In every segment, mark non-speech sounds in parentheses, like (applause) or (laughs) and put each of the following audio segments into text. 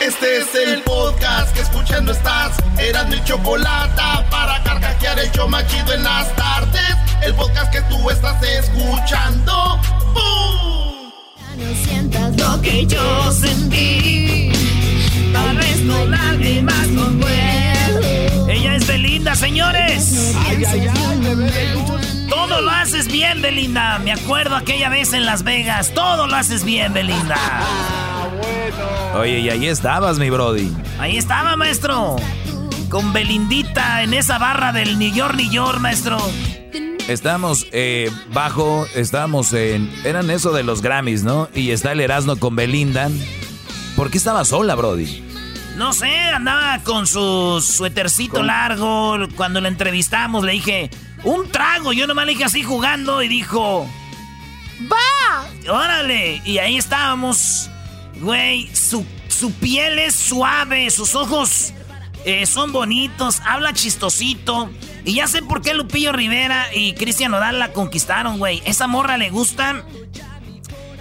Este es el podcast que escuchando estás. Eran mi chocolate para carcajear el show machido en las tardes. El podcast que tú estás escuchando. ¡Bum! No sientas lo que yo sentí. Tal vez no más con Ella es Belinda, señores. Ay, ay, ay, Todo lo haces bien, Belinda. Me acuerdo aquella vez en Las Vegas. Todo lo haces bien, Belinda. Bueno. Oye, y ahí estabas, mi Brody. Ahí estaba, maestro. Con Belindita en esa barra del New York, New York, maestro. Estábamos eh, bajo, estábamos en. Eran eso de los Grammys, ¿no? Y está el Erasmo con Belinda. ¿Por qué estaba sola, Brody? No sé, andaba con su suétercito largo. Cuando la entrevistamos le dije, un trago. Yo nomás le dije así jugando y dijo, ¡Va! ¡Órale! Y ahí estábamos. Güey, su, su piel es suave, sus ojos eh, son bonitos, habla chistosito. Y ya sé por qué Lupillo Rivera y Cristian Nodal la conquistaron, güey. Esa morra le gusta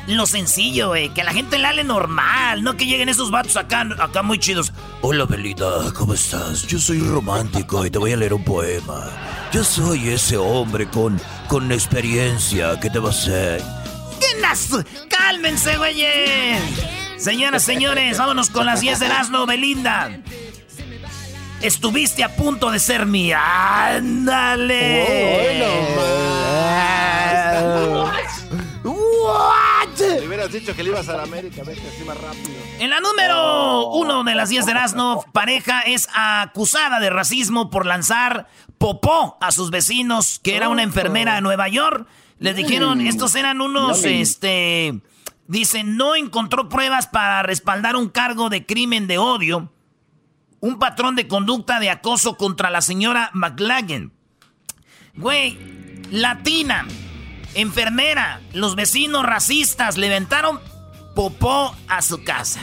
lo sencillo, güey. Que la gente le hable normal. No que lleguen esos vatos acá, acá muy chidos. Hola, Belinda, ¿cómo estás? Yo soy romántico y te voy a leer un poema. Yo soy ese hombre con, con experiencia que te va a hacer. ¡Cálmense, güey! Señoras, señores, vámonos con las 10 de Erasmo, Belinda. Estuviste a punto de ser mía. ¡Ándale! What? Le hubieras dicho que le ibas a la América, vete así más rápido. En la número uno de las 10 de Erasmo, pareja es acusada de racismo por lanzar popó a sus vecinos, que era una enfermera de Nueva York. Les dijeron, estos eran unos, este, dicen, no encontró pruebas para respaldar un cargo de crimen de odio, un patrón de conducta de acoso contra la señora McLagan. Güey, latina, enfermera, los vecinos racistas le aventaron popó a su casa.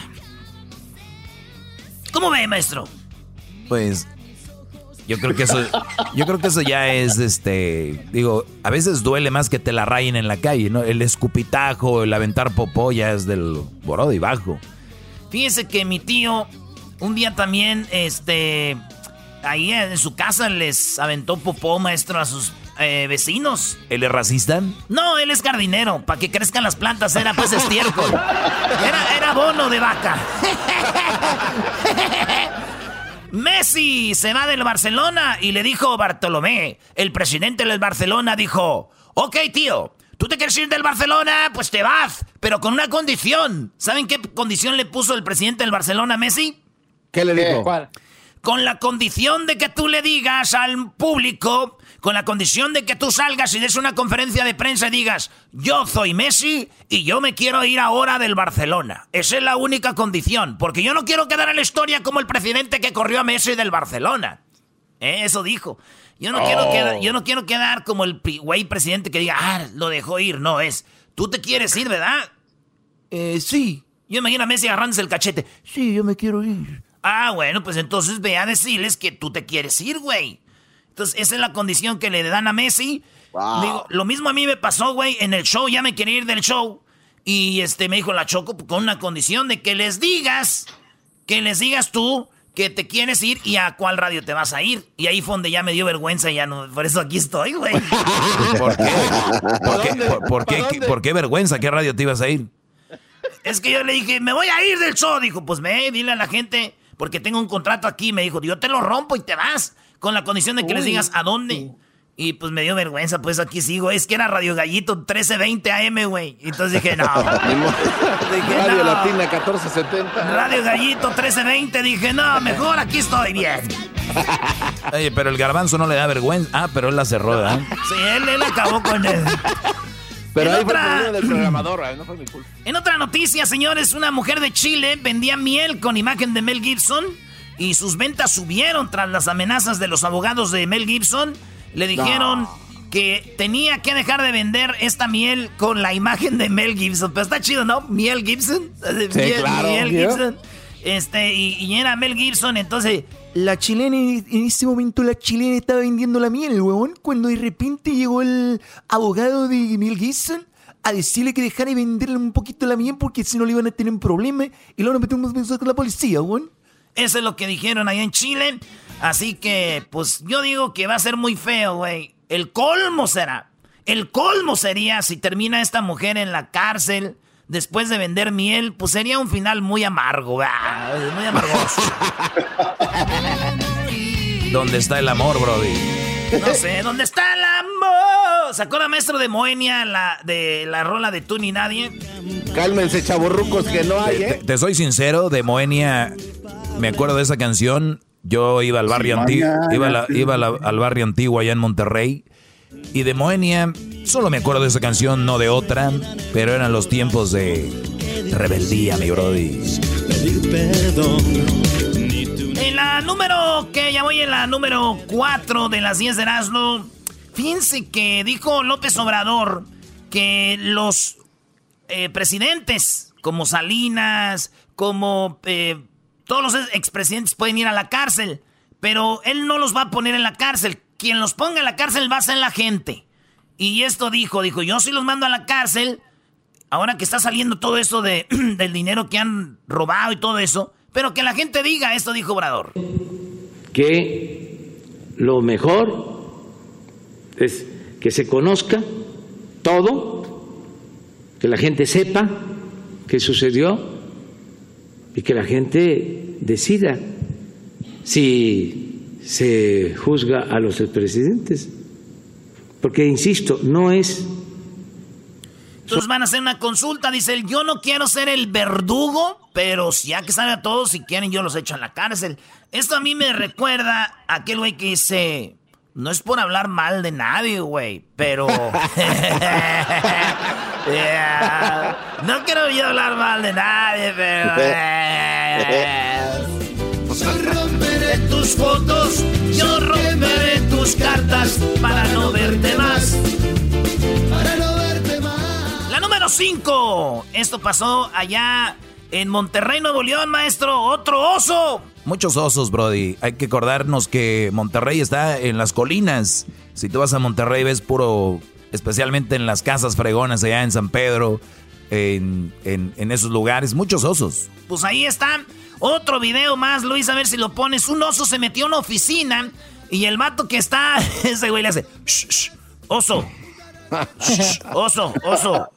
¿Cómo ve, maestro? Pues yo creo que eso, yo creo que eso ya es, este, digo, a veces duele más que te la rayen en la calle, ¿no? El escupitajo, el aventar popó ya es del borado y bajo. Fíjese que mi tío un día también, este, ahí en su casa les aventó popó, maestro, a sus eh, vecinos. ¿Él es racista? No, él es jardinero, para que crezcan las plantas, era pues estiércol. Era, era bono de vaca. (laughs) Messi se va del Barcelona y le dijo Bartolomé, el presidente del Barcelona dijo, ok tío, tú te quieres ir del Barcelona, pues te vas, pero con una condición. ¿Saben qué condición le puso el presidente del Barcelona a Messi? ¿Qué le dijo? ¿Cuál? Con la condición de que tú le digas al público, con la condición de que tú salgas y des una conferencia de prensa y digas, yo soy Messi y yo me quiero ir ahora del Barcelona. Esa es la única condición, porque yo no quiero quedar en la historia como el presidente que corrió a Messi del Barcelona. Eh, eso dijo. Yo no, quiero quedar, yo no quiero quedar como el güey presidente que diga, ah, lo dejó ir. No, es, tú te quieres ir, ¿verdad? Eh, sí. Yo imagino a Messi agarrándose el cachete. Sí, yo me quiero ir. Ah, bueno, pues entonces ve a decirles que tú te quieres ir, güey. Entonces, esa es la condición que le dan a Messi. Digo, lo mismo a mí me pasó, güey, en el show, ya me quería ir del show. Y este me dijo la Choco con una condición de que les digas, que les digas tú que te quieres ir y a cuál radio te vas a ir. Y ahí fue donde ya me dio vergüenza y ya no, por eso aquí estoy, güey. (laughs) ¿Por qué? ¿Por qué, por, por qué, por qué vergüenza? ¿Qué radio te ibas a ir? Es que yo le dije, me voy a ir del show. Dijo, pues ve, dile a la gente, porque tengo un contrato aquí. Me dijo, yo te lo rompo y te vas. Con la condición de que les digas a dónde. Y pues me dio vergüenza, pues aquí sigo. Es que era Radio Gallito 1320 AM, güey. Entonces dije, no. (laughs) dije, Radio no. Latina 1470. Radio Gallito 1320. Dije, no, mejor aquí estoy bien. Oye, pero el garbanzo no le da vergüenza. Ah, pero él la cerró, ¿verdad? Sí, él, él acabó con él. Pero En ahí fue otra- el problema del programador, no fue mi culpa. En otra noticia, señores, una mujer de Chile vendía miel con imagen de Mel Gibson y sus ventas subieron tras las amenazas de los abogados de Mel Gibson. Le dijeron que tenía que dejar de vender esta miel con la imagen de Mel Gibson. Pero está chido, ¿no? Miel Gibson. (laughs) Miel, claro. Miel Yeah. Gibson. Este, y, y era Mel Gibson, entonces... La chilena, en ese momento la chilena estaba vendiendo la miel, huevón, cuando de repente llegó el abogado de Mel Gibson a decirle que dejara de venderle un poquito la mía porque si no le iban a tener un problema y luego nos metemos con la policía, weón. Eso es lo que dijeron allá en Chile. Así que, pues yo digo que va a ser muy feo, güey. El colmo será. El colmo sería si termina esta mujer en la cárcel después de vender miel, pues sería un final muy amargo, muy amargoso. ¿Dónde está el amor, Brody? No sé, ¿dónde está el amor? ¿Sacó la maestro de Moenia la, de la rola de Tú ni Nadie? Cálmense, chavorrucos, que no hay, ¿eh? Te, soy sincero, de Moenia, me acuerdo de esa canción. Yo iba al barrio antiguo, iba, iba al barrio antiguo allá en Monterrey y de Moenia, solo me acuerdo de esa canción, no de otra, pero eran los tiempos de rebeldía, mi brody. En la número que ya voy en la número 4 de las 10 de Erasmo, fíjense que dijo López Obrador que los eh, presidentes como Salinas, como eh, todos los expresidentes pueden ir a la cárcel, pero él no los va a poner en la cárcel quien los ponga en la cárcel va a ser la gente. Y esto dijo, dijo, yo sí los mando a la cárcel, ahora que está saliendo todo eso de, (clears throat) del dinero que han robado y todo eso, pero que la gente diga, esto dijo Obrador. Que lo mejor es que se conozca todo, que la gente sepa qué sucedió y que la gente decida si se juzga a los expresidentes. Porque, insisto, no es... Entonces van a hacer una consulta, dice él, yo no quiero ser el verdugo, pero si ya que sabe a todos, si quieren yo los echo en la cárcel. Esto a mí me recuerda a aquel güey que dice, no es por hablar mal de nadie, güey, pero... (laughs) No quiero yo hablar mal de nadie, pero... (laughs) tus cartas para no verte más. Para no verte más. La número 5. Esto pasó allá en Monterrey, Nuevo León, maestro. Otro oso. Muchos osos, Brody. Hay que acordarnos que Monterrey está en las colinas. Si tú vas a Monterrey ves puro, especialmente en las casas fregonas allá en San Pedro, en, en esos lugares, muchos osos. Pues ahí están. Otro video más, Luis, a ver si lo pones. Un oso se metió en una oficina y el vato que está, (laughs) ese güey le hace, oso, oso, oso,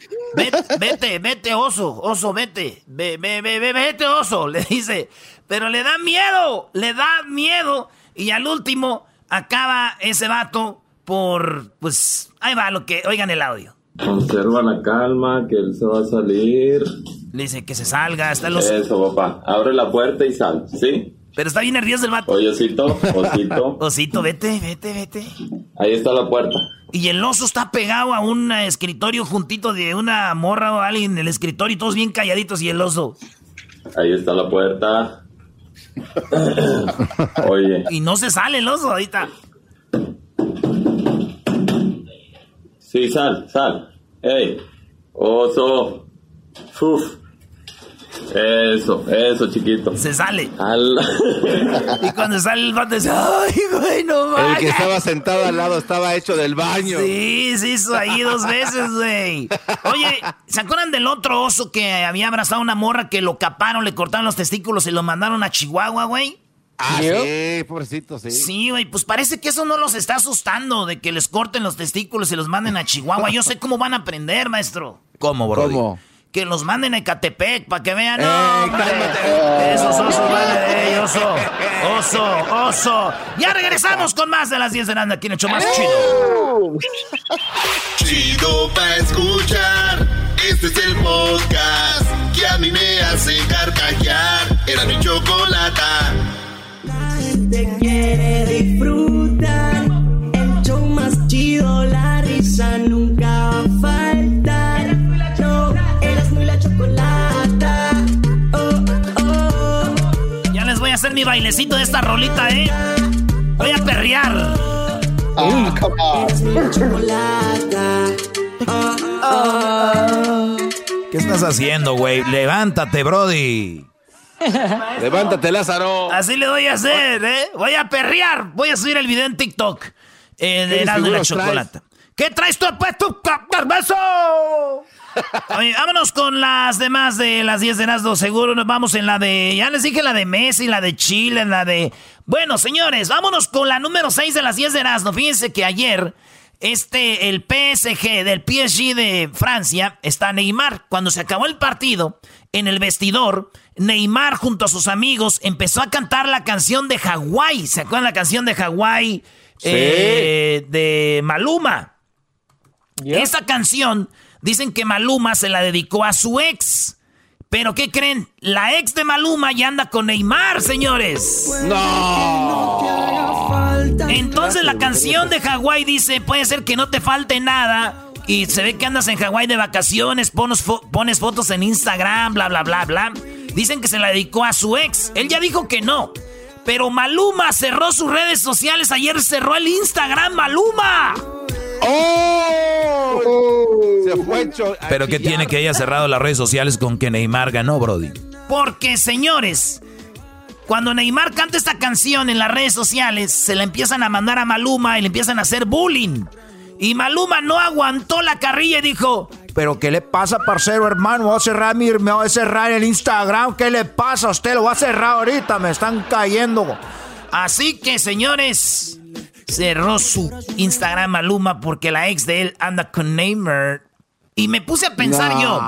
vete, vete, oso, oso, vete, ve, ve, ve, vete, oso, le dice. Pero le da miedo, le da miedo. Y al último acaba ese vato por, pues, ahí va lo que, oigan el audio. Conserva la calma, que él se va a salir. Le dice que se salga, está los... Eso, papá. Abre la puerta y sal, ¿sí? Pero está bien nervioso el vato. Oye, osito, osito. (laughs) osito, vete, vete, vete. Ahí está la puerta. Y el oso está pegado a un escritorio juntito de una morra o alguien en el escritorio y todos bien calladitos y el oso. Ahí está la puerta. (laughs) Oye. Y no se sale el oso ahorita. Sí, sal, sal. ¡Ey! Oso. Uf. Eso, eso, chiquito. Se sale. (laughs) y cuando sale el vato dice, ay, güey, no mames. El que estaba sentado al lado estaba hecho del baño. Sí, se hizo ahí dos veces, güey. Oye, ¿se acuerdan del otro oso que había abrazado a una morra que lo caparon, le cortaron los testículos y lo mandaron a Chihuahua, güey? Ah, sí, pobrecito, sí. Sí, güey, pues parece que eso no los está asustando, de que les corten los testículos y los manden a Chihuahua. Yo sé cómo van a aprender, maestro. ¿Cómo, bro? ¿Cómo? Que los manden a Ecatepec para que vean. No, eh, Esos osos vale, oso. Oso, oso. Ya regresamos con más de las 10 de la aquí en hecho más chido. (laughs) Chido pa' escuchar. Este es el podcast que a mí me hace carcajear. Era mi chocolata te quiere disfrutar. Mi bailecito de esta rolita, ¿eh? Voy a perrear. Ah, ¿Qué estás haciendo, güey? Levántate, Brody. (laughs) Levántate, Lázaro. Así le voy a hacer, ¿eh? Voy a perrear. Voy a subir el video en TikTok. Eh, de la chocolate. ¿Qué traes tú, pues, tu beso? Oye, vámonos con las demás de las 10 de Erasmo. Seguro nos vamos en la de. Ya les dije la de Messi, la de Chile, la de. Bueno, señores, vámonos con la número 6 de las 10 de Erasmo. Fíjense que ayer, este, el PSG del PSG de Francia, está Neymar. Cuando se acabó el partido, en el vestidor, Neymar junto a sus amigos empezó a cantar la canción de Hawái. ¿Se acuerdan la canción de Hawái? Eh, de Maluma. Esa canción, dicen que Maluma se la dedicó a su ex. Pero ¿qué creen? La ex de Maluma ya anda con Neymar, señores. No. Entonces la canción de Hawái dice, puede ser que no te falte nada. Y se ve que andas en Hawái de vacaciones, pones, pones fotos en Instagram, bla, bla, bla, bla. Dicen que se la dedicó a su ex. Él ya dijo que no. Pero Maluma cerró sus redes sociales. Ayer cerró el Instagram, Maluma. ¡Oh! Se fue Pero ¿qué tiene que haya cerrado las redes sociales con que Neymar ganó, Brody? Porque, señores, cuando Neymar canta esta canción en las redes sociales, se la empiezan a mandar a Maluma y le empiezan a hacer bullying. Y Maluma no aguantó la carrilla y dijo, pero ¿qué le pasa, parcero, hermano? Voy a cerrar mi, me voy a cerrar el Instagram. ¿Qué le pasa a usted? Lo voy a cerrar ahorita, me están cayendo. Así que, señores, cerró su Instagram Maluma porque la ex de él anda con Neymar. Y me puse a pensar yo,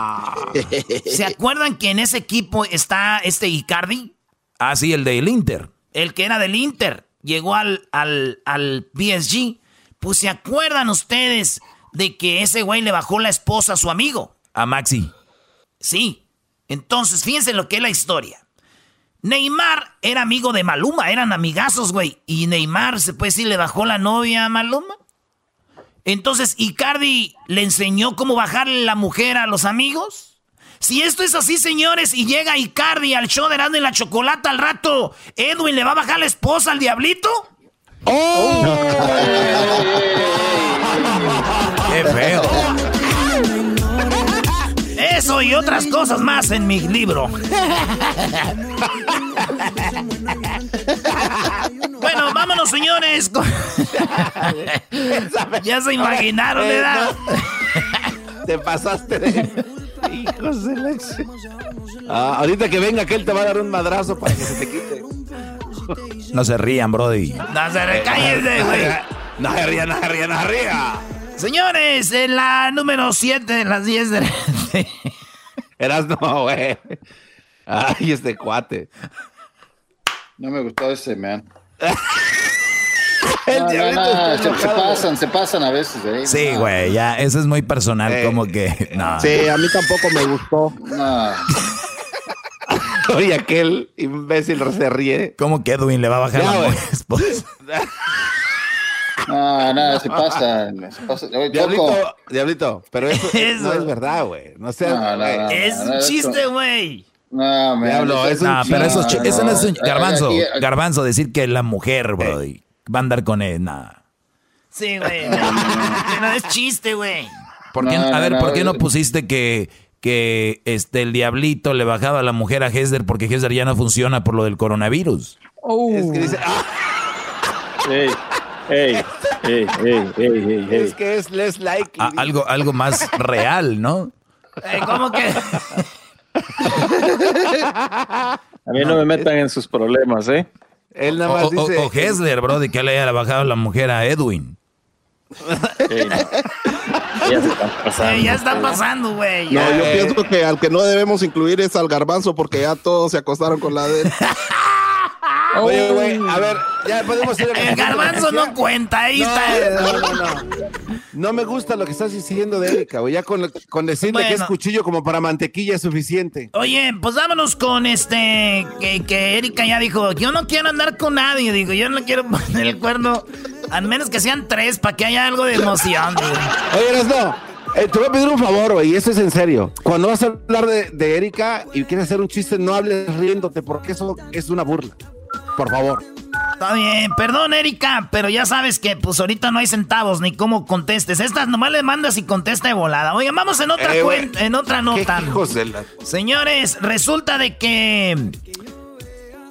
¿se acuerdan que en ese equipo está este Icardi? Ah, sí, el del Inter. El que era del Inter. Llegó al, al, al PSG. Pues se acuerdan ustedes de que ese güey le bajó la esposa a su amigo. A Maxi. Sí. Entonces, fíjense lo que es la historia. Neymar era amigo de Maluma, eran amigazos, güey. Y Neymar, se puede decir, le bajó la novia a Maluma. Entonces, Icardi le enseñó cómo bajarle la mujer a los amigos. Si esto es así, señores, y llega Icardi al show de Erasmo y la Chocolata al rato, ¿Edwin le va a bajar la esposa al diablito? ¡Oh! (laughs) ¡Qué feo! Eso y otras cosas más en mi libro. bueno, vámonos, señores. (laughs) ya se imaginaron, ¿verdad? Te pasaste de... (laughs) Hijos de la... Ah, ahorita que venga aquel te va a dar un madrazo para que se te quite. No se rían, Brody. No se recállense, güey. (laughs) No se rían, no se rían, no se rían. Señores, en la número 7 de las 10 de... Eras no, güey. Ay, este cuate. No me gustó ese, man. No, no, no, se, se, pasan, se pasan a veces. ¿eh? Sí, güey, ya, eso es muy personal, eh, como que. No. Sí, a mí tampoco me gustó. No. (laughs) Oye, aquel imbécil se ríe. ¿Cómo que Edwin le va a bajar ya, la (laughs) esposa? (laughs) No, no, se pasa. Se pasa. Oye, diablito, diablito, pero eso, (laughs) eso. no es verdad, güey. No sé. No, no, es un chiste, güey. No, me Diablo, es un no, pero eso, eso no es un garbanzo. Garbanzo, decir que la mujer, bro, eh. va a andar con él, nada. Sí, güey. No, es chiste, güey. a ver, ¿por qué no pusiste que, que este, el diablito le bajaba a la mujer a Hesder porque Hesder ya no funciona por lo del coronavirus? Oh. Es que dice. Ah. Hey. Hey, hey, hey, hey, hey, Es que es less likely. A, algo, algo más real, ¿no? Eh, ¿Cómo que? A mí no me metan en sus problemas, ¿eh? Él nada más o, dice. O, o Hessler, bro, de que le haya bajado la mujer a Edwin. Hey, no. Ya se están pasando. Eh, ya están pasando, güey. No, yo pienso que al que no debemos incluir es al garbanzo porque ya todos se acostaron con la de él. (laughs) Oye, güey, a ver, ya podemos ir El garbanzo no cuenta, ahí no, está. No, no, no. No me gusta lo que estás diciendo de Erika, güey. Ya con, con decirle bueno. que es cuchillo como para mantequilla es suficiente. Oye, pues vámonos con este. Que, que Erika ya dijo: Yo no quiero andar con nadie. Digo, yo no quiero (laughs) poner el cuerno. Al menos que sean tres para que haya algo de emoción, güey. Oye, no. Eh, te voy a pedir un favor, güey, y esto es en serio. Cuando vas a hablar de, de Erika y quieres hacer un chiste, no hables riéndote, porque eso es una burla. Por favor. Está bien, perdón, Erika, pero ya sabes que pues ahorita no hay centavos ni cómo contestes. Estas nomás le mandas y contesta de volada. Oigan, vamos en otra eh, en otra nota. hijos de la... Señores, resulta de que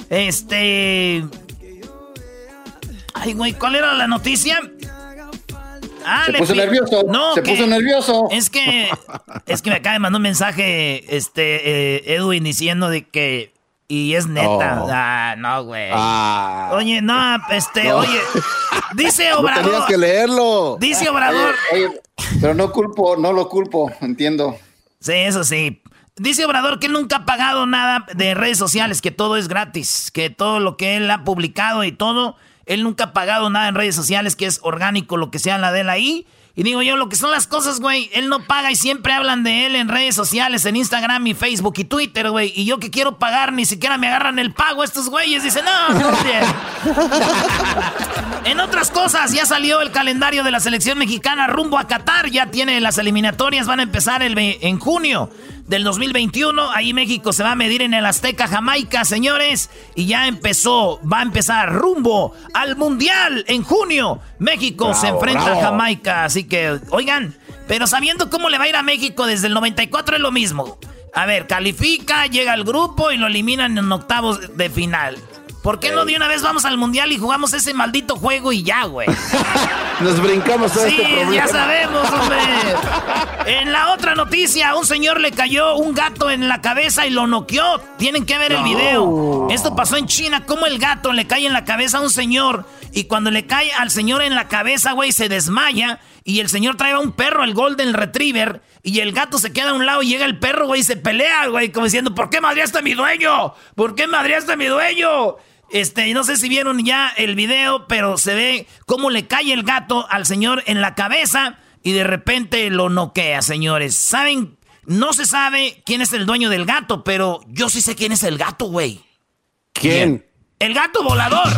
este Ay, güey, ¿cuál era la noticia? Ah, se le puso pi- nervioso. No, se que- puso nervioso. Es que, es que me acaba de mandar un mensaje, este, eh, Edwin, diciendo de que, y es neta. Oh. Ah, no, güey. Ah. Oye, no, este, No. oye, dice (laughs) No tenías Obrador, que leerlo. dice Obrador, Oye, oye, pero no culpo, no lo culpo, entiendo. sí, eso sí. Dice Obrador que él nunca ha pagado nada de redes sociales, que todo es gratis, que todo lo que él ha publicado y todo, él nunca ha pagado nada en redes sociales, que es orgánico lo que sea la de él ahí. Y digo yo, lo que son las cosas, güey, él no paga y siempre hablan de él en redes sociales, en Instagram y Facebook y Twitter, güey. Y yo que quiero pagar, ni siquiera me agarran el pago estos güeyes. Dicen, no, no. En otras cosas, ya salió el calendario de la selección mexicana rumbo a Qatar. Ya tiene las eliminatorias, van a empezar el en junio del 2021. Ahí México se va a medir en el Azteca Jamaica, señores. Y ya empezó, va a empezar rumbo al Mundial en junio. México se enfrenta bravo. a Jamaica. Así que, oigan, pero sabiendo cómo le va a ir a México desde el 94 es lo mismo. A ver, califica, llega al grupo y lo eliminan en octavos de final. ¿Por qué no de una vez vamos al mundial y jugamos ese maldito juego y ya, güey? (laughs) Nos brincamos Sí, este problema. ya sabemos, hombre. (laughs) En la otra noticia, a un señor le cayó un gato en la cabeza y lo noqueó. Tienen que ver el video. Esto pasó en China, como el gato le cae en la cabeza a un señor y cuando le cae al señor en la cabeza, güey, se desmaya y el señor trae a un perro, el Golden Retriever, y el gato se queda a un lado y llega el perro, güey, y se pelea, güey, como diciendo, ¿por qué madreaste a mi dueño? ¿Por qué madreaste a mi dueño? Este, no sé si vieron ya el video, pero se ve cómo le cae el gato al señor en la cabeza y de repente lo noquea, señores. ¿Saben? No se sabe quién es el dueño del gato, pero yo sí sé quién es el gato, güey. ¿Quién? El gato volador.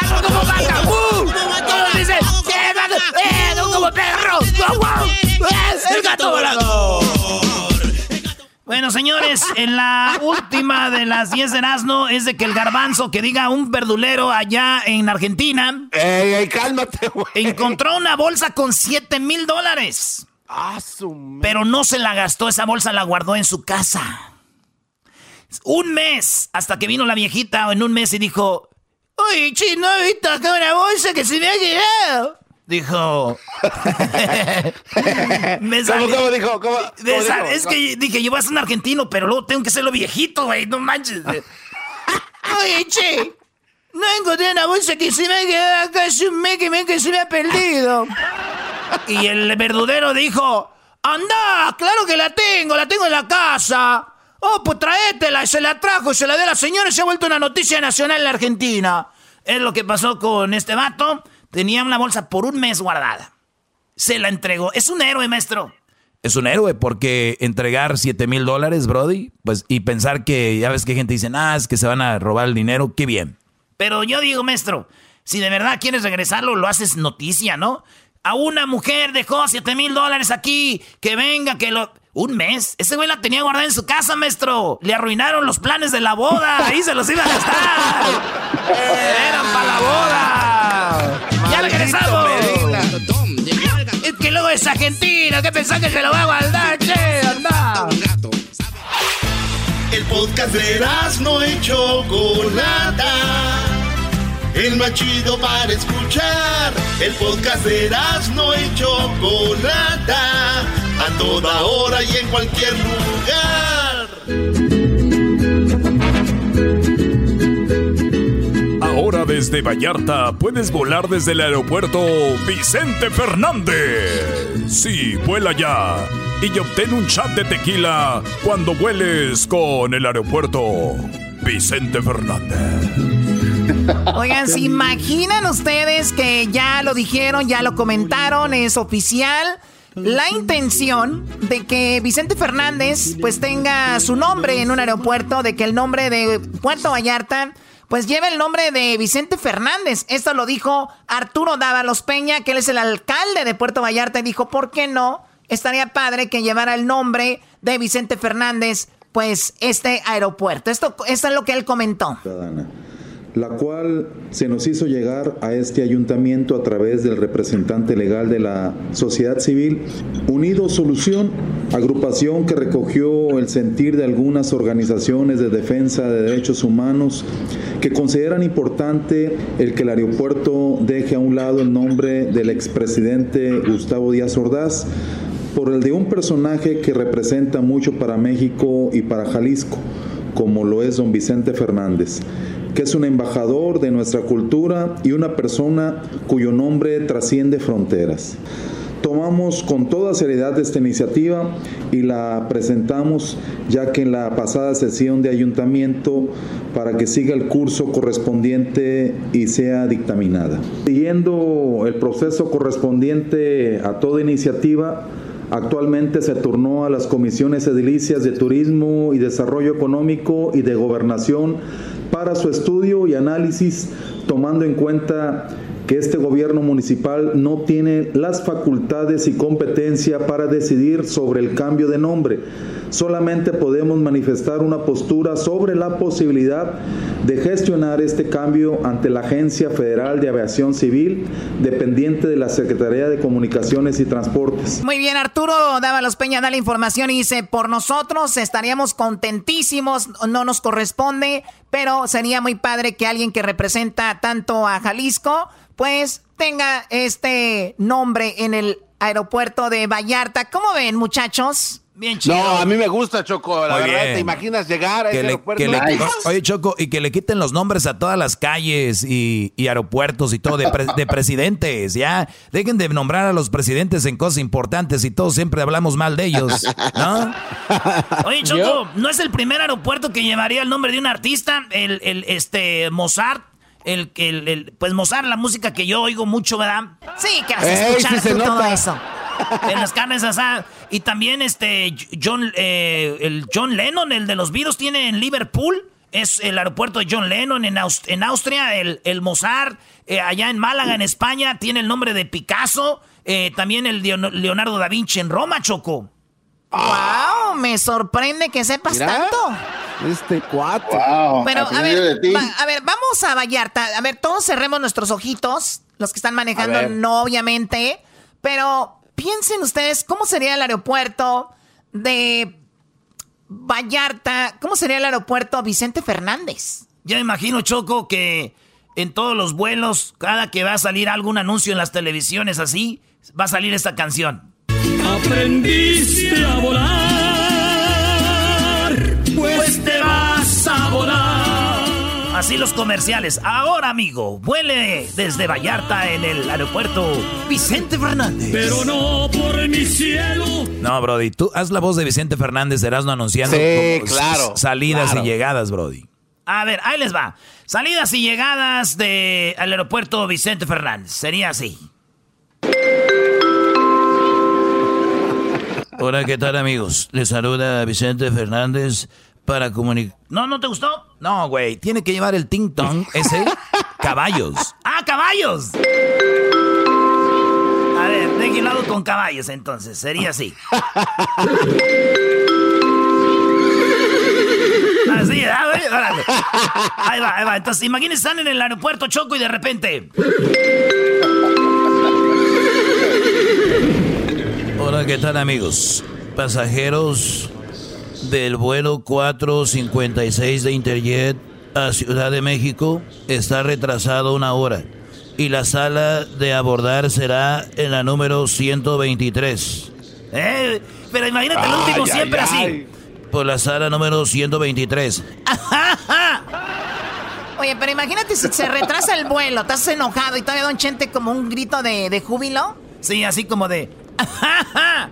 ¡Hago como vaca! ¡Uh! ¿Cómo dice? ¡Eh, gato! ¡Eh, no como perro! ¡Guau, guau! ¡Es el gato volador! Bueno, señores, en la última de las 10 de Erasmo es de que el garbanzo que diga un verdulero allá en Argentina Ey, ey, cálmate, güey. encontró una bolsa con 7 mil dólares. Ah, su Pero no se la gastó, esa bolsa la guardó en su casa. Un mes, hasta que vino la viejita en un mes y dijo, Oye, chino, he visto acá una bolsa que se me ha quedado. Dijo... (laughs) me ¿Cómo, cómo dijo? ¿Cómo, cómo de esa- dijo? es que dije, yo voy a ser un argentino, pero luego tengo que serlo viejito, güey, no manches. Oye, che, no encontré una bolsa que se me ha quedado acá hace un mes que me, que se me ha perdido. Y el verdudero dijo, anda, claro que la tengo, la tengo en la casa. Oh, pues traétela, y se la trajo, y se la dio a la señora y se ha vuelto una noticia nacional en la Argentina. Es lo que pasó con este vato. Tenía una bolsa por un mes guardada. Se la entregó. Es un héroe, maestro. Es un héroe porque entregar 7 mil dólares, Brody, pues, y pensar que ya ves que gente dice, ah, es que se van a robar el dinero, qué bien. Pero yo digo, maestro, si de verdad quieres regresarlo, lo haces noticia, ¿no? A una mujer dejó 7 mil dólares aquí, que venga, que lo... Un mes. Ese güey la tenía guardada en su casa, maestro. Le arruinaron los planes de la boda. Ahí se los iba a gastar. (laughs) Eran para la boda. Ya regresamos. Es que luego es argentino. ¿Qué pensás que se lo va a guardar, che? Anda. El podcast de no y Chocolata. El más chido para escuchar. El podcast de no y Chocolata. A toda hora y en cualquier lugar. Desde Vallarta puedes volar desde el aeropuerto Vicente Fernández. Sí, vuela ya. Y obtén un chat de tequila cuando vueles con el aeropuerto Vicente Fernández. Oigan, ¿se imaginan ustedes que ya lo dijeron, ya lo comentaron, es oficial? La intención de que Vicente Fernández pues tenga su nombre en un aeropuerto, de que el nombre de Puerto Vallarta pues lleve el nombre de Vicente Fernández. Esto lo dijo Arturo Dávalos Peña, que él es el alcalde de Puerto Vallarta, y dijo, ¿por qué no? Estaría padre que llevara el nombre de Vicente Fernández, pues este aeropuerto. Esto, esto es lo que él comentó. La cual se nos hizo llegar a este ayuntamiento a través del representante legal de la sociedad civil, Unido Solución, agrupación que recogió el sentir de algunas organizaciones de defensa de derechos humanos que consideran importante el que el aeropuerto deje a un lado el nombre del expresidente Gustavo Díaz Ordaz por el de un personaje que representa mucho para México y para Jalisco, como lo es don Vicente Fernández, que es un embajador de nuestra cultura y una persona cuyo nombre trasciende fronteras tomamos con toda seriedad esta iniciativa y la presentamos ya que en la pasada sesión de ayuntamiento para que siga el curso correspondiente y sea dictaminada. Siguiendo el proceso correspondiente a toda iniciativa, Actualmente se turnó a las comisiones edilicias de Turismo y Desarrollo Económico y de Gobernación para su estudio y análisis, tomando en cuenta que este gobierno municipal no tiene las facultades y competencia para decidir sobre el cambio de nombre. Solamente podemos manifestar una postura sobre la posibilidad de gestionar este cambio ante la Agencia Federal de Aviación Civil, dependiente de la Secretaría de Comunicaciones y Transportes. Muy bien, Arturo Dávalos Peña da la información y dice, por nosotros estaríamos contentísimos, no nos corresponde, pero sería muy padre que alguien que representa tanto a Jalisco, pues tenga este nombre en el aeropuerto de Vallarta. ¿Cómo ven, muchachos? Bien chido. No, a mí me gusta, Choco. La Muy verdad, bien. ¿te imaginas llegar a Que ese le- aeropuerto? que le-. Oye, Choco, y que le quiten los nombres a todas las calles y, y aeropuertos y todo de, pre- de presidentes, ya. Dejen de nombrar a los presidentes en cosas importantes y todos siempre hablamos mal de ellos, ¿no? Oye, Choco, ¿no es el primer aeropuerto que llevaría el nombre de un artista? El, el este, Mozart. El, el, el- pues Mozart, la música que yo oigo mucho, ¿verdad? Sí, que vas a escuchar tú todo nota. eso. (laughs) En las carnes asadas. Y también este John, eh, el John Lennon, el de los virus, tiene en Liverpool. Es el aeropuerto de John Lennon en, en Austria. El, el Mozart, eh, allá en Málaga, en España, tiene el nombre de Picasso. Eh, también el Leon- Leonardo da Vinci en Roma, Choco. Wow, me sorprende que sepas Mira. tanto. Este cuate. Pero a ver, va- a ver, vamos a Vallarta. A ver, todos cerremos nuestros ojitos. Los que están manejando, no, obviamente. Pero piensen ustedes, ¿cómo sería el aeropuerto de Vallarta? ¿Cómo sería el aeropuerto Vicente Fernández? Ya me imagino, Choco, que en todos los vuelos, cada que va a salir algún anuncio en las televisiones así, va a salir esta canción. Aprendiste a volar, pues te vas a volar. Así los comerciales. Ahora, amigo, vuele desde Vallarta en el aeropuerto Vicente Fernández. Pero no por mi cielo. No, Brody, tú haz la voz de Vicente Fernández, Erasmo anunciando Sí, claro, salidas claro. y llegadas, Brody. A ver, ahí les va. Salidas y llegadas de al aeropuerto Vicente Fernández. Sería así. Hola, ¿qué tal, amigos? Les saluda Vicente Fernández para comunicar. ¿No, no te gustó? No, güey, tiene que llevar el ting tong ese (laughs) caballos. ¡Ah, caballos! A ver, de lado con caballos entonces. Sería así. Así, ah, güey, órale. Ahí va, ahí va. Entonces, imagínense, están en el aeropuerto Choco y de repente. Hola, ¿qué tal, amigos? Pasajeros del vuelo 456 de Interjet a Ciudad de México está retrasado una hora y la sala de abordar será en la número 123. Eh, pero imagínate el último Ay, siempre ay, así. ay. Por la sala número 123. (laughs) Oye, pero imagínate si se retrasa el vuelo, estás enojado y todavía Don Chente como un grito de, de júbilo. Sí, así como de. (laughs)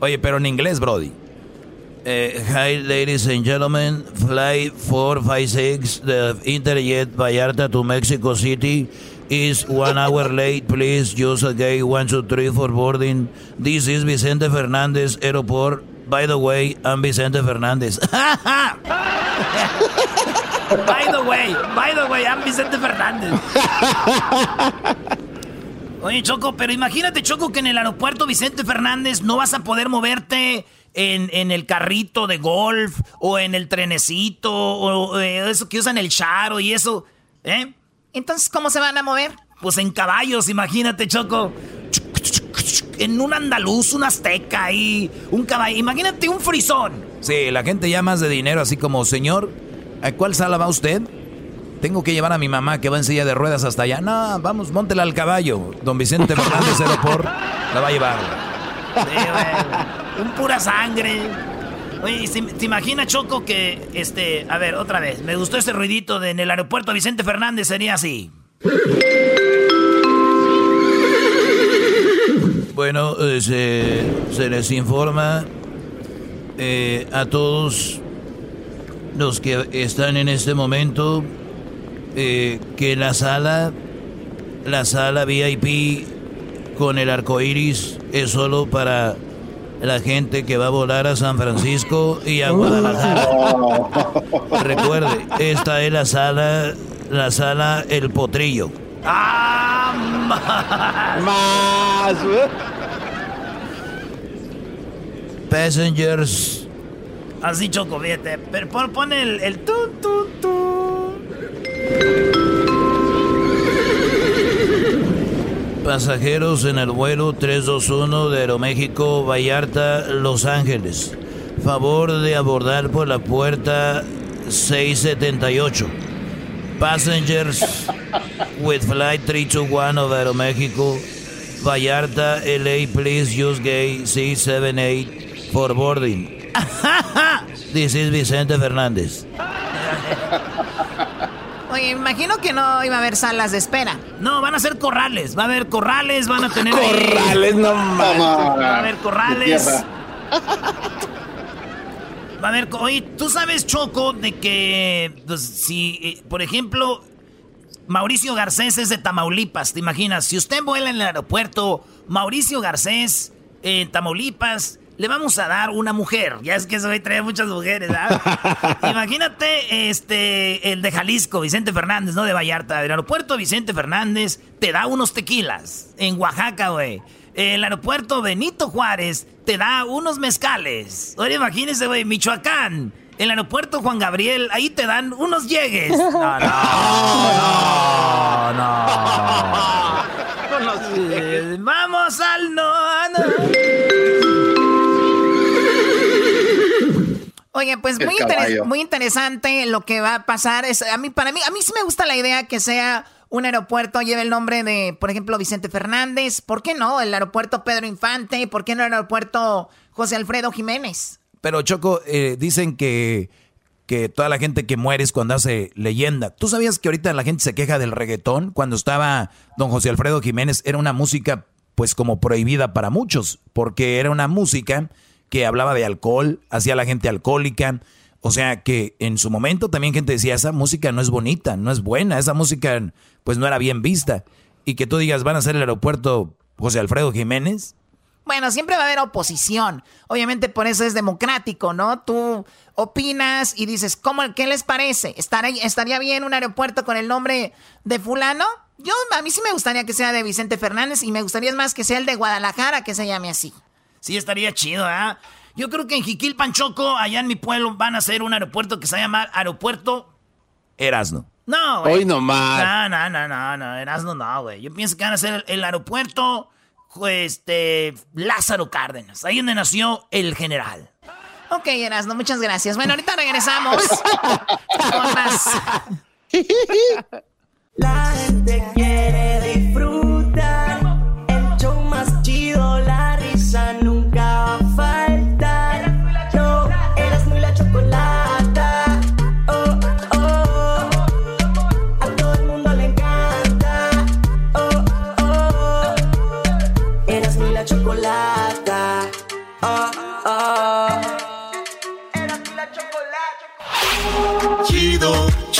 Oye, pero en inglés, Brody. Eh, hi, ladies and gentlemen. Flight 456 de Interjet Vallarta to Mexico City is one hour late. Please use a gate 123 for boarding. This is Vicente Fernández Airport. By the way, I'm Vicente Fernández. (laughs) By the way, by the way, I'm Vicente Fernández. Oye, Choco, pero imagínate, Choco, que en el aeropuerto Vicente Fernández no vas a poder moverte en, en el carrito de golf o en el trenecito o eh, eso que usan el charo y eso. ¿Eh? Entonces, ¿cómo se van a mover? Pues en caballos, imagínate, Choco. En un andaluz, un azteca y un caballo. Imagínate un frisón. Sí, la gente ya más de dinero, así como, señor, ¿a cuál sala va usted? Tengo que llevar a mi mamá que va en silla de ruedas hasta allá. No, vamos, móntela al caballo. Don Vicente Fernández Aeroport la va a llevar. Sí, Un pura sangre. Oye, ¿te imaginas, Choco, que, este, a ver, otra vez, me gustó ese ruidito de en el aeropuerto Vicente Fernández, sería así. Bueno, eh, se, les informa eh, a todos los que están en este momento eh, que la sala, la sala VIP con el arco iris es solo para la gente que va a volar a San Francisco y a Guadalajara. (laughs) Recuerde, esta es la sala, la sala El Potrillo. ¡Ah! Más. Passengers. Así choco, fíjate. Pero pon, el, el tu, tu, tu. Pasajeros en el vuelo 321 de Aeroméxico, Vallarta, Los Ángeles. Favor de abordar por la puerta 678. Passengers with flight 321 of Aeroméxico, Vallarta, LA, please use gate C78 for boarding. (laughs) This is Vicente Fernández. (laughs) Oye, imagino que no iba a haber salas de espera. No, van a ser corrales. Va a haber corrales, van a tener. corrales, no mames. Va a haber corrales. Va a haber. Oye, tú sabes, Choco, de que. Pues, si, eh, por ejemplo, Mauricio Garcés es de Tamaulipas, ¿te imaginas? Si usted vuela en el aeropuerto, Mauricio Garcés, en Tamaulipas le vamos a dar una mujer. Ya es que eso hoy trae muchas mujeres, ¿verdad? (laughs) Imagínate este, el de Jalisco, Vicente Fernández, no de Vallarta. El aeropuerto Vicente Fernández te da unos tequilas. En Oaxaca, güey. El aeropuerto Benito Juárez te da unos mezcales. Oye, imagínese, güey, Michoacán. El aeropuerto Juan Gabriel, ahí te dan unos llegues. (laughs) No, no, no, no. (laughs) Vamos al no, no. Oye, pues muy, muy interesante lo que va a pasar. Es, a mí, para mí, a mí sí me gusta la idea que sea un aeropuerto, lleve el nombre de, por ejemplo, Vicente Fernández. ¿Por qué no? El aeropuerto Pedro Infante. ¿Por qué no el aeropuerto José Alfredo Jiménez? Pero Choco, eh, dicen que, que toda la gente que muere es cuando hace leyenda. ¿Tú sabías que ahorita la gente se queja del reggaetón? Cuando estaba don José Alfredo Jiménez era una música pues como prohibida para muchos, porque era una música que hablaba de alcohol, hacía la gente alcohólica. O sea que en su momento también gente decía, esa música no es bonita, no es buena, esa música pues no era bien vista. Y que tú digas, van a ser el aeropuerto José Alfredo Jiménez. Bueno, siempre va a haber oposición. Obviamente por eso es democrático, ¿no? Tú opinas y dices, ¿cómo, ¿qué les parece? ¿Estaría bien un aeropuerto con el nombre de fulano? Yo, a mí sí me gustaría que sea de Vicente Fernández y me gustaría más que sea el de Guadalajara, que se llame así. Sí, estaría chido, ¿ah? Yo creo que en Jiquil Panchoco, allá en mi pueblo, van a hacer un aeropuerto que se va a llamar Aeropuerto Erasno. No, güey. Hoy nomás. No, no, no, no, no, Erasno no, güey. Yo pienso que van a hacer el, aeropuerto, este, Lázaro Cárdenas, ahí donde nació el general. Ok, Erasno, muchas gracias. Bueno, ahorita regresamos (laughs) con más. (laughs) La gente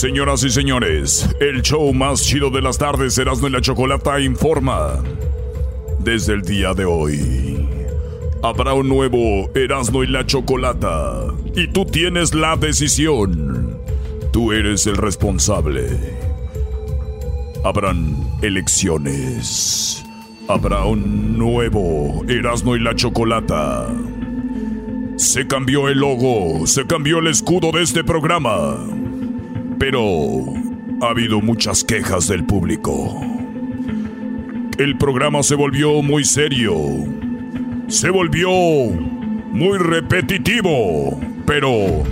Señoras y señores, el show más chido de las tardes, Erasmo y la Chocolata, informa. Desde el día de hoy, habrá un nuevo Erasmo y la Chocolata. Y tú tienes la decisión. Tú eres el responsable. Habrán elecciones. Habrá un nuevo Erasmo y la Chocolata. Se cambió el logo, se cambió el escudo de este programa. Pero ha habido muchas quejas del público. El programa se volvió muy serio. Se volvió muy repetitivo. Pero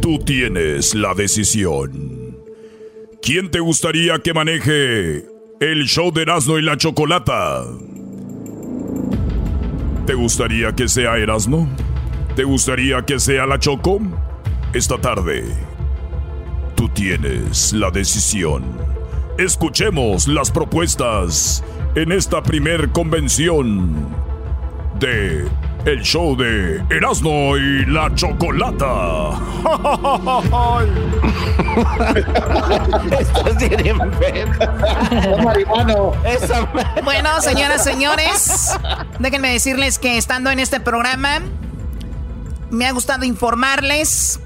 tú tienes la decisión. ¿Quién te gustaría que maneje el show de Erasmo y la Chocolata? ¿Te gustaría que sea Erasmo? ¿Te gustaría que sea la Choco? Esta tarde, tú tienes la decisión. Escuchemos las propuestas en esta primer convención de el show de Erasmo y la Chocolata. (laughs) Estás bien enfermo. (laughs) Bueno, señoras, señores, déjenme decirles que estando en este programa, me ha gustado informarles.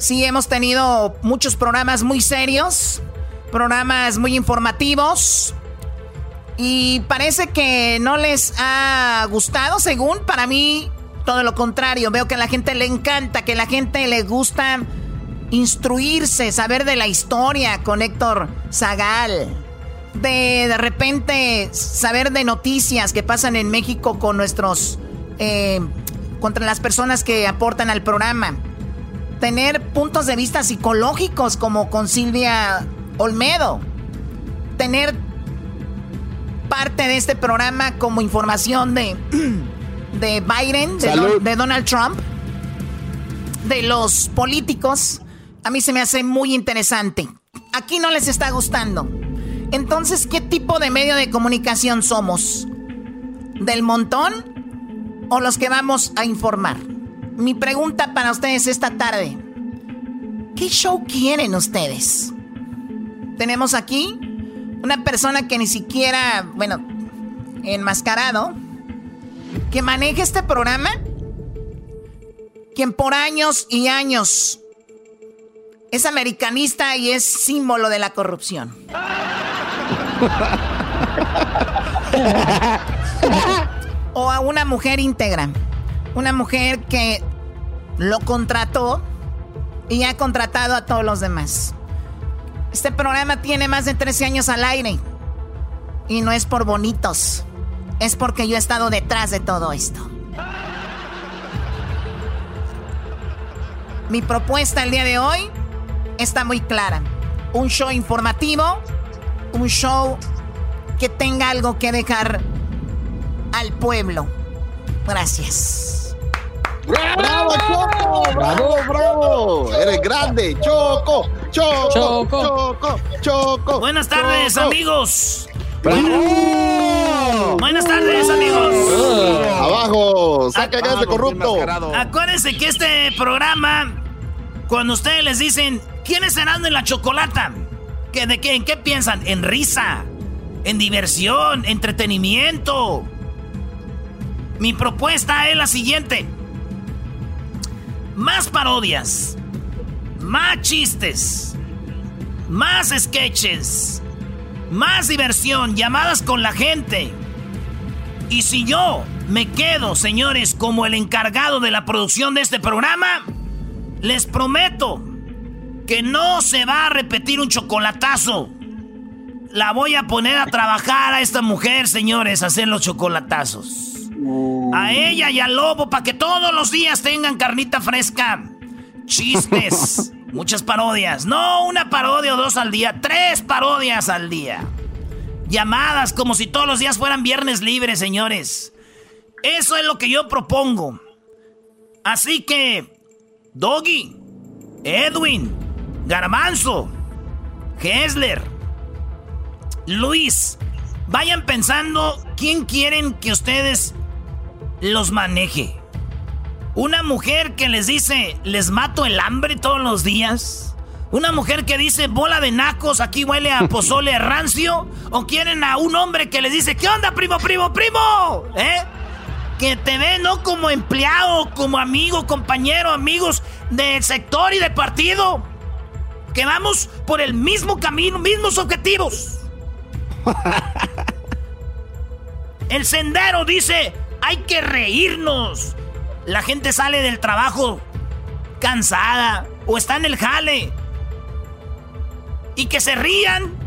Sí, hemos tenido muchos programas muy serios, programas muy informativos. Y parece que no les ha gustado, según para mí, todo lo contrario. Veo que a la gente le encanta, que a la gente le gusta instruirse, saber de la historia con Héctor Zagal. De de repente saber de noticias que pasan en México con nuestros. Eh, contra las personas que aportan al programa. Tener puntos de vista psicológicos como con Silvia Olmedo. Tener parte de este programa como información de, (clears throat) de Biden, de, de Donald Trump, de los políticos. A mí se me hace muy interesante. Aquí no les está gustando. Entonces, ¿qué tipo de medio de comunicación somos? ¿Del montón o los que vamos a informar? Mi pregunta para ustedes esta tarde. ¿Qué show quieren ustedes? Tenemos aquí una persona que ni siquiera, bueno, enmascarado, que maneja este programa, quien por años y años es americanista y es símbolo de la corrupción. (laughs) o a una mujer íntegra. Una mujer que lo contrató y ha contratado a todos los demás. Este programa tiene más de 13 años al aire. Y no es por bonitos. Es porque yo he estado detrás de todo esto. Mi propuesta el día de hoy está muy clara. Un show informativo, un show que tenga algo que dejar al pueblo. Gracias. ¡Bravo, Choco! ¡Bravo, bravo! ¡Eres grande! ¡Choco! ¡Choco! ¡Choco! ¡Choco! Buenas tardes, amigos. Buenas tardes, amigos. Abajo, saca gas de corrupto. Acuérdense que este programa, cuando ustedes les dicen, ¿quién es cenando en la chocolata? ¿Qué, ¿De qué? ¿En qué piensan? En risa, en diversión, entretenimiento. Mi propuesta es la siguiente. Más parodias, más chistes, más sketches, más diversión, llamadas con la gente. Y si yo me quedo, señores, como el encargado de la producción de este programa, les prometo que no se va a repetir un chocolatazo. La voy a poner a trabajar a esta mujer, señores, a hacer los chocolatazos. A ella y al lobo para que todos los días tengan carnita fresca. Chistes. (laughs) Muchas parodias. No una parodia o dos al día. Tres parodias al día. Llamadas como si todos los días fueran viernes libres, señores. Eso es lo que yo propongo. Así que, Doggy, Edwin, Garbanzo, Hessler, Luis, vayan pensando quién quieren que ustedes los maneje. Una mujer que les dice, les mato el hambre todos los días. Una mujer que dice bola de nacos, aquí huele a (laughs) pozole rancio. ¿O quieren a un hombre que les dice, ¿qué onda, primo, primo, primo? ¿Eh? Que te ve no como empleado, como amigo, compañero, amigos del sector y de partido. Que vamos por el mismo camino, mismos objetivos. (laughs) El sendero dice, hay que reírnos. La gente sale del trabajo cansada o está en el jale. Y que se rían.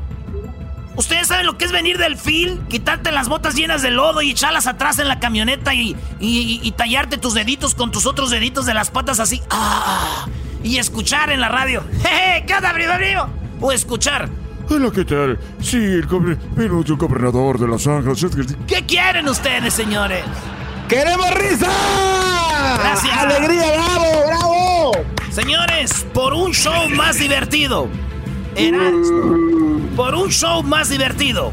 Ustedes saben lo que es venir del fil, quitarte las botas llenas de lodo y echarlas atrás en la camioneta y, y, tallarte tus deditos con tus otros deditos de las patas así. ¡Ah! Y escuchar en la radio. (laughs) ¡Jeje! ¿Qué onda, primo? O escuchar. Hola, ¿qué tal? Sí, el gobernador de Los Ángeles. ¿Qué quieren ustedes, señores? ¡Queremos risa! Gracias. ¡Alegría, bravo, bravo! Señores, por un show más divertido. por un show más divertido.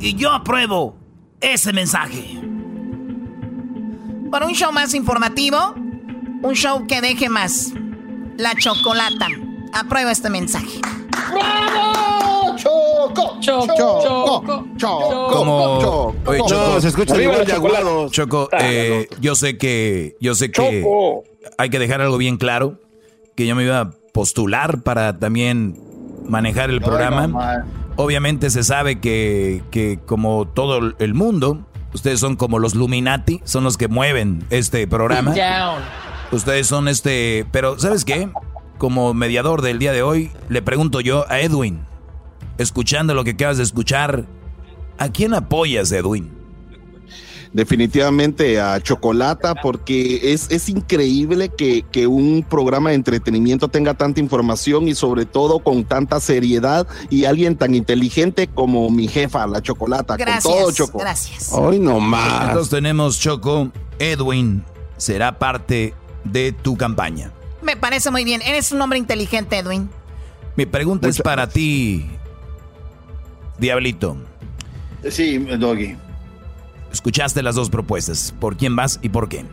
Y yo apruebo ese mensaje. Por un show más informativo. Un show que deje más. La chocolata. Apruebo este mensaje. ¡Bravo! Choco, choco, choco, choco, Como, oye, Choco, se escucha Arriba igual de agudo. Choco, eh, yo sé que, yo sé que Choco. hay que dejar algo bien claro, que yo me iba a postular para también manejar el programa. no. Obviamente se sabe que, que como todo el mundo, ustedes son como los Luminati, son los que mueven este programa. Ustedes son este, pero ¿sabes qué? Como mediador del día de hoy, le pregunto yo a Edwin, escuchando lo que acabas de escuchar, ¿a quién apoyas, Edwin? Definitivamente a Chocolata, porque es, es increíble que, que un programa de entretenimiento tenga tanta información y sobre todo con tanta seriedad y alguien tan inteligente como mi jefa, la Chocolata, Gracias. con todo Choco. Gracias. Hoy no más. Entonces tenemos Choco, Edwin será parte de tu campaña. Me parece muy bien. Eres un hombre inteligente, Edwin. Mi pregunta es para ti, Diablito. Sí, Doggy. Escuchaste las dos propuestas. ¿Por quién vas y por qué?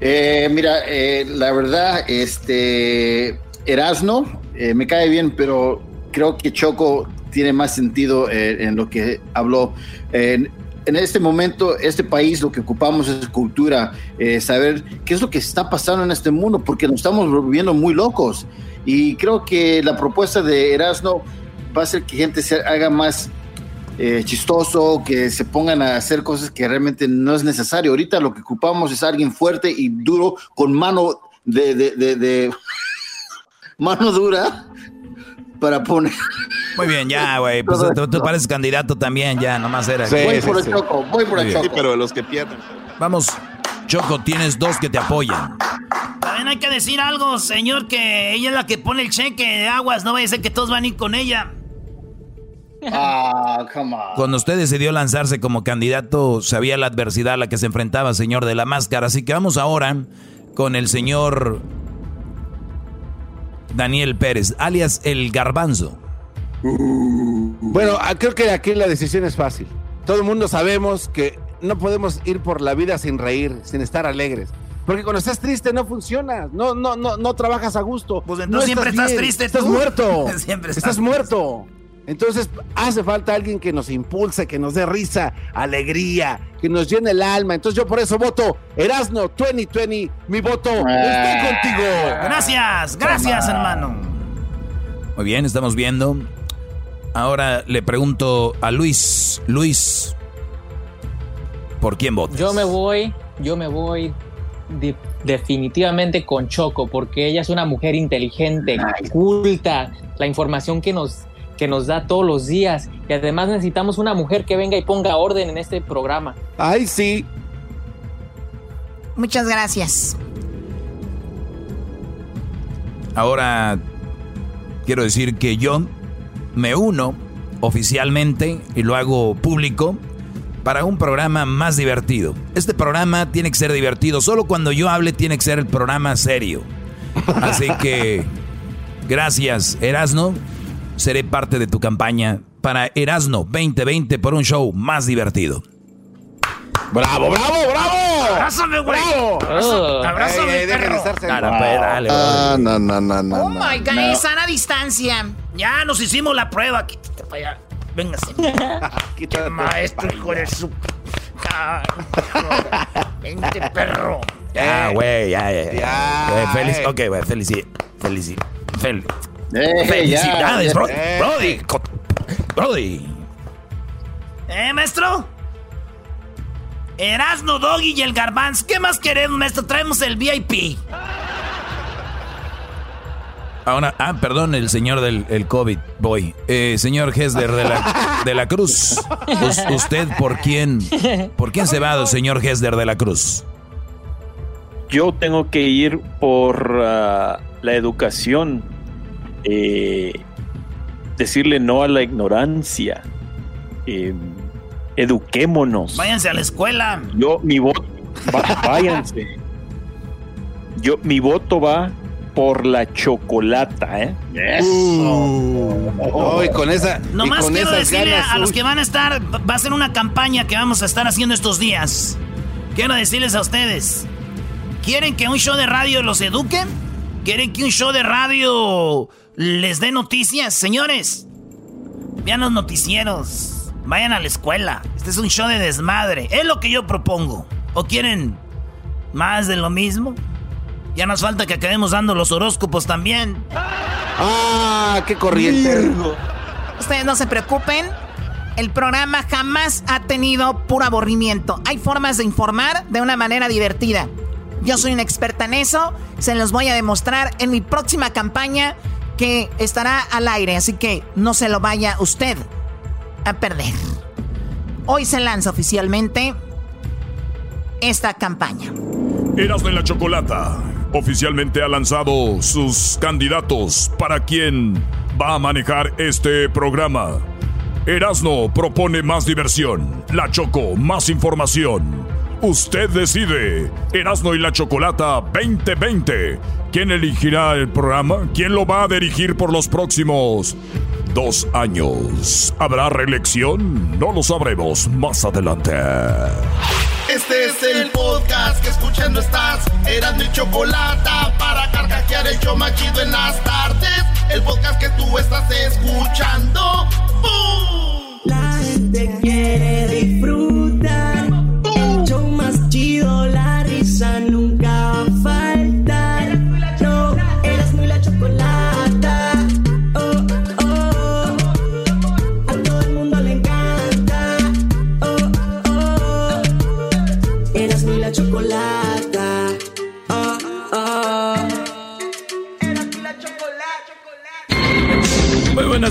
Eh, mira, eh, la verdad, este Erasno eh, me cae bien, pero creo que Choco tiene más sentido eh, en lo que habló. En, este momento, este país lo que ocupamos es cultura, eh, saber qué es lo que está pasando en este mundo, porque nos estamos volviendo muy locos. Y creo que la propuesta de Erasno va a hacer que gente se haga más eh, chistoso, que se pongan a hacer cosas que realmente no es necesario. Ahorita lo que ocupamos es alguien fuerte y duro, con mano de, de, de- de- (laughs) mano dura para poner. Muy bien, ya, güey. Pues tú, tú pareces candidato también, ya, nomás era. Sí, voy sí, por el sí. choco, voy por el. Sí, choco. pero de los que pierden. Vamos, Choco, tienes dos que te apoyan. También hay que decir algo, señor, que ella es la que pone el cheque de aguas. No vaya a ser que todos van a ir con ella. Ah, come on. Cuando usted decidió lanzarse como candidato, sabía la adversidad a la que se enfrentaba, señor de la máscara. Así que vamos ahora con el señor Daniel Pérez, alias el Garbanzo. Bueno, ah, creo que aquí la decisión es fácil. Todo el mundo sabemos que no podemos ir por la vida sin reír, sin estar alegres. Porque cuando estás triste no funciona, no, no, no, no trabajas a gusto. Pues no siempre estás bien, triste Estás tú. muerto. (laughs) Siempre estás estás muerto. Entonces hace falta alguien que nos impulse, que nos dé risa, alegría, que nos llene el alma. Entonces yo por eso voto Erasno 2020, mi voto. Estoy contigo. Gracias, gracias, hermano. Muy bien, estamos viendo. Ahora le pregunto a Luis. Luis, ¿por quién votas? Yo me voy, yo me voy de- definitivamente con Choco, porque ella es una mujer inteligente, culta, la información que nos, que nos da todos los días. Y además necesitamos una mujer que venga y ponga orden en este programa. Ay, sí. Muchas gracias. Ahora quiero decir que yo me uno oficialmente y lo hago público para un programa más divertido. Este programa tiene que ser divertido. Solo cuando yo hable tiene que ser el programa serio. Así que gracias, Erasno. Seré parte de tu campaña para Erasno 2020 por un show más divertido. Bravo, bravo, bravo. Abrázame, güey. ¡Bravo! Abrázame, Ey, ey, dejen de perro. Dale, pues, dale, Ah, no, no, no, no. Oh my God, No. sana distancia. Ya nos hicimos la prueba. Quítate para allá. Véngase. (laughs) Quítate. Maestro, hijo de su. Ah, Vente, perro. Ya, güey, ya, ya. Ya, eh. ok, güey, felici- felici- fel- Eh, felicidades, ya, eh. Brody. Brody. ¿Eh, maestro? Erasno, Doggy y el Garbanz. ¿Qué más queremos, maestro? Traemos el VIP. Ahora, ah, perdón, el señor del el COVID, voy. Eh, señor Hesler de la, de la Cruz. Us- ¿Usted por quién? ¿Por quién se va, señor Hesler de la Cruz? Yo tengo que ir por ah, la educación, eh, decirle no a la ignorancia, eh, eduquémonos. Váyanse a la escuela. Yo, mi voto, va- (laughs) váyanse. Yo, mi voto va por la chocolata, ¿eh? Oh, y con esa. y Nomás con quiero esas decirle ganas, a los que van a estar, va a ser una campaña que vamos a estar haciendo estos días. Quiero decirles a ustedes, ¿quieren que un show de radio los eduque? ¿Quieren que un show de radio les dé noticias? Señores, vean los noticieros, vayan a la escuela. Este es un show de desmadre, es lo que yo propongo. ¿O quieren más de lo mismo? Ya nos falta que acabemos dando los horóscopos también. Ah, qué corriente. Ustedes no se preocupen. El programa jamás ha tenido puro aburrimiento. Hay formas de informar de una manera divertida. Yo soy una experta en eso. Se los voy a demostrar en mi próxima campaña que estará al aire. Así que no se lo vaya usted a perder. Hoy se lanza oficialmente esta campaña. Erasmo y la Chocolata oficialmente ha lanzado sus candidatos para quien va a manejar este programa. Erasno propone más diversión, la Choco más información. Usted decide. Erasno y la Chocolata 2020. ¿Quién elegirá el programa? ¿Quién lo va a dirigir por los próximos dos años? ¿Habrá reelección? No lo sabremos más adelante. Este es el podcast que escuchando estás. Eran mi chocolate para carcajear el show machido en las tardes. El podcast que tú estás escuchando. ¡Bum! La gente quiere disfrutar.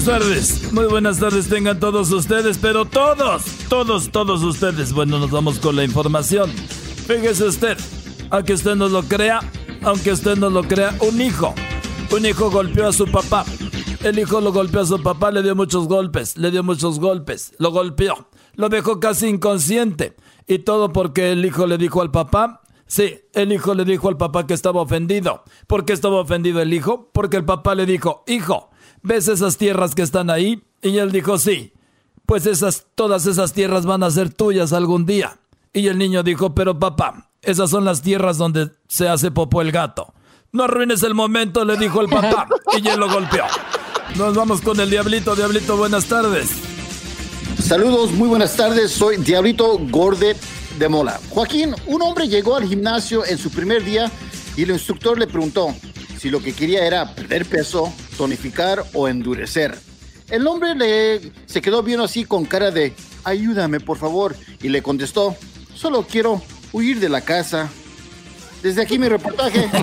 Buenas tardes, muy buenas tardes tengan todos ustedes, pero todos, todos, todos ustedes. Bueno, nos vamos con la información. Fíjese usted, aunque usted no lo crea, aunque usted no lo crea, un hijo, un hijo golpeó a su papá. El hijo lo golpeó a su papá, le dio muchos golpes, le dio muchos golpes, lo golpeó, lo dejó casi inconsciente. Y todo porque el hijo le dijo al papá, Sí, el hijo le dijo al papá que estaba ofendido. ¿Por qué estaba ofendido el hijo? Porque el papá le dijo, hijo, ¿ves esas tierras que están ahí? Y él dijo, sí. Pues esas, todas esas tierras van a ser tuyas algún día. Y el niño dijo, pero papá, esas son las tierras donde se hace popó el gato. No arruines el momento, le dijo el papá. Y él lo golpeó. Nos vamos con el diablito. Diablito, buenas tardes. Saludos, muy buenas tardes. Soy Diablito Gorde de Mola. Joaquín, un hombre llegó al gimnasio en su primer día y el instructor le preguntó si lo que quería era perder peso, tonificar o endurecer. El hombre le, se quedó viendo así con cara de ayúdame por favor y le contestó solo quiero huir de la casa. Desde aquí mi reportaje. (laughs)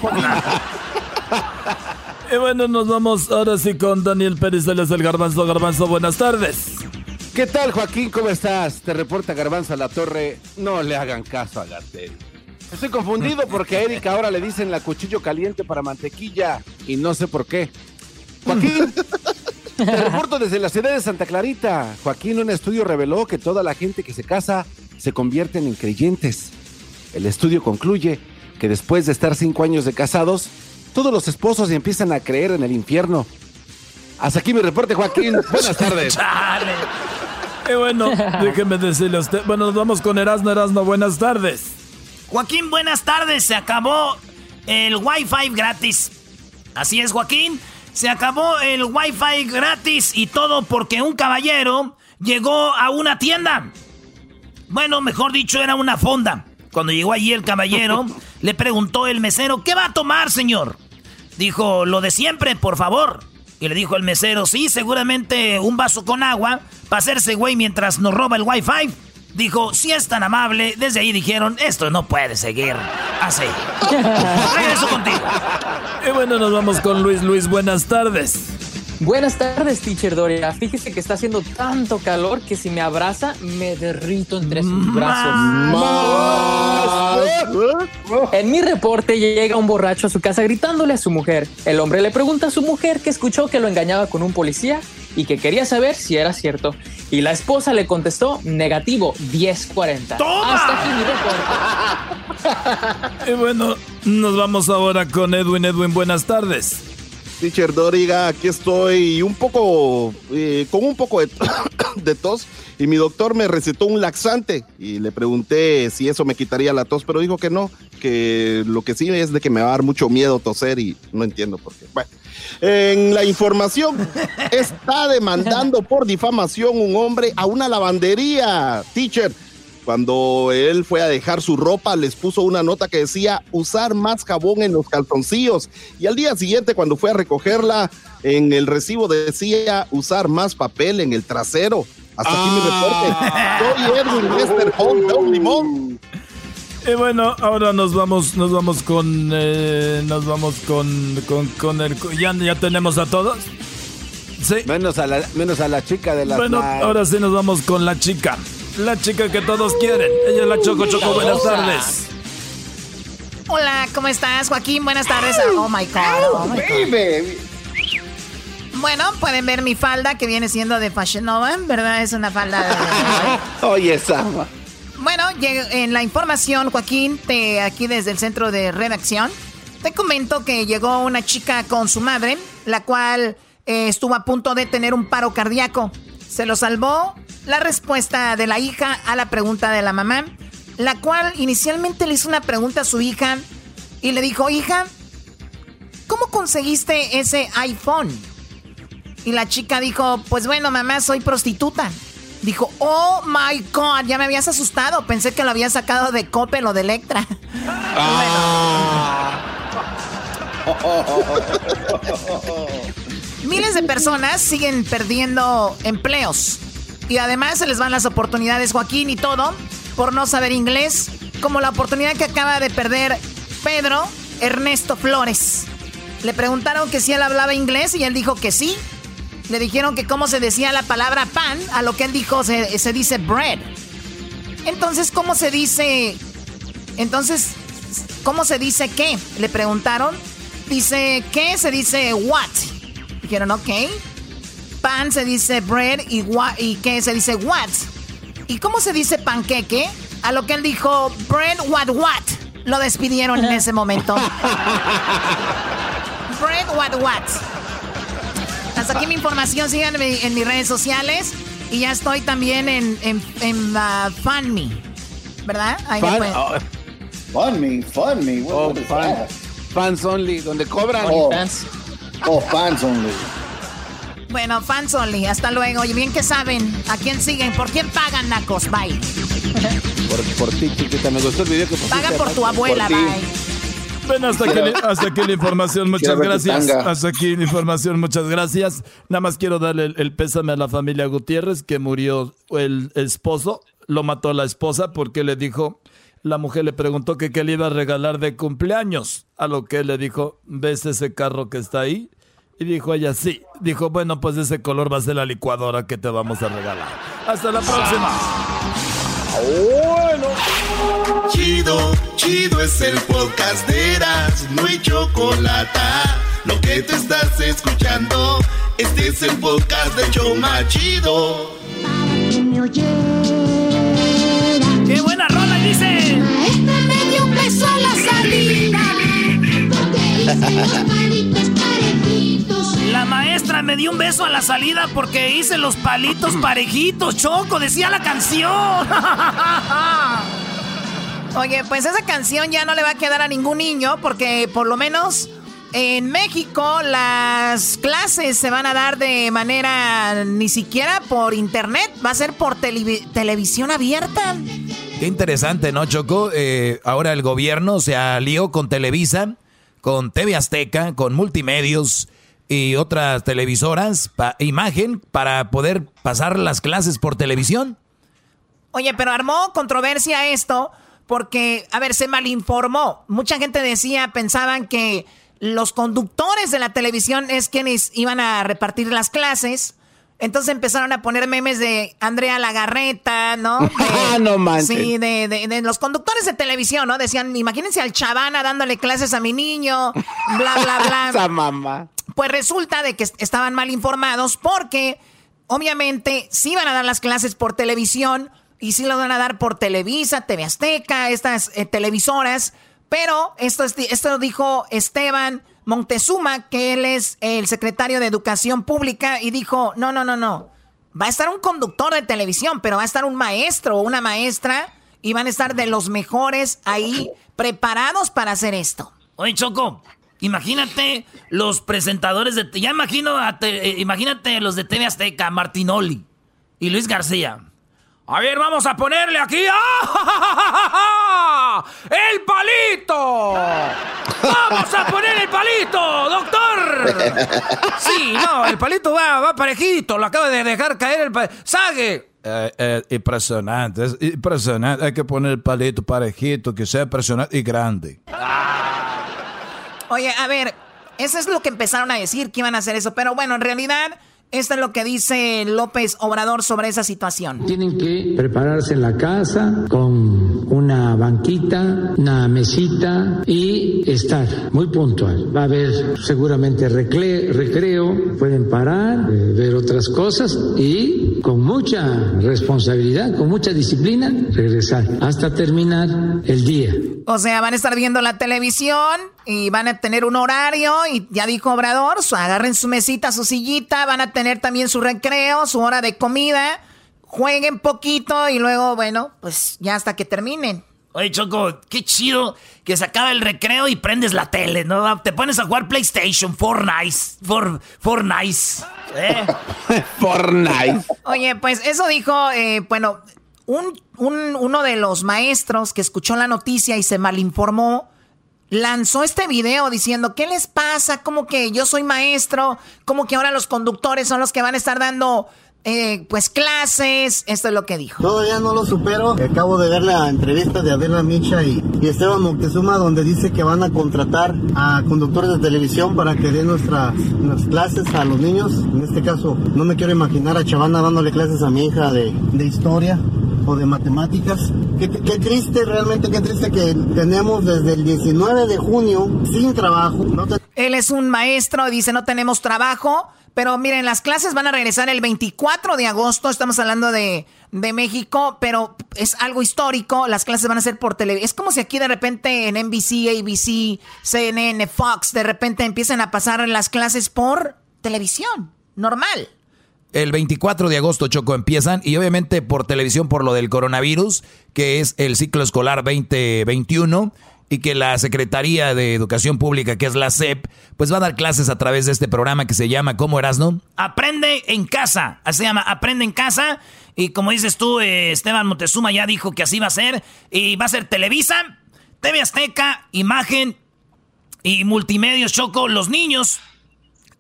Y bueno, nos vamos ahora sí con Daniel Pérez, él es el Garbanzo. Garbanzo, buenas tardes. ¿Qué tal, Joaquín? ¿Cómo estás? Te reporta Garbanzo a la torre. No le hagan caso a Gatel. Estoy confundido porque a Erika ahora le dicen la cuchillo caliente para mantequilla y no sé por qué. Joaquín, (laughs) te reporto desde la ciudad de Santa Clarita. Joaquín, un estudio reveló que toda la gente que se casa se convierten en creyentes. El estudio concluye que después de estar cinco años de casados, todos los esposos empiezan a creer en el infierno. Hasta aquí mi reporte, Joaquín. Buenas tardes. Y bueno, déjeme decirle a usted. Bueno, nos vamos con Erasmo. Erasmo, buenas tardes. Joaquín, buenas tardes. Se acabó el Wi-Fi gratis. Así es, Joaquín. Se acabó el Wi-Fi gratis y todo porque un caballero llegó a una tienda. Bueno, mejor dicho, era una fonda. Cuando llegó allí el caballero, (laughs) le preguntó el mesero, ¿qué va a tomar, señor? Dijo, lo de siempre, por favor. Y le dijo el mesero, sí, seguramente un vaso con agua para hacerse güey mientras nos roba el wifi. Dijo, si es tan amable, desde ahí dijeron, esto no puede seguir así. (laughs) Regreso contigo. Y bueno, nos vamos con Luis. Luis, buenas tardes. Buenas tardes, teacher Doria. Fíjese que está haciendo tanto calor que si me abraza, me derrito entre sus brazos. En mi reporte llega un borracho a su casa gritándole a su mujer. El hombre le pregunta a su mujer que escuchó que lo engañaba con un policía y que quería saber si era cierto. Y la esposa le contestó negativo 1040. Hasta aquí mi reporte. (laughs) Y bueno, nos vamos ahora con Edwin. Edwin, buenas tardes. Teacher Doriga, aquí estoy un poco, eh, con un poco de, (coughs) de, tos y mi doctor me recetó un laxante y le pregunté si eso me quitaría la tos, pero dijo que no, que lo que sí es de que me va a dar mucho miedo toser y no entiendo por qué. Bueno, en la información (laughs) está demandando por difamación un hombre a una lavandería, teacher. Cuando él fue a dejar su ropa, les puso una nota que decía usar más jabón en los calzoncillos. Y al día siguiente, cuando fue a recogerla, en el recibo decía usar más papel en el trasero. Hasta aquí mi reporte. Soy Edwin (laughs) Lester Holt Limón. Y bueno, ahora nos vamos, nos vamos con, eh, nos vamos con, con, con el, ya, ya tenemos a todos. Sí. Menos a la, menos a la chica de la. Bueno, ahora sí nos vamos con la chica. La chica que todos quieren. Ella es la Choco Choco. Buenas tardes. Hola, ¿cómo estás, Joaquín? Buenas tardes. Oh my God. Oh my God. Bueno, pueden ver mi falda que viene siendo de Fashion Nova, ¿verdad? Es una falda de. (laughs) Oye, Sama. Bueno, en la información, Joaquín, te, aquí desde el centro de redacción, te comento que llegó una chica con su madre, la cual eh, estuvo a punto de tener un paro cardíaco. Se lo salvó la respuesta de la hija a la pregunta de la mamá, la cual inicialmente le hizo una pregunta a su hija y le dijo, hija, ¿cómo conseguiste ese iPhone? Y la chica dijo, pues bueno, mamá, soy prostituta. Dijo, oh my God, ya me habías asustado. Pensé que lo había sacado de Coppel o de Electra. Ah. Miles de personas siguen perdiendo empleos. Y además se les van las oportunidades, Joaquín, y todo, por no saber inglés. Como la oportunidad que acaba de perder Pedro Ernesto Flores. Le preguntaron que si él hablaba inglés y él dijo que sí. Le dijeron que cómo se decía la palabra pan, a lo que él dijo se, dice bread. Entonces, ¿cómo se dice? Entonces, ¿cómo se dice qué? Le preguntaron. Dice, ¿qué? Se dice what. Dijeron, ok. Pan se dice bread y, what, y ¿qué? Se dice what. ¿Y cómo se dice panqueque? A lo que él dijo, bread what what. Lo despidieron en ese momento. (laughs) bread what what. Hasta aquí mi información. Síganme en mis redes sociales. Y ya estoy también en, en, en uh, FunMe. ¿Verdad? Ahí Fun, oh, FunMe, FunMe. What, Oh, what is fan- that? fans only, donde cobran. Oh, oh, fans only. Bueno, fans only. Hasta luego. Y bien que saben a quién siguen, por quién pagan, Nacos. Bye. Por, por ti, chiquita. Me gustó el video que pusiste. Pagan por tu abuela. Por. Bye. Bueno, hasta aquí, hasta aquí la información, muchas gracias. Hasta aquí la información, muchas gracias. Nada más quiero darle el, el pésame a la familia Gutiérrez, que murió el esposo, lo mató la esposa porque le dijo, la mujer le preguntó que qué le iba a regalar de cumpleaños, a lo que él le dijo, ¿ves ese carro que está ahí? Y dijo ella, sí. Dijo, bueno, pues ese color va a ser la licuadora que te vamos a regalar. Hasta la próxima. Chido, chido es el podcast de Eras, no hay chocolate. Lo que te estás escuchando, este es el podcast de Choma Chido. ¡Qué buena rola! Y dice... Este me dio un beso a la salida. La (laughs) maestra me dio un beso a la salida porque hice los palitos (clears throat) parejitos, Choco, decía la canción. (laughs) Oye, pues esa canción ya no le va a quedar a ningún niño porque por lo menos en México las clases se van a dar de manera ni siquiera por internet, va a ser por televisión abierta. Qué interesante, ¿no, Choco? Eh, ahora el gobierno se alió con Televisa, con TV Azteca, con Multimedios y otras televisoras, imagen, para poder pasar las clases por televisión. Oye, pero armó controversia esto porque, a ver, se malinformó. Mucha gente decía, pensaban que los conductores de la televisión es quienes iban a repartir las clases. Entonces empezaron a poner memes de Andrea Lagarreta, ¿no? (laughs) ah, no manches. Sí, de, los conductores de televisión, ¿no? Decían, imagínense al Chavana dándole clases a mi niño, bla, bla, bla. (laughs) Esa mamá. Pues resulta de que estaban mal informados porque, obviamente, sí iban a dar las clases por televisión y sí lo van a dar por Televisa, TV Azteca, estas eh, televisoras pero esto, esto lo dijo Esteban Montezuma, que él es el secretario de Educación Pública, y dijo, no, no, no, no. Va a estar un conductor de televisión, pero va a estar un maestro o una maestra, y van a estar de los mejores ahí preparados para hacer esto. Oye, Choco, imagínate los presentadores de... Ya imagino, eh, imagínate los de TV Azteca, Martinoli y Luis García. A ver, vamos a ponerle aquí. ¡Ah! (laughs) ¡El palito! ¡Vamos a poner el palito, doctor! (laughs) Sí, no, el palito va, va parejito. Lo acaba de dejar caer el palito. ¡Sague! Eh, eh, impresionante, es impresionante. Hay que poner el palito parejito, que sea impresionante y grande. Oye, a ver, eso es lo que empezaron a decir, que iban a hacer eso. Pero bueno, en realidad esto es lo que dice López Obrador sobre esa situación. Tienen que prepararse en la casa con una banquita, una mesita y estar muy puntual. Va a haber seguramente recreo, pueden parar, eh, ver otras cosas y con mucha responsabilidad, con mucha disciplina, regresar hasta terminar el día. O sea, van a estar viendo la televisión y van a tener un horario y ya dijo Obrador, agarren su mesita, su sillita, van a tener también su recreo, su hora de comida, jueguen poquito y luego, bueno, pues ya hasta que terminen. Oye, Choco, qué chido que se acaba el recreo y prendes la tele, ¿no? Te pones a jugar PlayStation, Fortnite, for, Fortnite. ¿eh? (laughs) Fortnite. Oye, pues eso dijo, eh, bueno, un, uno de los maestros que escuchó la noticia y se malinformó, lanzó este video diciendo, ¿qué les pasa? Como que yo soy maestro, como que ahora los conductores son los que van a estar dando eh, pues clases, esto es lo que dijo. Todavía no lo supero, acabo de ver la entrevista de Adela Micha y, Esteban Moctezuma donde dice que van a contratar a conductores de televisión para que den nuestras, clases a los niños. En este caso, no me quiero imaginar a Chavana dándole clases a mi hija de, de historia o de matemáticas. Qué, triste, realmente qué triste que tenemos desde el 19 de junio sin trabajo. Él es un maestro, dice no tenemos trabajo, pero miren, las clases van a regresar el 24 de agosto, estamos hablando de, de México, pero es algo histórico, las clases van a ser por televisión. Es como si aquí de repente en NBC, ABC, CNN, Fox, de repente empiezan a pasar las clases por televisión, normal. El 24 de agosto, Choco, empiezan y obviamente por televisión por lo del coronavirus, que es el ciclo escolar 2021 y que la Secretaría de Educación Pública, que es la SEP, pues va a dar clases a través de este programa que se llama, ¿cómo eras, no? Aprende en casa, así se llama, Aprende en casa. Y como dices tú, eh, Esteban Montezuma ya dijo que así va a ser. Y va a ser Televisa, TV Azteca, Imagen y Multimedios Choco. Los niños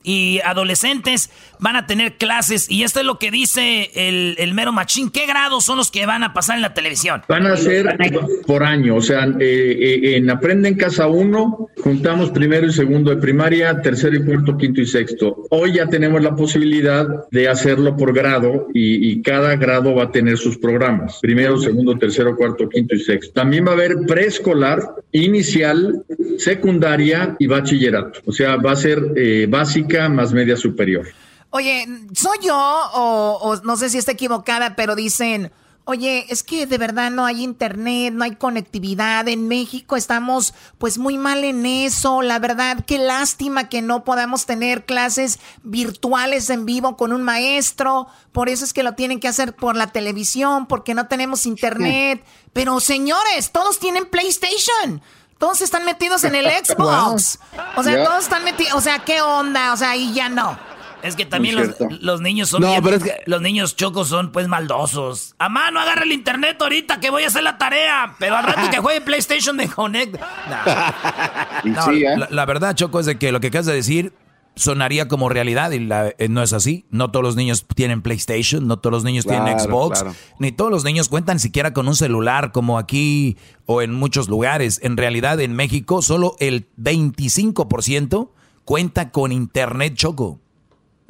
y adolescentes van a tener clases y esto es lo que dice el, mero machín. ¿Qué grados son los que van a pasar en la televisión? Van a ser por año, o sea, eh, eh, en Aprende en Casa 1 juntamos primero y segundo de primaria, tercero y cuarto, quinto y sexto. Hoy ya tenemos la posibilidad de hacerlo por grado y, y cada grado va a tener sus programas. Primero, segundo, tercero, cuarto, quinto y sexto. También va a haber preescolar, inicial, secundaria y bachillerato. O sea, va a ser eh, básica más media superior. Oye, ¿soy yo o, no sé si está equivocada, pero dicen Oye, es que de verdad no hay internet, no hay conectividad. En México estamos pues muy mal en eso. La verdad, qué lástima que no podamos tener clases virtuales en vivo con un maestro. Por eso es que lo tienen que hacer por la televisión, porque no tenemos internet. Pero señores, todos tienen PlayStation. Todos están metidos en el (laughs) Xbox. O sea, todos están metidos. O sea, ¿qué onda? O sea, ahí ya no. Es que también los, los, niños son no, pero es que... los niños chocos son pues maldosos. A mano agarra el internet ahorita que voy a hacer la tarea, pero al rato que juegue (laughs) PlayStation de Connect. No. sí, ¿eh? la, la, verdad, Choco, es de que lo que acabas de decir sonaría como realidad y la, eh, no es así. No todos los niños tienen PlayStation, no todos los niños claro, tienen Xbox, claro. ni todos los niños cuentan siquiera con un celular como aquí o en muchos lugares. En realidad, en México, solo el 25% cuenta con internet, Choco.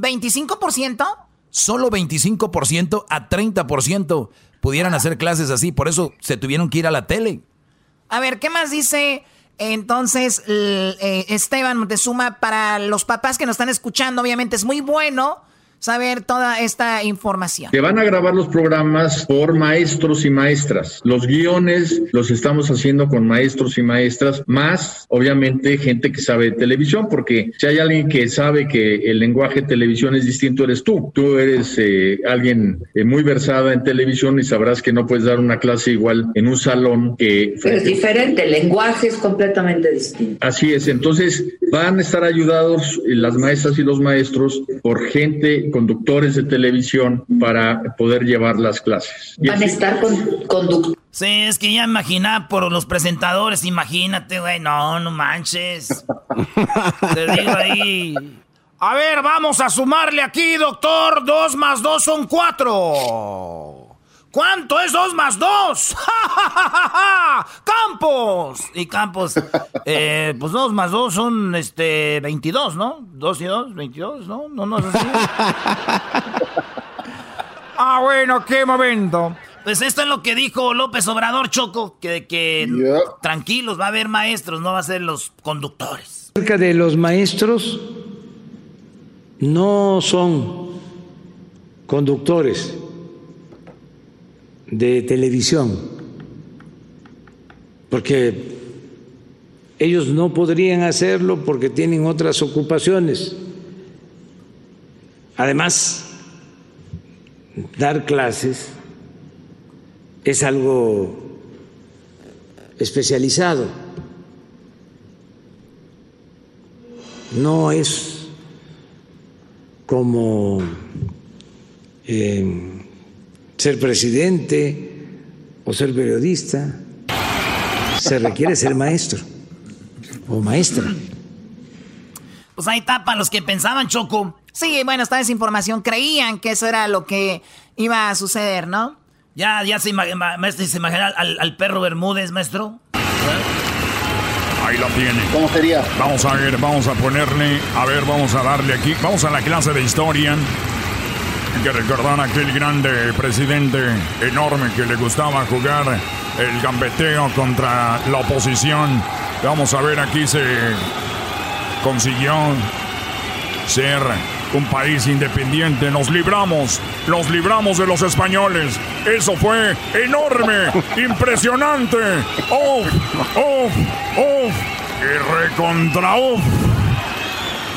¿25%? Solo 25% a 30% pudieran hacer clases así. Por eso se tuvieron que ir a la tele. A ver, ¿qué más dice entonces eh, Esteban Montezuma para los papás que nos están escuchando? Obviamente es muy bueno saber toda esta información. Se van a grabar los programas por maestros y maestras. Los guiones los estamos haciendo con maestros y maestras, más obviamente gente que sabe de televisión, porque si hay alguien que sabe que el lenguaje de televisión es distinto, eres tú. Tú eres eh, alguien eh, muy versada en televisión y sabrás que no puedes dar una clase igual en un salón que... Pero es diferente, el lenguaje es completamente distinto. Así es, entonces van a estar ayudados eh, las maestras y los maestros por gente conductores de televisión para poder llevar las clases. Van a estar con conductores. Sí, es que ya imagina por los presentadores, imagínate, güey, no, no manches. (laughs) Te digo ahí. A ver, vamos a sumarle aquí, doctor. Dos más dos son cuatro. ¿Cuánto es 2 más 2? (laughs) ¡Campos! Y Campos, eh, pues 2 más 2 son este 22, ¿no? 2 y 2, 22, ¿no? No, no es así. (laughs) ah, bueno, qué momento. Pues esto es lo que dijo López Obrador Choco, que, que yeah. tranquilos, va a haber maestros, no va a ser los conductores. Cerca de los maestros no son conductores de televisión, porque ellos no podrían hacerlo porque tienen otras ocupaciones. Además, dar clases es algo especializado, no es como eh, ser presidente o ser periodista. Se requiere ser maestro o maestra. Pues ahí tapa los que pensaban, Choco. Sí, bueno, esta desinformación. Creían que eso era lo que iba a suceder, ¿no? Ya, ya se, imagina, maestro, se imagina al, al, perro Bermúdez, maestro. Ahí lo tiene. ¿Cómo sería? Vamos a ver, vamos a ponerle, a ver, vamos a darle aquí. Vamos a la clase de historia. Hay que recordar a aquel grande presidente enorme que le gustaba jugar el gambeteo contra la oposición. Vamos a ver, aquí se consiguió ser un país independiente. Nos libramos, nos libramos de los españoles. Eso fue enorme, impresionante. ¡Uf! ¡Uf! ¡Uf! Y recontra uf.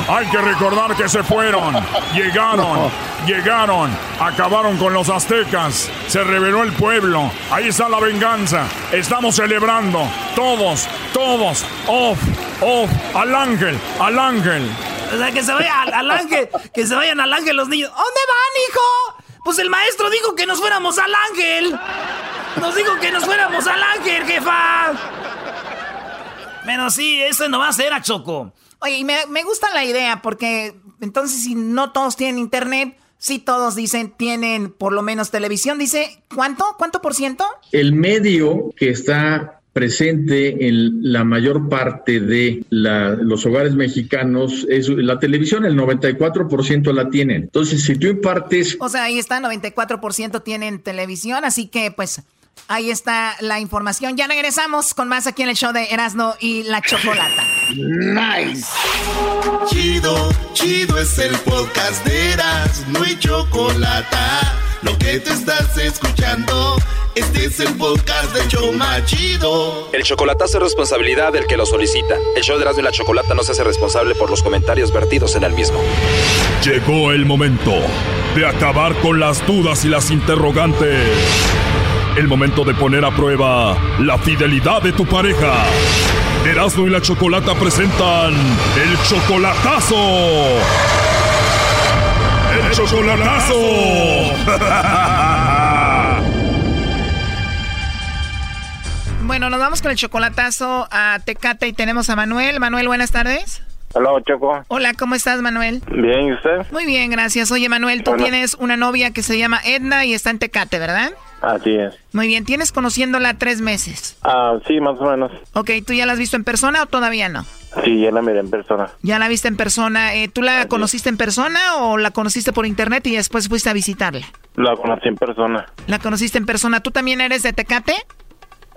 Hay que recordar que se fueron, llegaron, llegaron, acabaron con los aztecas, se rebeló el pueblo, ahí está la venganza, estamos celebrando, todos, todos, off, off, al ángel, al ángel. O sea, que se vaya al, al ángel, que se vayan al ángel los niños. ¿Dónde van, hijo? Pues el maestro dijo que nos fuéramos al ángel. Nos dijo que nos fuéramos al ángel, jefa. Pero sí, eso no va a ser a Choco. Oye, y me, me, gusta la idea porque entonces si no todos tienen internet, sí todos dicen tienen por lo menos televisión. Dice, ¿cuánto? ¿Cuánto por ciento? El medio que está presente en la mayor parte de la, los hogares mexicanos es la televisión, el 94% la tienen. Entonces, si tú impartes... O sea, ahí está, 94% tienen televisión, así que pues Ahí está la información. Ya regresamos con más aquí en el show de Erasmo y la Chocolata. Nice. Chido, chido es el podcast de Erasmo y Chocolata Lo que te estás escuchando, este es el podcast de Choma Chido. El chocolatazo es responsabilidad del que lo solicita. El show de Erasmo y la Chocolata no se hace responsable por los comentarios vertidos en el mismo. Llegó el momento de acabar con las dudas y las interrogantes. El momento de poner a prueba la fidelidad de tu pareja. Erasmo y la Chocolata presentan el chocolatazo. ¡El chocolatazo! (laughs) Bueno, nos vamos con el chocolatazo a Tecate y tenemos a Manuel. Manuel, buenas tardes. Hola, Choco. Hola, ¿cómo estás, Manuel? Bien, ¿y usted? Muy bien, gracias. Oye, Manuel, tú tienes una novia que se llama Edna y está en Tecate, ¿verdad? Así es. Muy bien, ¿tienes conociéndola tres meses? Ah, sí, más o menos. Ok, ¿tú ya la has visto en persona o todavía no? Sí, ya la miré en persona. Ya la viste en persona. Eh, ¿Tú la conociste en persona o la conociste por internet y después fuiste a visitarla? La conocí en persona. La conociste en persona. ¿Tú también eres de Tecate?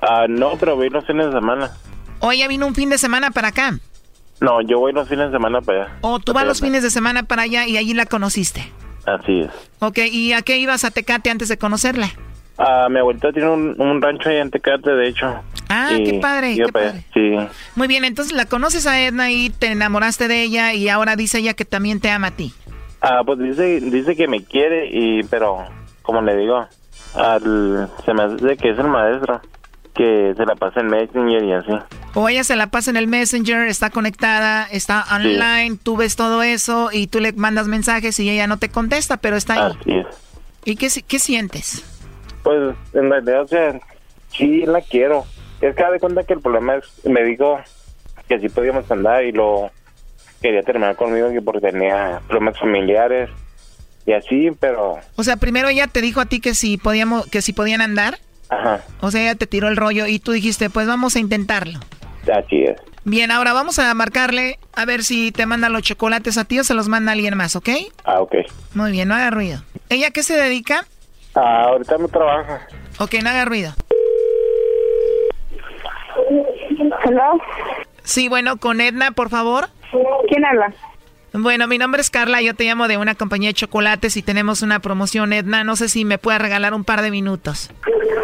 Ah, no, pero voy los fines de semana. ¿O ella vino un fin de semana para acá? No, yo voy los fines de semana para allá. ¿O tú vas los fines de semana para allá y allí la conociste? Así es. Ok, ¿y a qué ibas a Tecate antes de conocerla? Ah, mi abuelita tiene un, un rancho ahí en Tecate, de hecho. Ah, Y qué padre, qué padre. Sí. Muy bien, entonces la conoces a Edna y te enamoraste de ella y ahora dice ella que también te ama a ti. Ah, pues dice, dice que me quiere y, pero, como le digo, al, se me hace que es el maestro, que se la pasa en Messenger y así. O ella se la pasa en el Messenger, está conectada, está online, tú ves todo eso y tú le mandas mensajes y ella no te contesta, pero está ahí. Así es. ¿Y qué, qué sientes? Pues, en realidad, o sea, sí la quiero. Es que da de cuenta que el problema es, me dijo que sí podíamos andar y lo quería terminar conmigo que porque tenía problemas familiares y así, pero, O sea, primero ella te dijo a ti que si podíamos, que si podían andar, ajá, o sea, ella te tiró el rollo y tú dijiste, pues vamos a intentarlo. así es. Bien, ahora vamos a marcarle a ver si te manda los chocolates a ti o se los manda alguien más, ¿ok? Ah, ok. Muy bien, no haga ruido. ¿Ella qué se dedica? Ah, ahorita no trabaja. Ok, no haga ruido. ¿Hello? Sí, bueno, con Edna, por favor. ¿Quién habla? Bueno, mi nombre es Carla, yo te llamo de una compañía de chocolates y tenemos una promoción, Edna. No sé si me puedes regalar un par de minutos.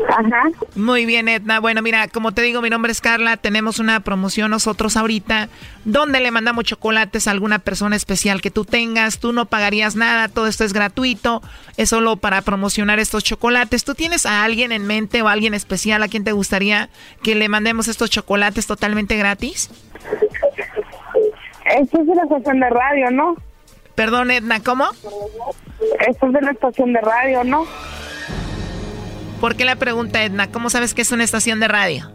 Ajá. Muy bien, Edna. Bueno, mira, como te digo, mi nombre es Carla. Tenemos una promoción nosotros ahorita donde le mandamos chocolates a alguna persona especial que tú tengas. Tú no pagarías nada, todo esto es gratuito. Es solo para promocionar estos chocolates. ¿Tú tienes a alguien en mente o a alguien especial a quien te gustaría que le mandemos estos chocolates totalmente gratis? Esto es de la estación de radio, ¿no? Perdón, Edna, ¿cómo? Esto es de la estación de radio, ¿no? ¿Por qué la pregunta, Edna? ¿Cómo sabes que es una estación de radio?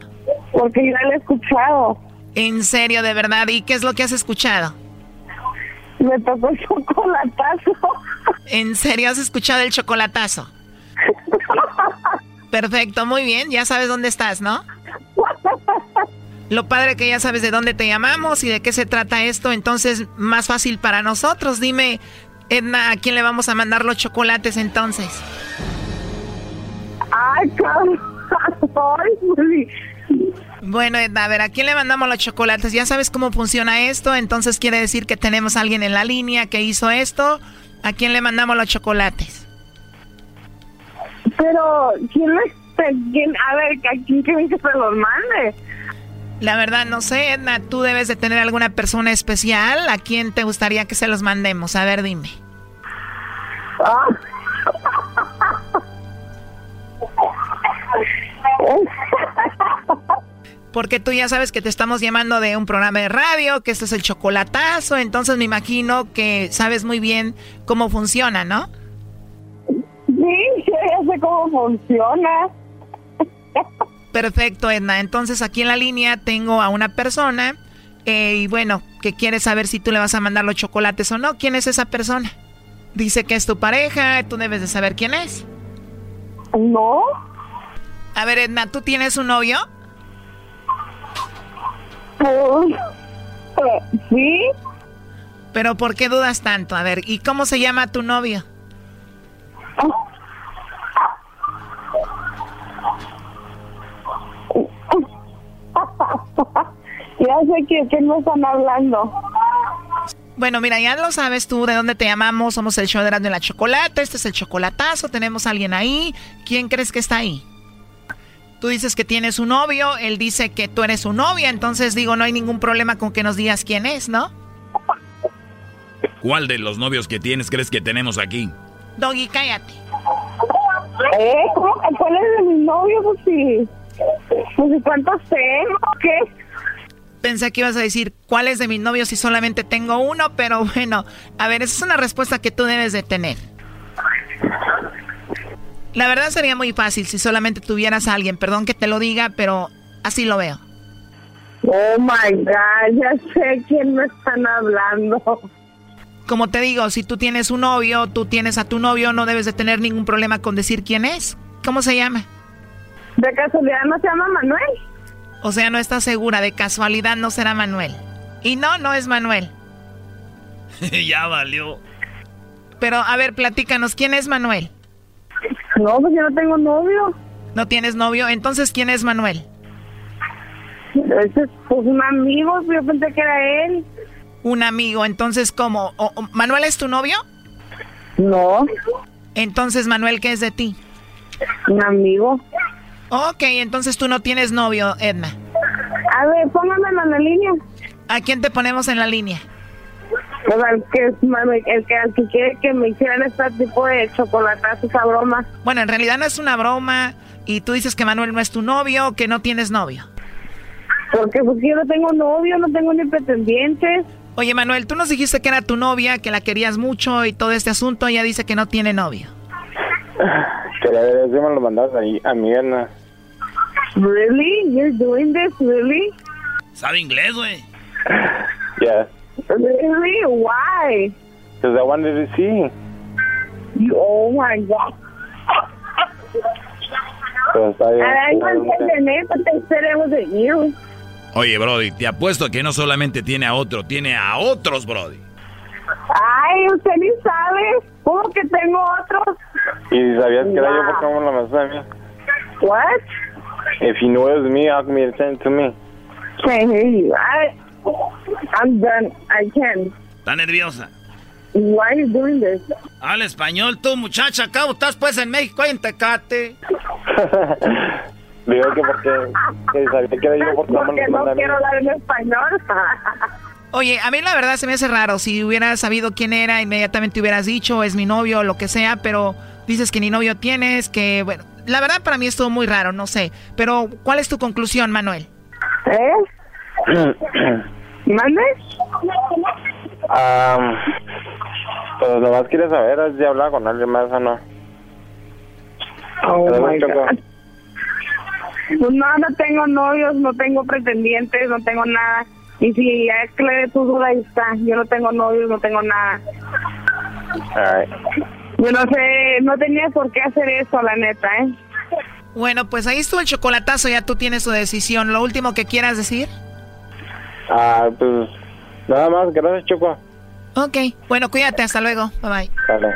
Porque ya lo he escuchado. En serio, de verdad. ¿Y qué es lo que has escuchado? Me tocó el chocolatazo. (laughs) ¿En serio has escuchado el chocolatazo? (laughs) Perfecto, muy bien. Ya sabes dónde estás, ¿no? Lo padre que ya sabes de dónde te llamamos y de qué se trata esto, entonces más fácil para nosotros. Dime, Edna, ¿a quién le vamos a mandar los chocolates entonces? Ay. Bueno, Edna, a ver, ¿a quién le mandamos los chocolates? Ya sabes cómo funciona esto, entonces quiere decir que tenemos a alguien en la línea que hizo esto. ¿A quién le mandamos los chocolates? Pero, ¿quién le... quién- a ver, ¿a quién quieren que se los mande? La verdad, no sé, Edna, tú debes de tener alguna persona especial. ¿A quién te gustaría que se los mandemos? A ver, dime. Porque tú ya sabes que te estamos llamando de un programa de radio, que este es el chocolatazo, entonces me imagino que sabes muy bien cómo funciona, ¿no? Sí, ya sé cómo funciona. Perfecto, Edna. Entonces aquí en la línea tengo a una persona eh, y bueno, que quiere saber si tú le vas a mandar los chocolates o no. ¿Quién es esa persona? Dice que es tu pareja, tú debes de saber quién es. No. A ver, Edna, ¿tú tienes un novio? Pues, sí. Pero ¿por qué dudas tanto? A ver, ¿y cómo se llama tu novio? (laughs) Ya sé que, que no están hablando. Bueno, mira, ya lo sabes tú de dónde te llamamos. Somos el show de Erasmo y la Chocolate. Este es el chocolatazo. Tenemos a alguien ahí. ¿Quién crees que está ahí? Tú dices que tienes un novio. Él dice que tú eres su novia. Entonces digo, no hay ningún problema con que nos digas quién es, ¿no? ¿Cuál de los novios que tienes crees que tenemos aquí? Doggy, cállate. ¿Eh? ¿Cuál es de mi novio? Pues sí. Pues cuántos tengo? ¿Qué? Pensé que ibas a decir cuál es de mis novios si solamente tengo uno, pero bueno, a ver, esa es una respuesta que tú debes de tener. La verdad sería muy fácil si solamente tuvieras a alguien, perdón que te lo diga, pero así lo veo. Oh my God, ya sé quién me están hablando. Como te digo, si tú tienes un novio, tú tienes a tu novio, no debes de tener ningún problema con decir quién es. ¿Cómo se llama? ¿De casualidad no se llama Manuel? O sea, no estás segura, de casualidad no será Manuel. Y no, no es Manuel. (laughs) ya valió. Pero, a ver, platícanos, ¿quién es Manuel? No, pues yo no tengo novio. ¿No tienes novio? Entonces, ¿quién es Manuel? Ese es pues, un amigo, yo pensé que era él. Un amigo, entonces, ¿cómo? ¿Manuel es tu novio? No. Entonces, Manuel, ¿qué es de ti? Un amigo. Ok, entonces tú no tienes novio, Edna. A ver, póngamelo en la línea. ¿A quién te ponemos en la línea? Pues al que, el que, al que quiere que me hicieran este tipo de chocolatazo, esa broma. Bueno, en realidad no es una broma. Y tú dices que Manuel no es tu novio, que no tienes novio. Porque pues yo no tengo novio, no tengo ni pretendientes. Oye, Manuel, tú nos dijiste que era tu novia, que la querías mucho y todo este asunto. Ella dice que no tiene novio. Que la verdad me lo mandas ahí a mi Edna. Really? You're doing this, really? ¿Sabe inglés, güey? Yeah. Really? Why? Because I wanted to see. You, oh my God. Pero está bien. I you. Oye, Brody, te apuesto que no solamente tiene a otro, tiene a otros, Brody. Ay, usted ni sabe. ¿Cómo que tengo otros? ¿Y sabías que era yo porque me lo mandaste a mí? What? If you knew it was me, how come you send it to me? Can't hear you. I, I'm done. I can't. Está nerviosa. Why are you doing this? Habla español tú, muchacha. Acá estás pues en México en Tecate. (laughs) Digo que porque que sabía que era yo me Porque no quiero hablar en español. (laughs) Oye, a mí la verdad se me hace raro. Si hubieras sabido quién era, inmediatamente hubieras dicho, es mi novio o lo que sea, pero dices que ni novio tienes, que bueno, la verdad para mí es todo muy raro, no sé. Pero, ¿cuál es tu conclusión, Manuel? ¿Eh? (clears throat) ¿Mande? Um, pues nomás quieres saber, has de hablar con alguien más o no. Oh my God. Pues no, no tengo novios, no tengo pretendientes, no tengo nada. Y si ya aclaré tu duda, ahí está. Yo no tengo novios, no tengo nada. alright. Yo no sé, no tenía por qué hacer eso, la neta, ¿eh? Bueno, pues ahí estuvo el chocolatazo, ya tú tienes tu decisión. ¿Lo último que quieras decir? Ah, pues nada más, gracias Choco. Ok, bueno, cuídate, hasta luego. Bye bye. Vale.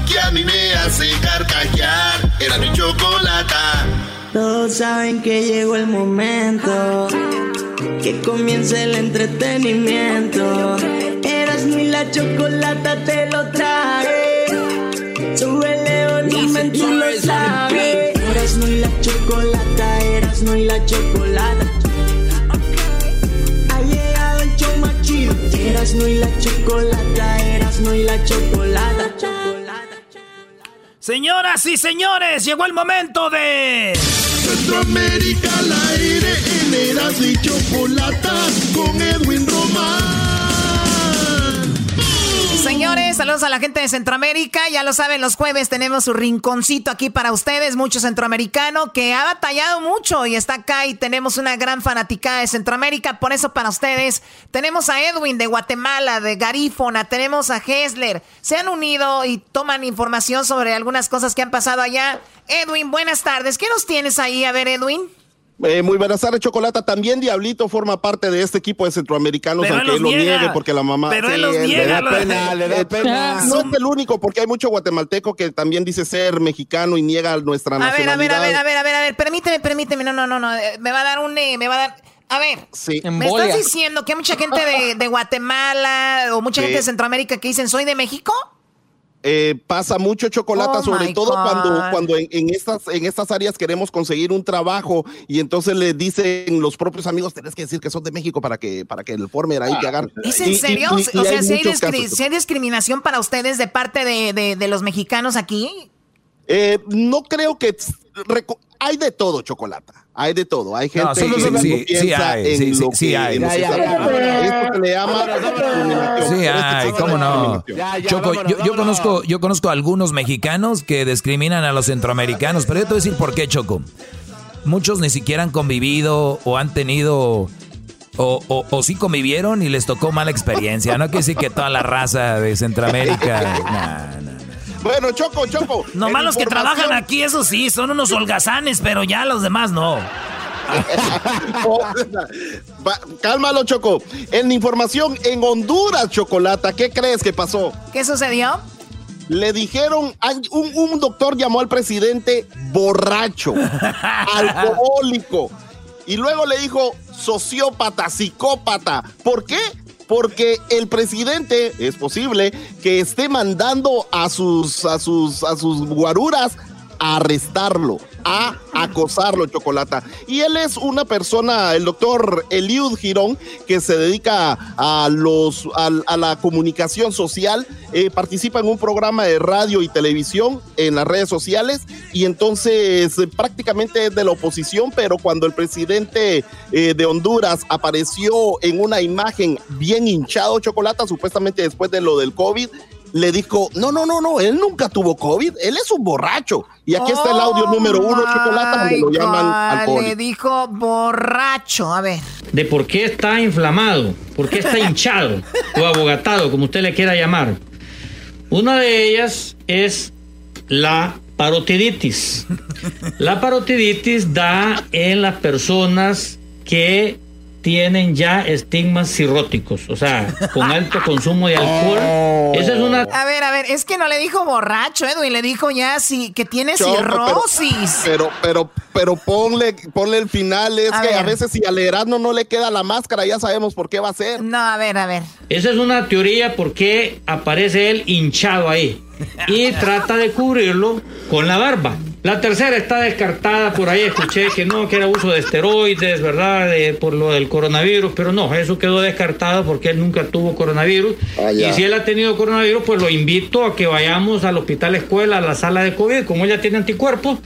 a mí me hace carcajear. Era mi chocolata. Todos saben que llegó el momento que comience el entretenimiento. Eras ni la chocolata te lo trae. Súbele volumen, tú lo sabes. Eras no y la chocolata, eras no y la chocolata. Ha llegado el show más chido. Eras no y la chocolata, eras no y la chocolata. Señoras y señores, llegó el momento de... Centroamérica al aire en y chocolata con Edwin A la gente de Centroamérica. Ya lo saben, los jueves tenemos su rinconcito aquí para ustedes. Mucho centroamericano que ha batallado mucho y está acá y tenemos una gran fanaticada de Centroamérica. Por eso para ustedes tenemos a Edwin de Guatemala, de Garífona, tenemos a Hessler. Se han unido y toman información sobre algunas cosas que han pasado allá. Edwin, buenas tardes. ¿Qué nos tienes ahí? A ver, Edwin. Eh, muy buenas tardes, Chocolata. También Diablito forma parte de este equipo de centroamericanos, Pero aunque él lo niega. niegue porque la mamá. Pero él los le niega, da lo- pena, (laughs) le da pena. No es el único, porque hay mucho guatemalteco que también dice ser mexicano y niega nuestra A ver, a nacionalidad. ver, a ver, a ver, a ver, a ver, permíteme, permíteme, no, no, no, no, eh, me va a dar un, eh, me va a dar, a ver, Sí. me estás diciendo que hay mucha gente de, de Guatemala o mucha Sí. gente de Centroamérica que dicen, soy de México? Eh, pasa mucho chocolate, Oh sobre todo God. cuando, cuando en, en estas, en estas áreas queremos conseguir un trabajo y entonces le dicen los propios amigos, tenés que decir que son de México para que, para que el former ahí te hagan. ¿Es en serio? y- y o sea, hay si hay, muchos discri- casos. si hay discriminación para ustedes de parte de, de- de los mexicanos aquí. Eh, no creo que hay de todo, chocolata. Hay de todo. Hay gente No, sí, que sí, no sí, sí piensa hay, en sí, sí, lo sí que hay. nos Ya, ya, está- ya. Esto se le llama. Sí, Esto ay, se cómo no. Choco, yo, yo conozco, yo conozco a algunos mexicanos que discriminan a los centroamericanos, pero yo te voy a decir por qué, Choco. Muchos ni siquiera han convivido o han tenido o, o, o sí convivieron y les tocó mala experiencia. No quiere decir que toda la raza de Centroamérica. (laughs) nah, nah. Bueno, Choco, Choco. (laughs) Nomás los que trabajan aquí, eso sí, son unos holgazanes, pero ya los demás no. (laughs) Oh, Cálmalo, Choco. En información en Honduras, Chocolata, ¿qué crees que pasó? ¿Qué sucedió? Le dijeron, un, un doctor llamó al presidente borracho, (laughs) alcohólico, y luego le dijo sociópata, psicópata. ¿Por qué? Porque el presidente es posible que esté mandando a sus, a sus, a sus guaruras a arrestarlo, a acosarlo, Chocolata. Y él es una persona, el doctor Eliud Girón, que se dedica a, los, a, la comunicación social, eh, participa en un programa de radio y televisión en las redes sociales y entonces eh, prácticamente es de la oposición, pero cuando el presidente eh, de Honduras apareció en una imagen bien hinchado, Chocolata, supuestamente después de lo del COVID, le dijo, no, no, no, no, él nunca tuvo COVID, él es un borracho. Y aquí está el audio número uno, Chocolata, donde lo Oh llaman God, Le alcohólico. dijo borracho. A ver. de por qué está inflamado, por qué está hinchado (laughs) o abogatado, como usted le quiera llamar. Una de ellas es la parotiditis. La parotiditis da en las personas que tienen ya estigmas cirróticos, o sea, con alto consumo de alcohol. Esa es una A ver, a ver, es que no le dijo borracho, Edwin, le dijo ya sí, que tiene Choco, cirrosis. Pero, pero, pero ponle, ponle el final, es A que a veces si al Erasmo no le queda la máscara, ya sabemos por qué va a ser. No, a ver, a ver. Esa es una teoría porque aparece él hinchado ahí y trata de cubrirlo con la barba. La tercera está descartada por ahí, escuché que no, que era uso de esteroides, ¿verdad? De- por lo del coronavirus, pero no, eso quedó descartado porque él nunca tuvo coronavirus. ya. y si él ha tenido coronavirus, pues lo invito a que vayamos al hospital escuela, a la sala de COVID, como ella tiene anticuerpos,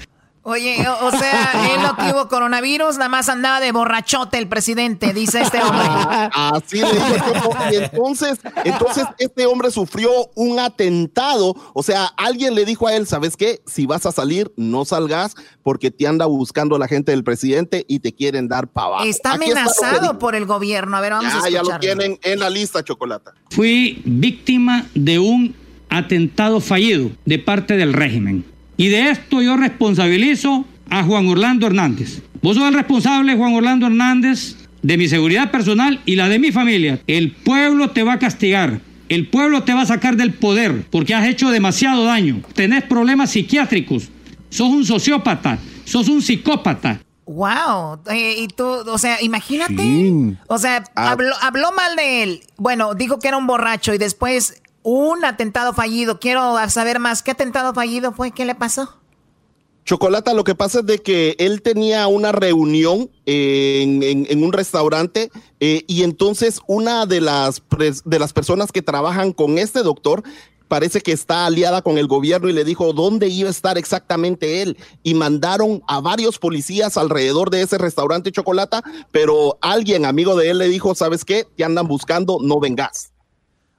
Oye, o, o sea, él no tuvo coronavirus, nada más andaba de borrachote el presidente, dice este hombre. (laughs) Así le dijo Choco. Y entonces, entonces este hombre sufrió un atentado. O sea, alguien le dijo a él, ¿sabes qué? Si vas a salir, no salgas porque te anda buscando la gente del presidente y te quieren dar abajo. Está Aquí amenazado por el gobierno. A ver, vamos a Ya, ya lo tienen en la lista, Chocolata. Fui víctima de un atentado fallido de parte del régimen. Y de esto yo responsabilizo a Juan Orlando Hernández. Vos sos el responsable, Juan Orlando Hernández, de mi seguridad personal y la de mi familia. El pueblo te va a castigar. El pueblo te va a sacar del poder porque has hecho demasiado daño. Tenés problemas psiquiátricos. Sos un sociópata. Sos un psicópata. Wow, eh, y tú, o sea, imagínate, o sea, Ah. habló, habló mal de él. Bueno, dijo que era un borracho y después un atentado fallido. Quiero saber más. ¿Qué atentado fallido fue? ¿Qué le pasó? Chocolata, lo que pasa es de que él tenía una reunión en, en- un restaurante eh, y entonces una de las, de las personas que trabajan con este doctor parece que está aliada con el gobierno y le dijo dónde iba a estar exactamente él y mandaron a varios policías alrededor de ese restaurante Chocolata, pero alguien amigo de él le dijo, ¿sabes qué? Te andan buscando, no vengas.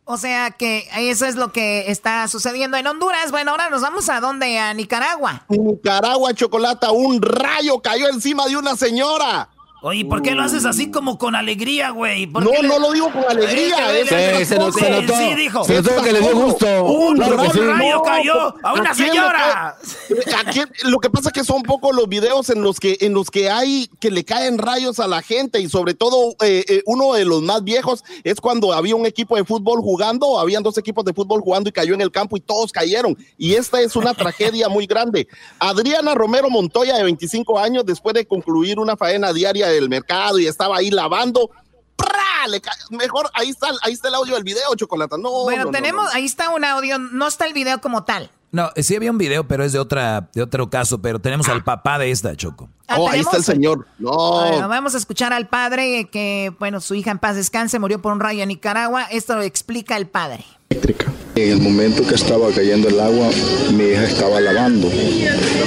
O sea que eso es lo que está sucediendo en Honduras. Bueno, ahora nos vamos a dónde? A Nicaragua. Nicaragua, Chocolata, un rayo cayó encima de una señora. Oye, ¿por qué lo haces así como con alegría, güey? No, no lo digo con alegría. Sí, se, notó, se notó. Sí, dijo. Se notó que le dio gusto. Un Claro que sí. rayo cayó a una Aquí señora. Lo, aquí lo que pasa es que son pocos los videos en los que en los que hay que le caen rayos a la gente y sobre todo eh, eh, uno de los más viejos es cuando había un equipo de fútbol jugando, habían dos equipos de fútbol jugando y cayó en el campo y todos cayeron. Y esta es una tragedia muy grande. Adriana Romero Montoya, de 25 años, después de concluir una faena diaria del mercado y estaba ahí lavando. ¡pra! Le Mejor, ahí está, ahí está el audio del video, Chocolata. No, Bueno, no, no, tenemos, no. ahí está un audio, no está el video como tal. No, sí había un video, pero es de otra, de otro caso, pero tenemos al papá de esta, Choco. Ah, Oh, ahí está el tenemos- señor. No. Bueno, vamos a escuchar al padre que, bueno, su hija en paz descanse, murió por un rayo en Nicaragua. Esto lo explica el padre. En el momento que estaba cayendo el agua, mi hija estaba lavando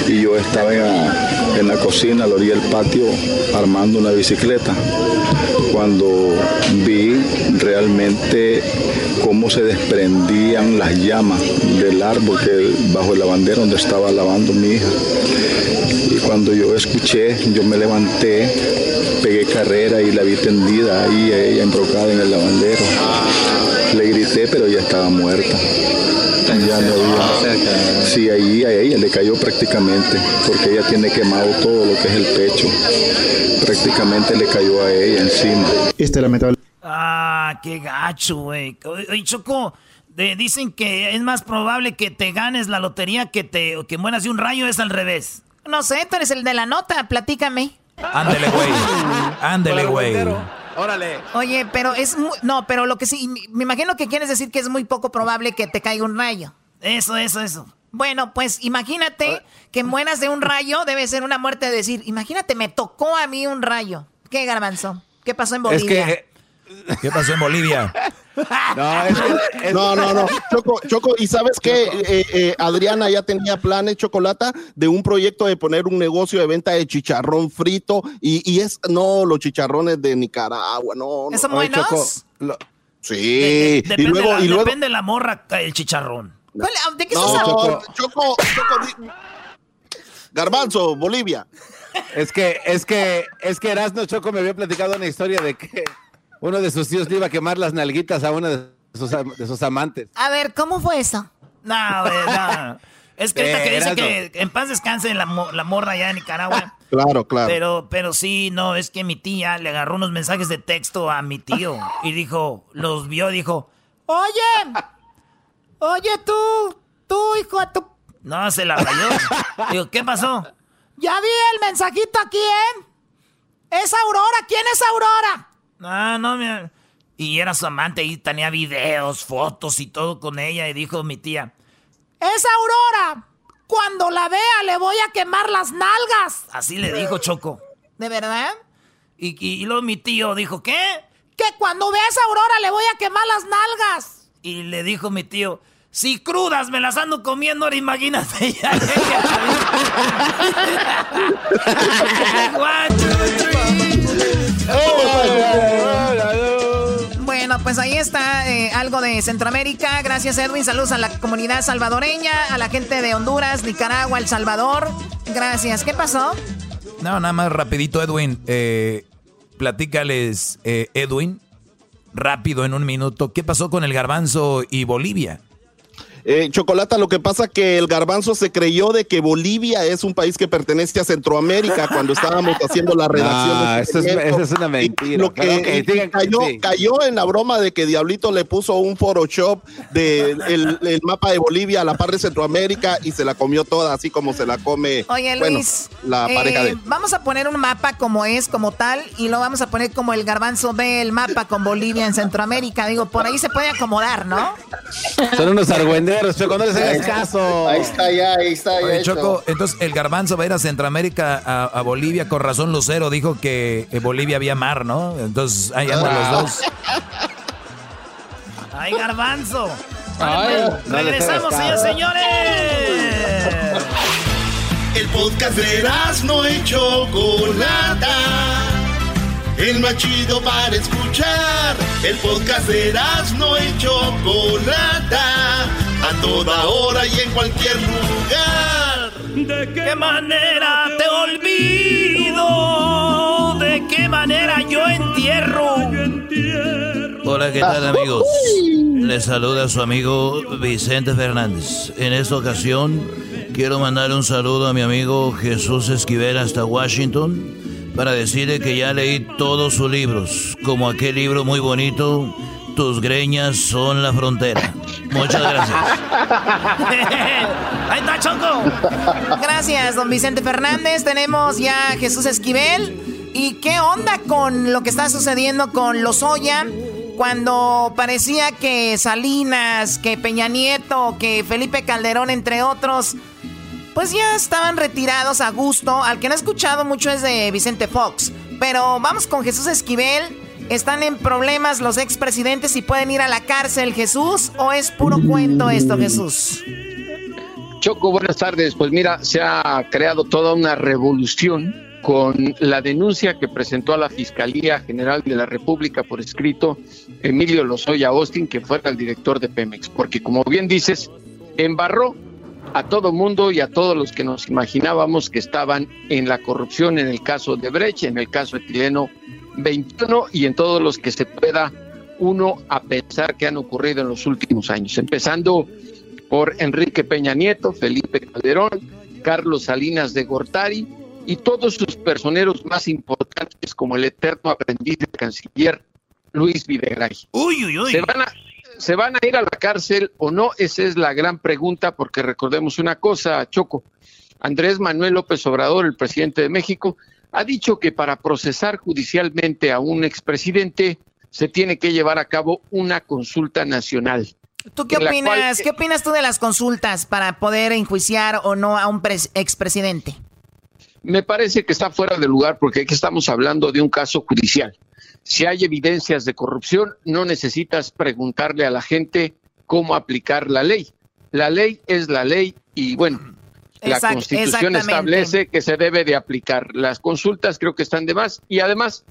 y yo estaba en la, la cocina, a la orilla del patio, armando una bicicleta. Cuando vi realmente cómo se desprendían las llamas del árbol que bajo el lavandero donde estaba lavando mi hija. Y cuando yo escuché, yo me levanté, pegué carrera y la vi tendida ahí, ella embrocada en el lavandero. Pero ella estaba muerta. Ya no había. Sí, ahí a ella le cayó prácticamente, porque ella tiene quemado todo lo que es el pecho. Prácticamente le cayó a ella encima. Este lamentable. Ah, qué gacho, güey. Oye, Choco, de- dicen que es más probable que te ganes la lotería que te que mueras de un rayo, es al revés. No sé, tú eres el de la nota, platícame. Ándele, güey. (laughs) Ándele, güey. Órale. Oye, pero es mu- no, pero lo que sí, me imagino que quieres decir que es muy poco probable que te caiga un rayo. Eso, eso, eso. Bueno, pues imagínate que mueras de un rayo, debe ser una muerte de decir, imagínate, me tocó a mí un rayo. ¿Qué garbanzo? ¿Qué pasó en Es Bolivia? que. ¿Qué pasó en Bolivia? No, es que- es- No, no, no. Choco, Choco, ¿y sabes qué? Eh, eh, Adriana ya tenía planes, Chocolata, de un proyecto de poner un negocio de venta de chicharrón frito y, y es, no, los chicharrones de Nicaragua, no. no. ¿Son Oye, buenos? Choco, lo- sí. De- y depende, luego, la, y luego. depende la morra, el chicharrón. ¿Cuál- ¿De qué No, estás hablando? Choco, Choco, Choco, di- Garbanzo, Bolivia. Es que, es que, es que Erasmo Choco me había platicado una historia de que uno de sus tíos le iba a quemar las nalguitas a una de sus, am- de sus amantes. A ver, ¿cómo fue eso? No, güey, no. Es que ahorita Eh, que dice que en paz descanse la, mo- la morra allá en Nicaragua. Claro, claro. Pero, pero sí, no, es que mi tía le agarró unos mensajes de texto a mi tío y dijo, los vio, dijo, Oye, oye tú, tú hijo de tu... no, se la rayó. (laughs) Digo, ¿qué pasó? Ya vi el mensajito aquí, ¿eh? Es Aurora, ¿quién es Aurora? Ah, no, mi... Y era su amante y tenía videos, fotos y todo con ella y dijo mi tía, Es Aurora. Cuando la vea le voy a quemar las nalgas. así le dijo Choco. ¿De verdad? Y, y, y luego mi tío dijo, ¿qué? Que cuando veas a Aurora le voy a quemar las nalgas. Y le dijo mi tío, si crudas me las ando comiendo, ahora imagínate ya. (laughs) One, two, three. Bueno, pues ahí está eh, algo de Centroamérica. Gracias, Edwin. Saludos a la comunidad salvadoreña, a la gente de Honduras, Nicaragua, El Salvador. Gracias. ¿Qué pasó? No, nada más rapidito, Edwin. Eh, platícales, eh, Edwin, rápido en un minuto. ¿Qué pasó con el garbanzo y Bolivia? Eh, Chocolata, lo que pasa que el garbanzo se creyó de que Bolivia es un país que pertenece a Centroamérica cuando estábamos haciendo la (laughs) redacción. De este eso es- eso es una Y mentira. Lo que digan que cayó, sí. cayó en la broma de que Diablito le puso un Photoshop del el, mapa de Bolivia a la par de Centroamérica y se la comió toda, así como se la come Oye, bueno, Luis. la eh, pareja de. Vamos a poner un mapa como es, como tal, y lo vamos a poner como el garbanzo ve el mapa con Bolivia en Centroamérica. Digo, por ahí se puede acomodar, ¿no? Son unos argüenderos, Choco, no les hagas caso. Ahí está ya, ahí está ya. Oye, hecho. Choco, entonces el garbanzo va a ir a Centroamérica, a, a Bolivia, con razón Lucero dijo que en Bolivia había mar, ¿no? Entonces ahí andan los dos. (laughs) ¡Ay, garbanzo! Ay, no le regresamos, señores, señores. El podcast de no y Chocolata. El más chido para escuchar. El podcast de no y Chocolata. A toda hora y en cualquier lugar. ¿De qué manera te olvido? ¿De qué manera yo entierro? Hola, ¿qué tal amigos? Les saluda su amigo Vicente Fernández. En esta ocasión quiero mandar un saludo a mi amigo Jesús Esquivel hasta Washington para decirle que ya leí todos sus libros, como aquel libro muy bonito, Tus greñas son la frontera. Muchas gracias. (laughs) Ahí está Choco. Gracias, don Vicente Fernández. Tenemos ya a Jesús Esquivel. ¿Y qué onda con lo que está sucediendo con los Oya? Cuando parecía que Salinas, que Peña Nieto, que Felipe Calderón, entre otros, pues ya estaban retirados a gusto. Al que no he escuchado mucho es de Vicente Fox. Pero vamos con Jesús Esquivel. ¿Están en problemas los expresidentes y pueden ir a la cárcel, Jesús? ¿O es puro cuento esto, Jesús? Choco, buenas tardes. Pues mira, se ha creado toda una revolución con la denuncia que presentó a la Fiscalía General de la República por escrito Emilio Lozoya Austin, que fuera el director de Pemex, porque como bien dices, embarró a todo mundo y a todos los que nos imaginábamos que estaban en la corrupción en el caso de Brecht, en el caso de Tileno 21 y en todos los que se pueda uno a pensar que han ocurrido en los últimos años, empezando por Enrique Peña Nieto, Felipe Calderón, Carlos Salinas de Gortari y todos sus personeros más importantes como el eterno aprendiz del canciller Luis Videgaray. Uy, uy, uy. Se van a, ¿Se van a ir a la cárcel o no? Esa es la gran pregunta, porque recordemos una cosa, Choco. Andrés Manuel López Obrador, el presidente de México, ha dicho que para procesar judicialmente a un expresidente se tiene que llevar a cabo una consulta nacional. ¿Tú qué opinas? ¿Qué opinas tú de las consultas para poder enjuiciar o no a un expresidente? Me parece que está fuera de lugar porque aquí estamos hablando de un caso judicial. Si hay evidencias de corrupción, no necesitas preguntarle a la gente cómo aplicar la ley. La ley es la ley y bueno, la constitución establece que se debe de aplicar. Las consultas creo que están de más y además,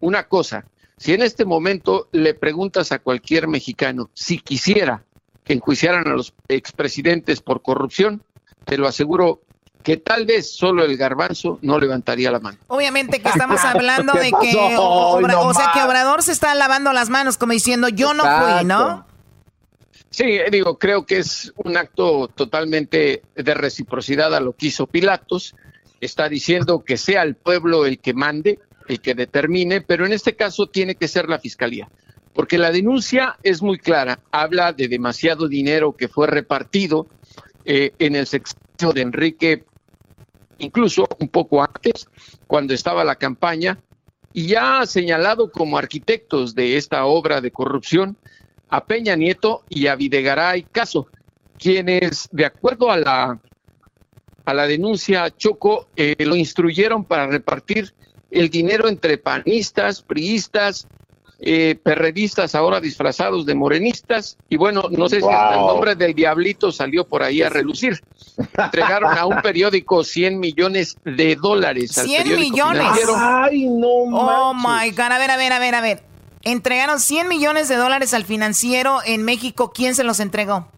una cosa, si en este momento le preguntas a cualquier mexicano si quisiera que enjuiciaran a los expresidentes por corrupción, te lo aseguro que tal vez solo el garbanzo no levantaría la mano. Obviamente que estamos hablando de que, o, sea, que Obrador se está lavando las manos como diciendo yo no fui, ¿no? Sí, digo, creo que es un acto totalmente de reciprocidad a lo que hizo Pilatos. Está diciendo que sea el pueblo el que mande, el que determine, pero en este caso tiene que ser la fiscalía, porque la denuncia es muy clara. Habla de demasiado dinero que fue repartido eh, en el sexenio de Enrique incluso un poco antes, cuando estaba la campaña, y ya ha señalado como arquitectos de esta obra de corrupción a Peña Nieto y a Videgaray Caso, quienes, de acuerdo a la, a la denuncia Choco, eh, lo instruyeron para repartir el dinero entre panistas, priistas, eh, perredistas ahora disfrazados de morenistas y bueno, no sé si hasta el nombre del diablito salió por ahí a relucir. Entregaron a un (laughs) periódico 100 millones de dólares. Al 100 millones. Ay, no. Oh my God, a ver, a ver, a ver, a ver. Entregaron 100 millones de dólares al financiero en México. ¿Quién se los entregó?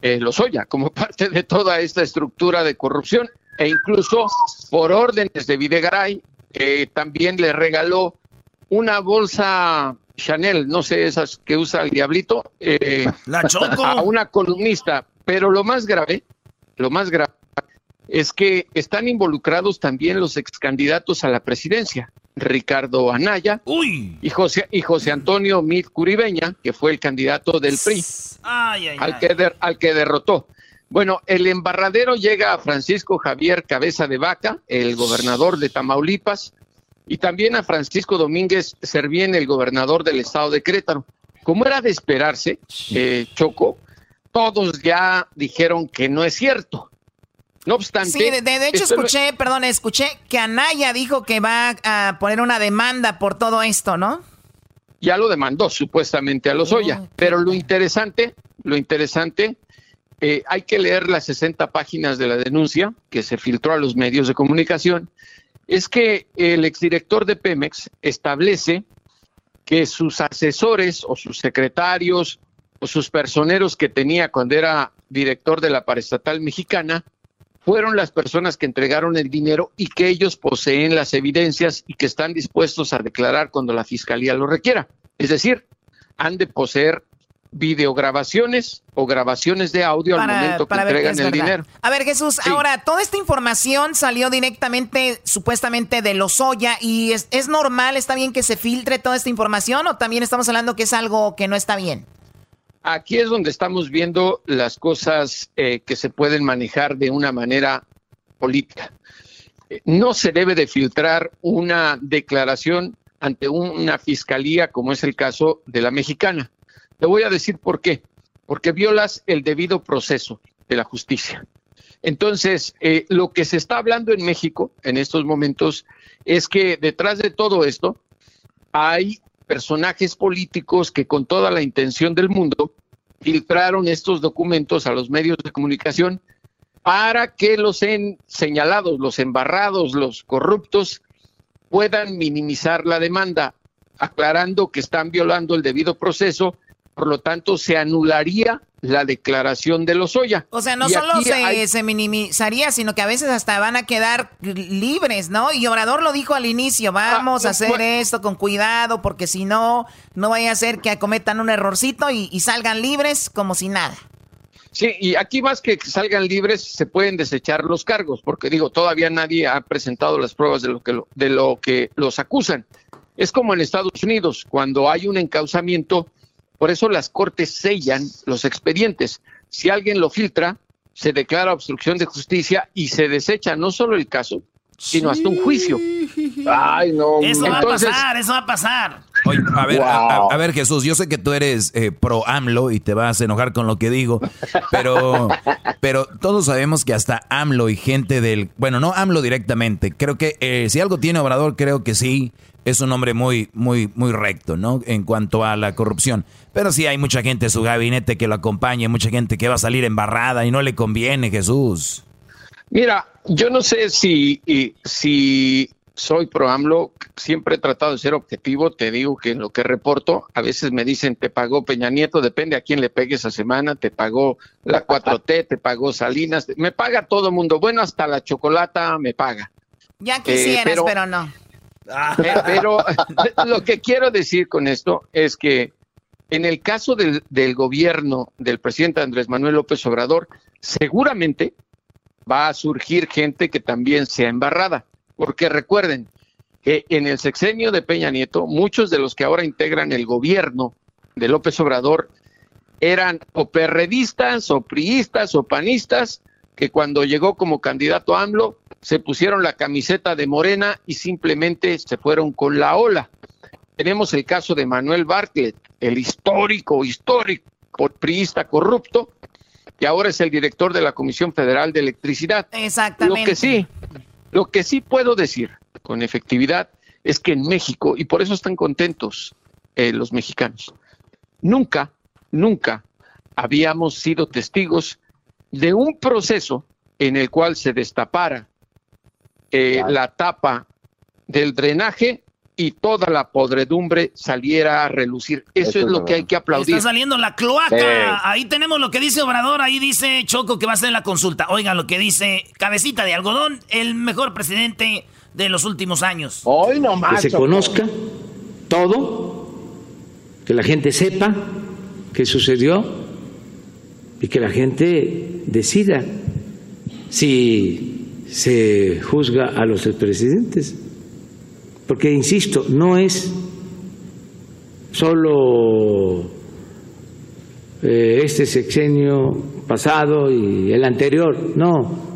Eh, Lozoya, como (laughs) parte de toda esta estructura de corrupción e incluso por órdenes de Videgaray, eh, también le regaló una bolsa Chanel, no sé, esas que usa el diablito, eh, La Choco. (laughs) a una columnista. Pero lo más grave, lo más grave es que están involucrados también los ex candidatos a la presidencia, Ricardo Anaya Y, José, y José Antonio Mit Curibeña, que fue el candidato del PRI, al, Que al que derrotó. Bueno, el embarradero llega a Francisco Javier Cabeza de Vaca, el gobernador de Tamaulipas, y también a Francisco Domínguez Servién, el gobernador del estado de Querétaro. Como era de esperarse, eh, Choco, todos ya dijeron que no es cierto. No obstante. Sí, de, hecho escuché, perdón, escuché que Anaya dijo que va a poner una demanda por todo esto, ¿no? Ya lo demandó supuestamente a los Oya. pero lo interesante, lo interesante, eh, hay que leer las 60 páginas de la denuncia que se filtró a los medios de comunicación es que el exdirector de Pemex establece que sus asesores o sus secretarios o sus personeros que tenía cuando era director de la paraestatal mexicana fueron las personas que entregaron el dinero y que ellos poseen las evidencias y que están dispuestos a declarar cuando la fiscalía lo requiera. Es decir, han de poseer videograbaciones o grabaciones de audio al momento que entregan el dinero. A ver, Jesús, ahora, toda esta información salió directamente, supuestamente, de Lozoya y es, es normal, está bien que se filtre toda esta información o también estamos hablando que es algo que no está bien. Aquí es donde estamos viendo las cosas eh, que se pueden manejar de una manera política. Eh, No se debe de filtrar una declaración ante una fiscalía como es el caso de la mexicana. Te voy a decir por qué. Porque violas el debido proceso de la justicia. Entonces, eh, lo que se está hablando en México en estos momentos es que detrás de todo esto hay personajes políticos que con toda la intención del mundo filtraron estos documentos a los medios de comunicación para que los en señalados, los embarrados, los corruptos puedan minimizar la demanda, aclarando que están violando el debido proceso, por lo tanto se anularía la declaración de Lozoya. O sea, no Y solo se, hay- se minimizaría, sino que a veces hasta van a quedar libres, ¿no? Y Obrador lo dijo al inicio, vamos a hacer esto con cuidado, porque si no, no vaya a ser que acometan un errorcito y, y salgan libres como si nada. Sí, y aquí más que salgan libres, se pueden desechar los cargos, porque digo, todavía nadie ha presentado las pruebas de lo que, lo- de lo que los acusan. Es como en Estados Unidos, cuando hay un encauzamiento, por eso las cortes sellan los expedientes. Si alguien lo filtra, se declara obstrucción de justicia y se desecha no solo el caso, sino hasta un juicio. Ay, no. Eso va Entonces, a pasar, eso va a pasar. Oye, a ver, a ver, Jesús, yo sé que tú eres eh, pro AMLO y te vas a enojar con lo que digo, pero, pero todos sabemos que hasta AMLO y gente del, bueno, no AMLO directamente, creo que eh, si algo tiene Obrador, creo que sí, es un hombre muy, muy, muy recto, ¿no? En cuanto a la corrupción. Pero sí hay mucha gente en su gabinete que lo acompaña, mucha gente que va a salir embarrada y no le conviene, Jesús. Mira, yo no sé si, si soy pro AMLO, siempre he tratado de ser objetivo, te digo que en lo que reporto, a veces me dicen te pagó Peña Nieto, depende a quién le pegue esa semana, te pagó la 4T, te pagó Salinas, me paga todo el mundo, bueno, hasta la chocolata me paga. Ya quisieras, pero- pero no. Eh, pero (laughs) lo que quiero decir con esto es que en el caso del gobierno del presidente Andrés Manuel López Obrador, seguramente va a surgir gente que también sea embarrada. Porque recuerden que en el sexenio de Peña Nieto, muchos de los que ahora integran el gobierno de López Obrador eran o perredistas o priistas o panistas que cuando llegó como candidato a AMLO se pusieron la camiseta de Morena y simplemente se fueron con la ola. Tenemos el caso de Manuel Bartlett, el histórico, histórico priista corrupto, que ahora es el director de la Comisión Federal de Electricidad. Exactamente. Lo que sí, lo que sí puedo decir con efectividad es que en México, y por eso están contentos eh, los mexicanos, nunca, nunca habíamos sido testigos de un proceso en el cual se destapara eh, la tapa del drenaje y toda la podredumbre saliera a relucir. Eso, es lo que hay que aplaudir. Está saliendo la cloaca. Sí. Ahí tenemos lo que dice Obrador. Ahí dice Choco que va a ser la consulta. Oigan lo que dice Cabecita de Algodón, el mejor presidente de los últimos años. Hoy que se conozca todo, que la gente sepa qué sucedió y que la gente decida si se juzga a los expresidentes. Porque, insisto, no es solo eh, este sexenio pasado y el anterior, no.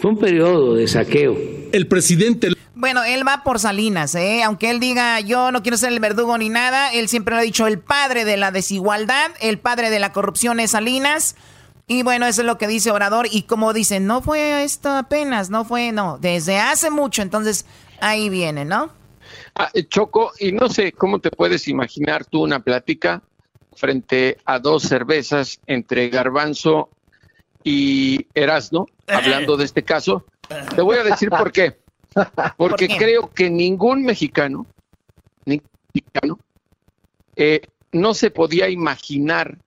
Fue un periodo de saqueo. El presidente Bueno, él va por Salinas, ¿eh? Aunque él diga, yo no quiero ser el verdugo ni nada, él siempre lo ha dicho, el padre de la desigualdad, el padre de la corrupción es Salinas. Y bueno, eso es lo que dice Obrador. Y como dicen, no fue esto apenas, no fue, no, desde hace mucho. Entonces, ahí viene, ¿no? Ah, eh, Choco, y no sé cómo te puedes imaginar tú una plática frente a dos cervezas entre Garbanzo y Erasno, hablando de este caso. Te voy a decir por qué. Porque creo que ningún mexicano, ni- mexicano, eh, no se podía imaginar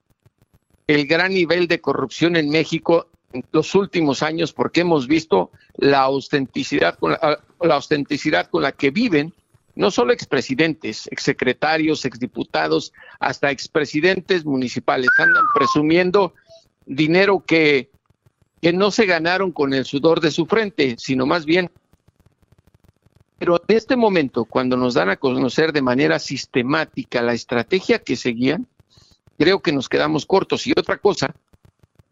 el gran nivel de corrupción en México en los últimos años porque hemos visto la autenticidad con la, la autenticidad con la que viven no solo expresidentes, exsecretarios, exdiputados, hasta expresidentes municipales. Andan presumiendo dinero que, que no se ganaron con el sudor de su frente, sino más bien. Pero en este momento, cuando nos dan a conocer de manera sistemática la estrategia que seguían, creo que nos quedamos cortos. Y otra cosa,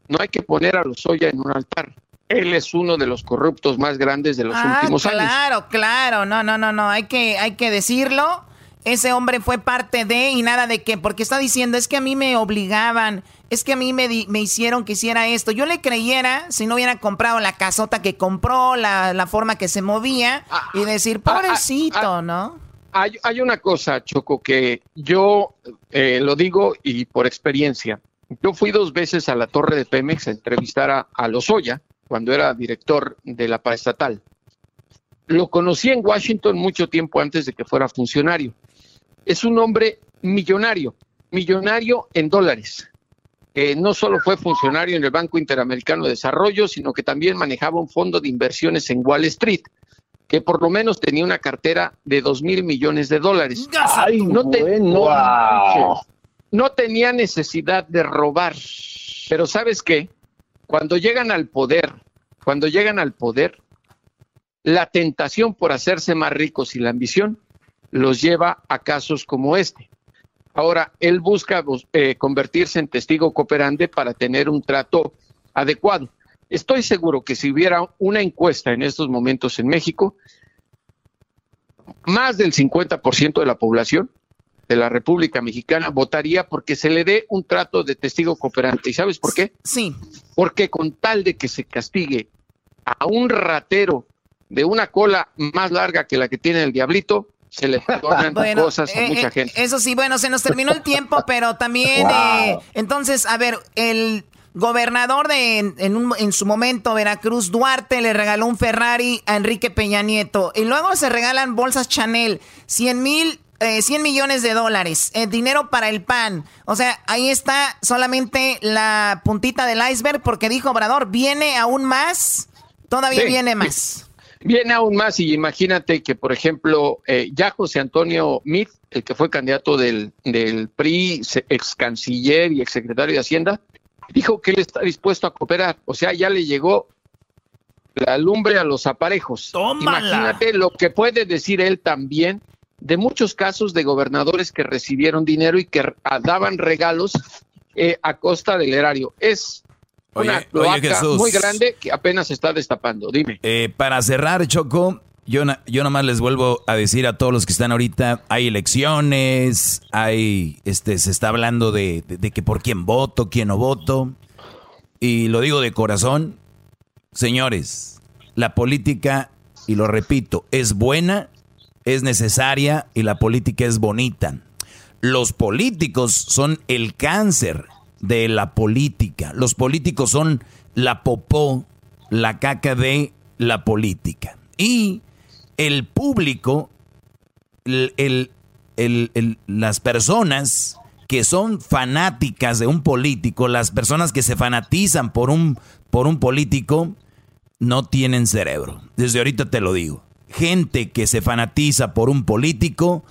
no hay que poner a Lozoya en un altar. Él es uno de los corruptos más grandes de los Ah, últimos años. claro, claro. No, no, no, no. Hay que, hay que decirlo. Ese hombre fue parte de y nada de que, porque está diciendo, es que a mí me obligaban, es que a mí me, di- me hicieron que hiciera esto. Yo le creyera si no hubiera comprado la casota que compró, la, la forma que se movía y decir, pobrecito, ¿no? Hay, hay una cosa, Choco, que yo eh, lo digo y por experiencia. Yo fui dos veces a la torre de Pemex a entrevistar a, a Lozoya cuando era director de la paraestatal. Lo conocí en Washington mucho tiempo antes de que fuera funcionario. Es un hombre millonario, millonario en dólares. Eh, no solo fue funcionario en el Banco Interamericano de Desarrollo, sino que también manejaba un fondo de inversiones en Wall Street, que por lo menos tenía una cartera de dos mil millones de dólares. Ay, no, te- bueno. no. No tenía necesidad de robar. Pero ¿sabes qué? Cuando llegan al poder, cuando llegan al poder, la tentación por hacerse más ricos y la ambición los lleva a casos como este. Ahora, él busca bus- eh, convertirse en testigo cooperante para tener un trato adecuado. Estoy seguro que si hubiera una encuesta en estos momentos en México, más del 50% de la población de la República Mexicana votaría porque se le dé un trato de testigo cooperante. ¿Y sabes por qué? Sí. Porque con tal de que se castigue a un ratero de una cola más larga que la que tiene el diablito, se le perdonan Bueno, cosas a eh, mucha eh, gente. Eso sí, bueno, se nos terminó el tiempo, (laughs) pero también, Wow. eh, entonces, a ver, el gobernador de en, en un- en su momento, Veracruz, Duarte, le regaló un Ferrari a Enrique Peña Nieto. Y luego se regalan bolsas Chanel, 100 mil, eh, 100 millones de dólares, eh, dinero para el pan. O sea, ahí está solamente la puntita del iceberg, porque dijo Obrador, viene aún más, todavía Sí. viene más. (laughs) Viene aún más y imagínate que, por ejemplo, eh, ya José Antonio Meade, el que fue candidato del, del PRI, ex canciller y ex secretario de Hacienda, dijo que él está dispuesto a cooperar. O sea, ya le llegó la lumbre a los aparejos. Imagínate lo que puede decir él también de muchos casos de gobernadores que recibieron dinero y que daban regalos eh, a costa del erario. Es Oye, una oye, Jesús. muy grande que apenas se está destapando. Dime. Eh, para cerrar, Choco, yo, na- yo nomás les vuelvo a decir a todos los que están ahorita, hay elecciones, hay, este, se está hablando de, de- de que por quién voto, quién no voto. Y lo digo de corazón, señores, la política, y lo repito, es buena, es necesaria y la política es bonita. Los políticos son el cáncer de la política. Los políticos son la popó, la caca de la política. Y el público, el- el- el- las personas que son fanáticas de un político, las personas que se fanatizan por un, por un político, no tienen cerebro. Desde ahorita te lo digo. Gente que se fanatiza por un político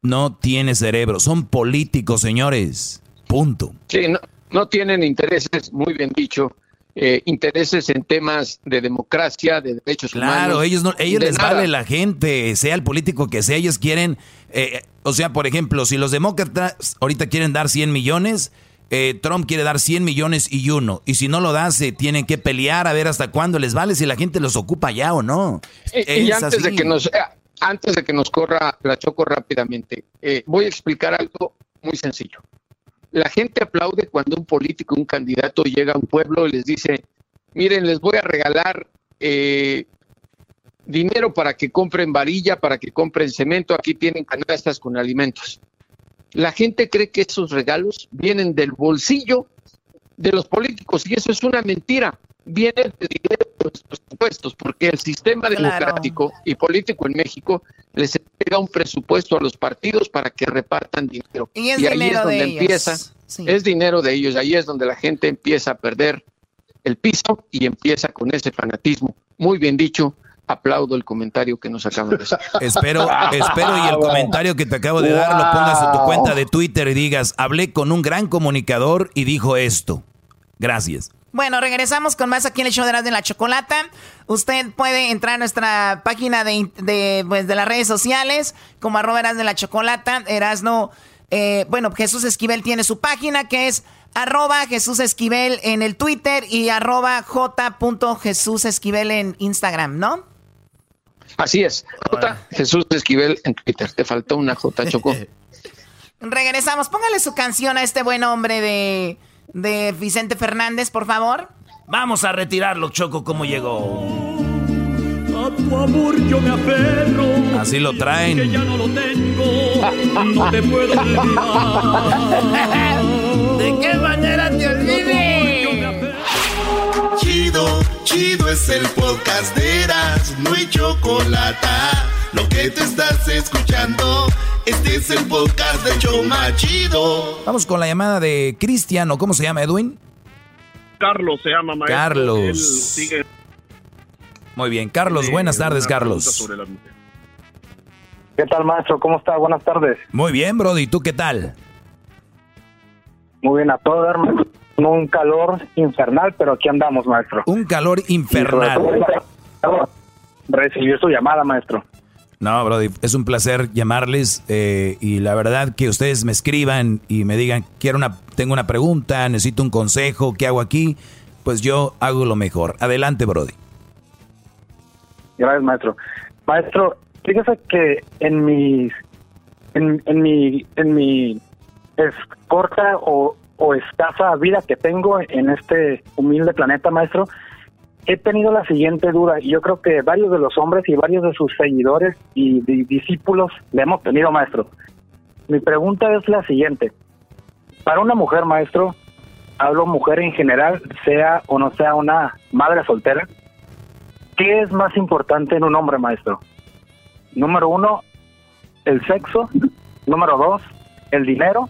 no tiene cerebro. Son políticos, señores. Punto. Sí, no, no tienen intereses, muy bien dicho, eh, intereses en temas de democracia, de derechos humanos. Claro, ellos no, ellos les nada. vale la gente, sea el político que sea, ellos quieren, eh, o sea, por ejemplo, si los demócratas ahorita quieren dar 100 millones, eh, Trump quiere dar 100 millones y uno, y si no lo da, se tienen que pelear a ver hasta cuándo les vale, si la gente los ocupa ya o no. Y, y Es antes de que nos eh, antes de que nos corra la choco rápidamente, eh, voy a explicar algo muy sencillo. La gente aplaude cuando un político, un candidato llega a un pueblo y les dice, miren, les voy a regalar eh, dinero para que compren varilla, para que compren cemento, aquí tienen canastas con alimentos. La gente cree que esos regalos vienen del bolsillo de los políticos y eso es una mentira. viene del dinero de los presupuestos, porque el sistema democrático y político en México les entrega un presupuesto a los partidos para que repartan dinero. Y es ahí es donde de empieza, Sí. es dinero de ellos, ahí es donde la gente empieza a perder el piso y empieza con ese fanatismo. Muy bien dicho, aplaudo el comentario que nos acaban de hacer. (laughs) Espero, espero y el comentario que te acabo de dar lo pongas en tu cuenta de Twitter y digas, hablé con un gran comunicador y dijo esto. Gracias. Bueno, regresamos con más aquí en el show de Erasmo y la Chocolata. Usted puede entrar a nuestra página de, de, pues, de las redes sociales como arroba Erasmo y la Chocolata. Erasno, eh, bueno, Jesús Esquivel tiene su página que es arroba Jesús Esquivel en el Twitter y arroba j. Jesús Esquivel en Instagram, ¿no? Así es. J. Jesús Esquivel en Twitter. Te faltó una J, Chocó. (laughs) Regresamos. Póngale su canción a este buen hombre de, de Vicente Fernández, por favor. Vamos a retirarlo, Choco, como llegó. A tu amor yo me aferro. Así lo traen. Que ya no lo tengo. No te puedo (laughs) olvidar. ¿De qué manera te olvide? Chido, chido es el podcast de Eras, no hay chocolate. Lo que te estás escuchando, este es el podcast de Choma Chido. Vamos con la llamada de Cristian, ¿o cómo se llama, Edwin? Carlos se llama maestro. Carlos. Él sigue Muy bien, Carlos, buenas tardes, Carlos. ¿Qué tal, maestro? ¿Cómo está? Buenas tardes. Muy bien, Brody, ¿tú qué tal? Muy bien, a todo dar, maestro. Con Un calor infernal, pero aquí andamos, maestro. Un calor infernal. Recibí su llamada, maestro. No, Brody, es un placer llamarles eh, y la verdad que ustedes me escriban y me digan, quiero una, tengo una pregunta, necesito un consejo, ¿qué hago aquí? Pues yo hago lo mejor. Adelante, Brody. Gracias, maestro. Maestro, fíjese que en mi, en, en mi, en mi es corta o, o escasa vida que tengo en este humilde planeta, maestro, he tenido la siguiente duda y yo creo que varios de los hombres y varios de sus seguidores y di- discípulos le hemos tenido, maestro. Mi pregunta es la siguiente. Para una mujer, maestro, hablo mujer en general, sea o no sea una madre soltera, ¿qué es más importante en un hombre, maestro? Número uno, el sexo. Número dos, el dinero.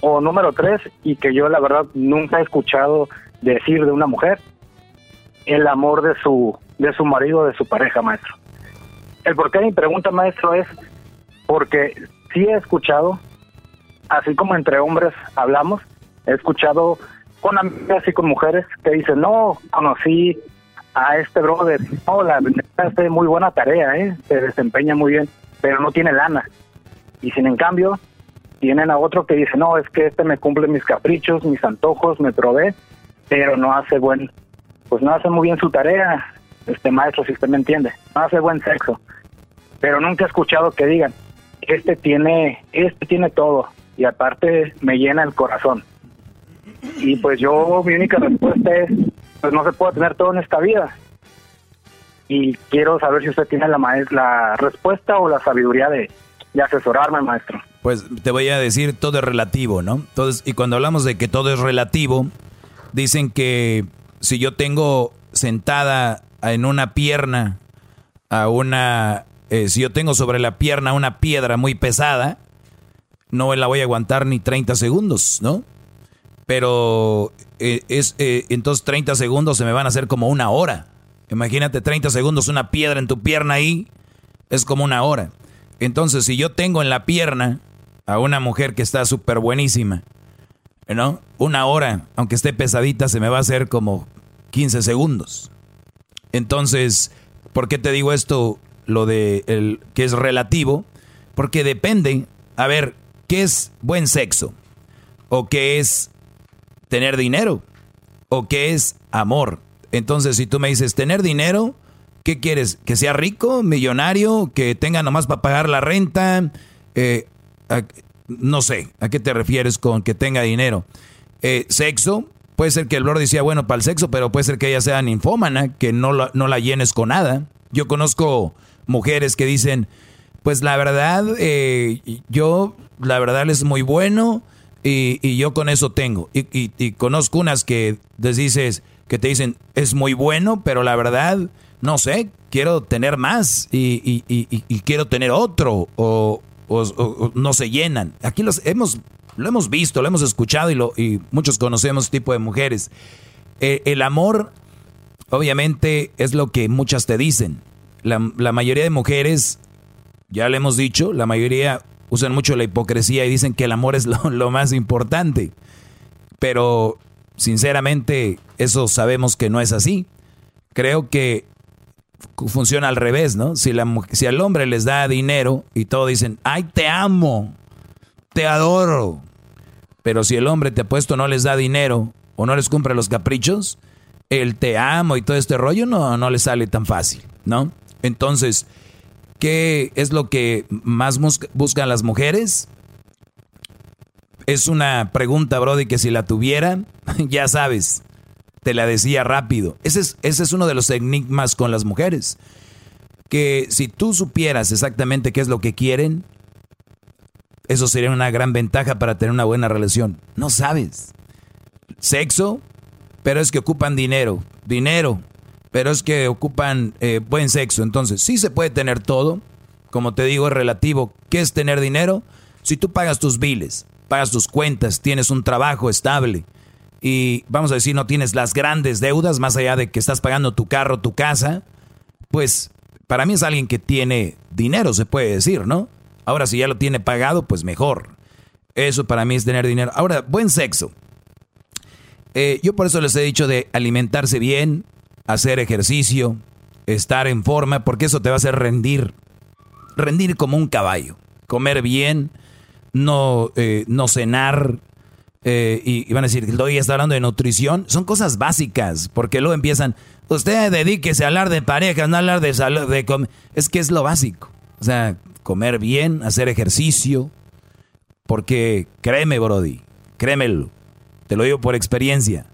O número tres, y que yo la verdad nunca he escuchado decir de una mujer, el amor de su, de su marido, de su pareja, maestro. El porqué de mi pregunta, maestro, es porque sí he escuchado, así como entre hombres hablamos, he escuchado con amigas y con mujeres que dicen, no, conocí a este brother, no, la hace muy buena tarea, ¿eh? se desempeña muy bien, pero no tiene lana. Y sin en cambio, tienen a otro que dice, no, es que este me cumple mis caprichos, mis antojos, me provee, pero no hace buen, pues no hace muy bien su tarea, este maestro, si usted me entiende, no hace buen sexo. Pero nunca he escuchado que digan, este tiene, este tiene todo, y aparte me llena el corazón. Y pues yo, mi única respuesta es, pues no se puede tener todo en esta vida. Y quiero saber si usted tiene la, la respuesta o la sabiduría de, de asesorarme, maestro. Pues te voy a decir, todo es relativo, ¿no? Entonces, y cuando hablamos de que todo es relativo, dicen que si yo tengo sentada en una pierna a una, eh, si yo tengo sobre la pierna una piedra muy pesada, no la voy a aguantar ni 30 segundos, ¿no? Pero eh, es eh, entonces 30 segundos se me van a hacer como una hora. Imagínate 30 segundos una piedra en tu pierna ahí, es como una hora. Entonces, si yo tengo en la pierna a una mujer que está súper buenísima, ¿no? Una hora, aunque esté pesadita, se me va a hacer como 15 segundos. Entonces, ¿por qué te digo esto? Lo de el, que es relativo. Porque depende, a ver, ¿qué es buen sexo? ¿O qué es tener dinero? ¿O qué es amor? Entonces, si tú me dices tener dinero, ¿qué quieres? ¿Que sea rico, millonario, que tenga nomás para pagar la renta? Eh, no sé, ¿a qué te refieres con que tenga dinero? Eh, sexo, puede ser que el Lord decía, bueno, para el sexo, pero puede ser que ella sea ninfómana, que no la, no la llenes con nada. Yo conozco mujeres que dicen, pues la verdad, eh, yo, la verdad es muy bueno y, y yo con eso tengo. Y, y- conozco unas que les dices, que te dicen, es muy bueno, pero la verdad, no sé, quiero tener más y quiero tener otro, o, o- no se llenan. Aquí los hemos, lo hemos visto, lo hemos escuchado y, lo, y muchos conocemos este tipo de mujeres. Eh, el amor, obviamente, es lo que muchas te dicen. La, la mayoría de mujeres, ya le hemos dicho, la mayoría usan mucho la hipocresía y dicen que el amor es lo, lo más importante. Pero, sinceramente, eso sabemos que no es así. Creo que funciona al revés, ¿no? Si, la, si al hombre les da dinero y todo dicen, ay, te amo, te adoro. Pero si el hombre te ha puesto no les da dinero o no les cumple los caprichos, el te amo y todo este rollo no, no le sale tan fácil, ¿no? Entonces, ¿qué es lo que más buscan las mujeres? Es una pregunta, Brody, que si la tuviera, (laughs) ya sabes, te la decía rápido. Ese es, ese es uno de los enigmas con las mujeres. Que si tú supieras exactamente qué es lo que quieren, eso sería una gran ventaja para tener una buena relación. No sabes. Sexo, pero es que ocupan dinero. Dinero, pero es que ocupan eh, buen sexo. Entonces, sí se puede tener todo. Como te digo, es relativo. ¿Qué es tener dinero? Si tú pagas tus biles, pagas tus cuentas, tienes un trabajo estable y vamos a decir no tienes las grandes deudas más allá de que estás pagando tu carro, tu casa, pues para mí es alguien que tiene dinero, se puede decir, ¿no? Ahora si ya lo tiene pagado, pues mejor. Eso para mí es tener dinero. Ahora, buen sexo. Eh, yo por eso les he dicho de alimentarse bien, hacer ejercicio, estar en forma, porque eso te va a hacer rendir. Rendir como un caballo. Comer bien, no, eh, no cenar. Eh, y, van a decir, hoy está hablando de nutrición. Son cosas básicas, porque luego empiezan, usted dedíquese a hablar de pareja, no a hablar de salud. De com-". es que es lo básico. O sea, comer bien, hacer ejercicio. Porque créeme, Brody, créemelo. Te lo digo por experiencia.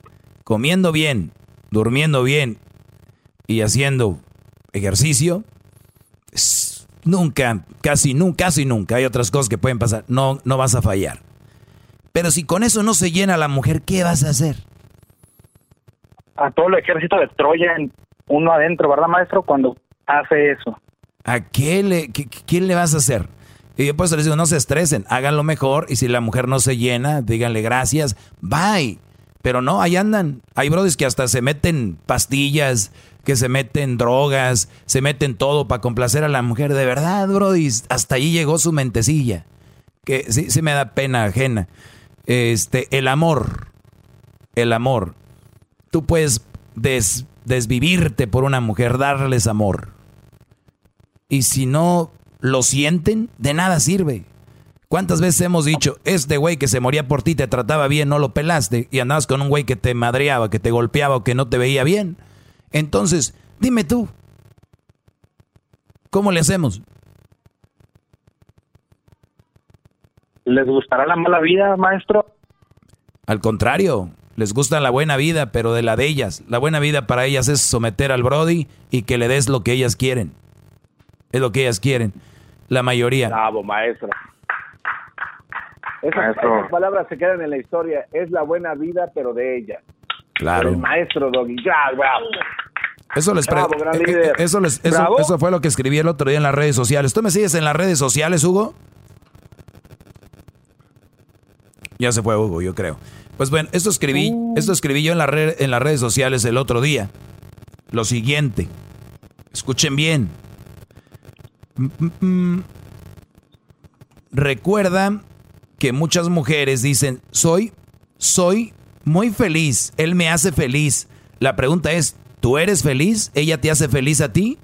Comiendo bien, durmiendo bien y haciendo ejercicio, nunca, casi nunca, casi nunca, hay otras cosas que pueden pasar, no, no vas a fallar. Pero si con eso no se llena la mujer, ¿qué vas a hacer? A todo el ejército de Troya, uno adentro, ¿verdad, maestro? Cuando hace eso. ¿A qué le, qué, qué le vas a hacer? Y yo por eso les digo, no se estresen, háganlo mejor y si la mujer no se llena, díganle gracias, bye. Pero no, ahí andan. Hay brodis que hasta se meten pastillas, que se meten drogas, se meten todo para complacer a la mujer. De verdad, brodis, hasta ahí llegó su mentecilla. Que sí, sí me da pena ajena. Este, el amor, el amor. Tú puedes des- desvivirte por una mujer, darles amor. Y si no lo sienten, de nada sirve. ¿Cuántas veces hemos dicho, este güey que se moría por ti te trataba bien, no lo pelaste y andabas con un güey que te madreaba, que te golpeaba o que no te veía bien? Entonces, dime tú, ¿cómo le hacemos? ¿Les gustará la mala vida, maestro? Al contrario, les gusta la buena vida, pero de la de ellas. La buena vida para ellas es someter al Brody y que le des lo que ellas quieren. Es lo que ellas quieren. La mayoría. Bravo, maestro. Esas, Maestro. esas palabras se quedan en la historia. Es la buena vida, pero de ella. Claro. El maestro Doggy. Bravo. Eso les Bravo, gran eh, eh, líder. eso, les- eso- Bravo. eso fue lo que escribí el otro día en las redes sociales. ¿Tú me sigues en las redes sociales, Hugo? Ya se fue Hugo, yo creo. Pues bueno, esto escribí, esto escribí yo en, la red- en las redes sociales el otro día. Lo siguiente. Escuchen bien. Mm, mm, mm. Recuerda que muchas mujeres dicen, soy, soy muy feliz, él me hace feliz. La pregunta es, ¿tú eres feliz? ¿Ella te hace feliz a ti?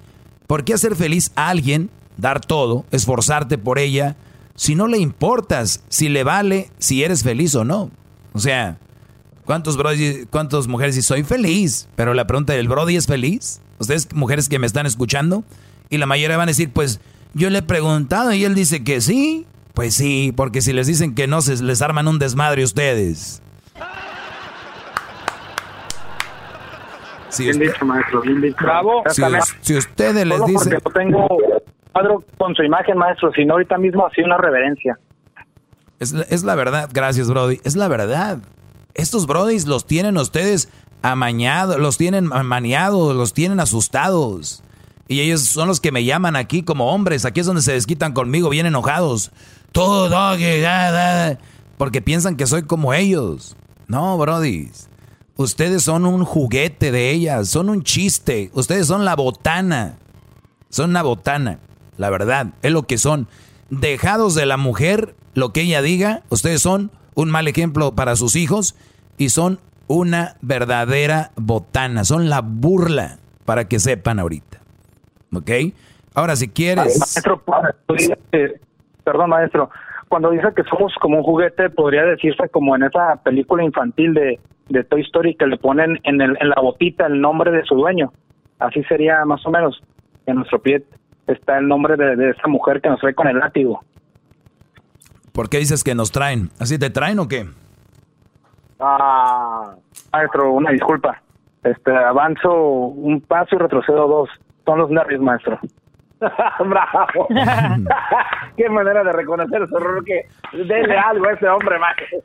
¿Por qué hacer feliz a alguien, dar todo, esforzarte por ella, si no le importas, si le vale, si eres feliz o no? O sea, ¿cuántos brody, cuántas mujeres dicen, soy feliz? Pero la pregunta, ¿el brody es feliz? Ustedes, mujeres que me están escuchando, y la mayoría van a decir, pues, yo le he preguntado y él dice que sí. Pues sí, porque si les dicen que no, se les arman un desmadre ustedes. Si, Bien usted- dicho, maestro, bien dicho. Bravo. si us- si ustedes les dicen... porque no tengo cuadro con su imagen, maestro, sino ahorita mismo así una reverencia. Es la, verdad, gracias Brody, es la verdad. Estos Brodis los tienen ustedes amañados, los tienen maniados, los tienen asustados. Y ellos son los que me llaman aquí como hombres. Aquí es donde se desquitan conmigo, bien enojados. Todo, porque piensan que soy como ellos. No, Brody. Ustedes son un juguete de ellas, son un chiste. Ustedes son la botana. Son una botana, la verdad, es lo que son. Dejados de la mujer, lo que ella diga, ustedes son un mal ejemplo para sus hijos y son una verdadera botana, son la burla para que sepan ahorita. ¿Ok? Ahora, si quieres... Maestro, perdón, maestro, cuando dice que somos como un juguete, podría decirse como en esa película infantil de, de Toy Story que le ponen en, el, en la botita el nombre de su dueño. Así sería más o menos. En nuestro pie está el nombre de, de esa mujer que nos trae con el látigo. ¿Por qué dices que nos traen? ¿Así te traen o qué? Ah, maestro, una disculpa. Este, avanzo un paso y retrocedo dos. Son los nervios, maestro. (laughs) Bravo. (laughs) Qué manera de reconocer su error que dele algo a ese hombre, maestro.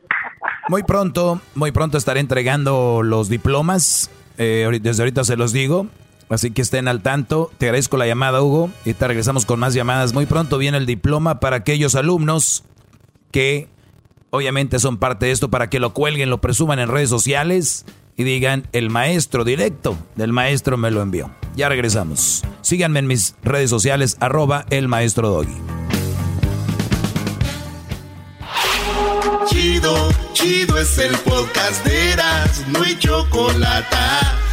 Muy pronto, muy pronto estaré entregando los diplomas. Eh, desde ahorita se los digo. Así que estén al tanto. Te agradezco la llamada, Hugo. Y te regresamos con más llamadas. Muy pronto viene el diploma para aquellos alumnos que obviamente son parte de esto, para que lo cuelguen, lo presuman en redes sociales y digan, el maestro directo del maestro me lo envió. Ya regresamos. Síganme en mis redes sociales, arroba el maestro Doggy. Chido, chido es el podcast de no hay chocolate.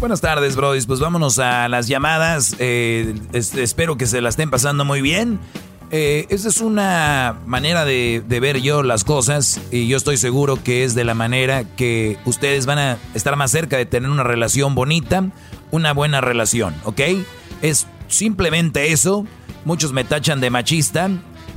Buenas tardes, Brody. Pues vámonos a las llamadas. Eh, es- espero que se la estén pasando muy bien. Eh, esa es una manera de, de ver yo las cosas y yo estoy seguro que es de la manera que ustedes van a estar más cerca de tener una relación bonita, una buena relación, ¿ok? Es simplemente eso. Muchos me tachan de machista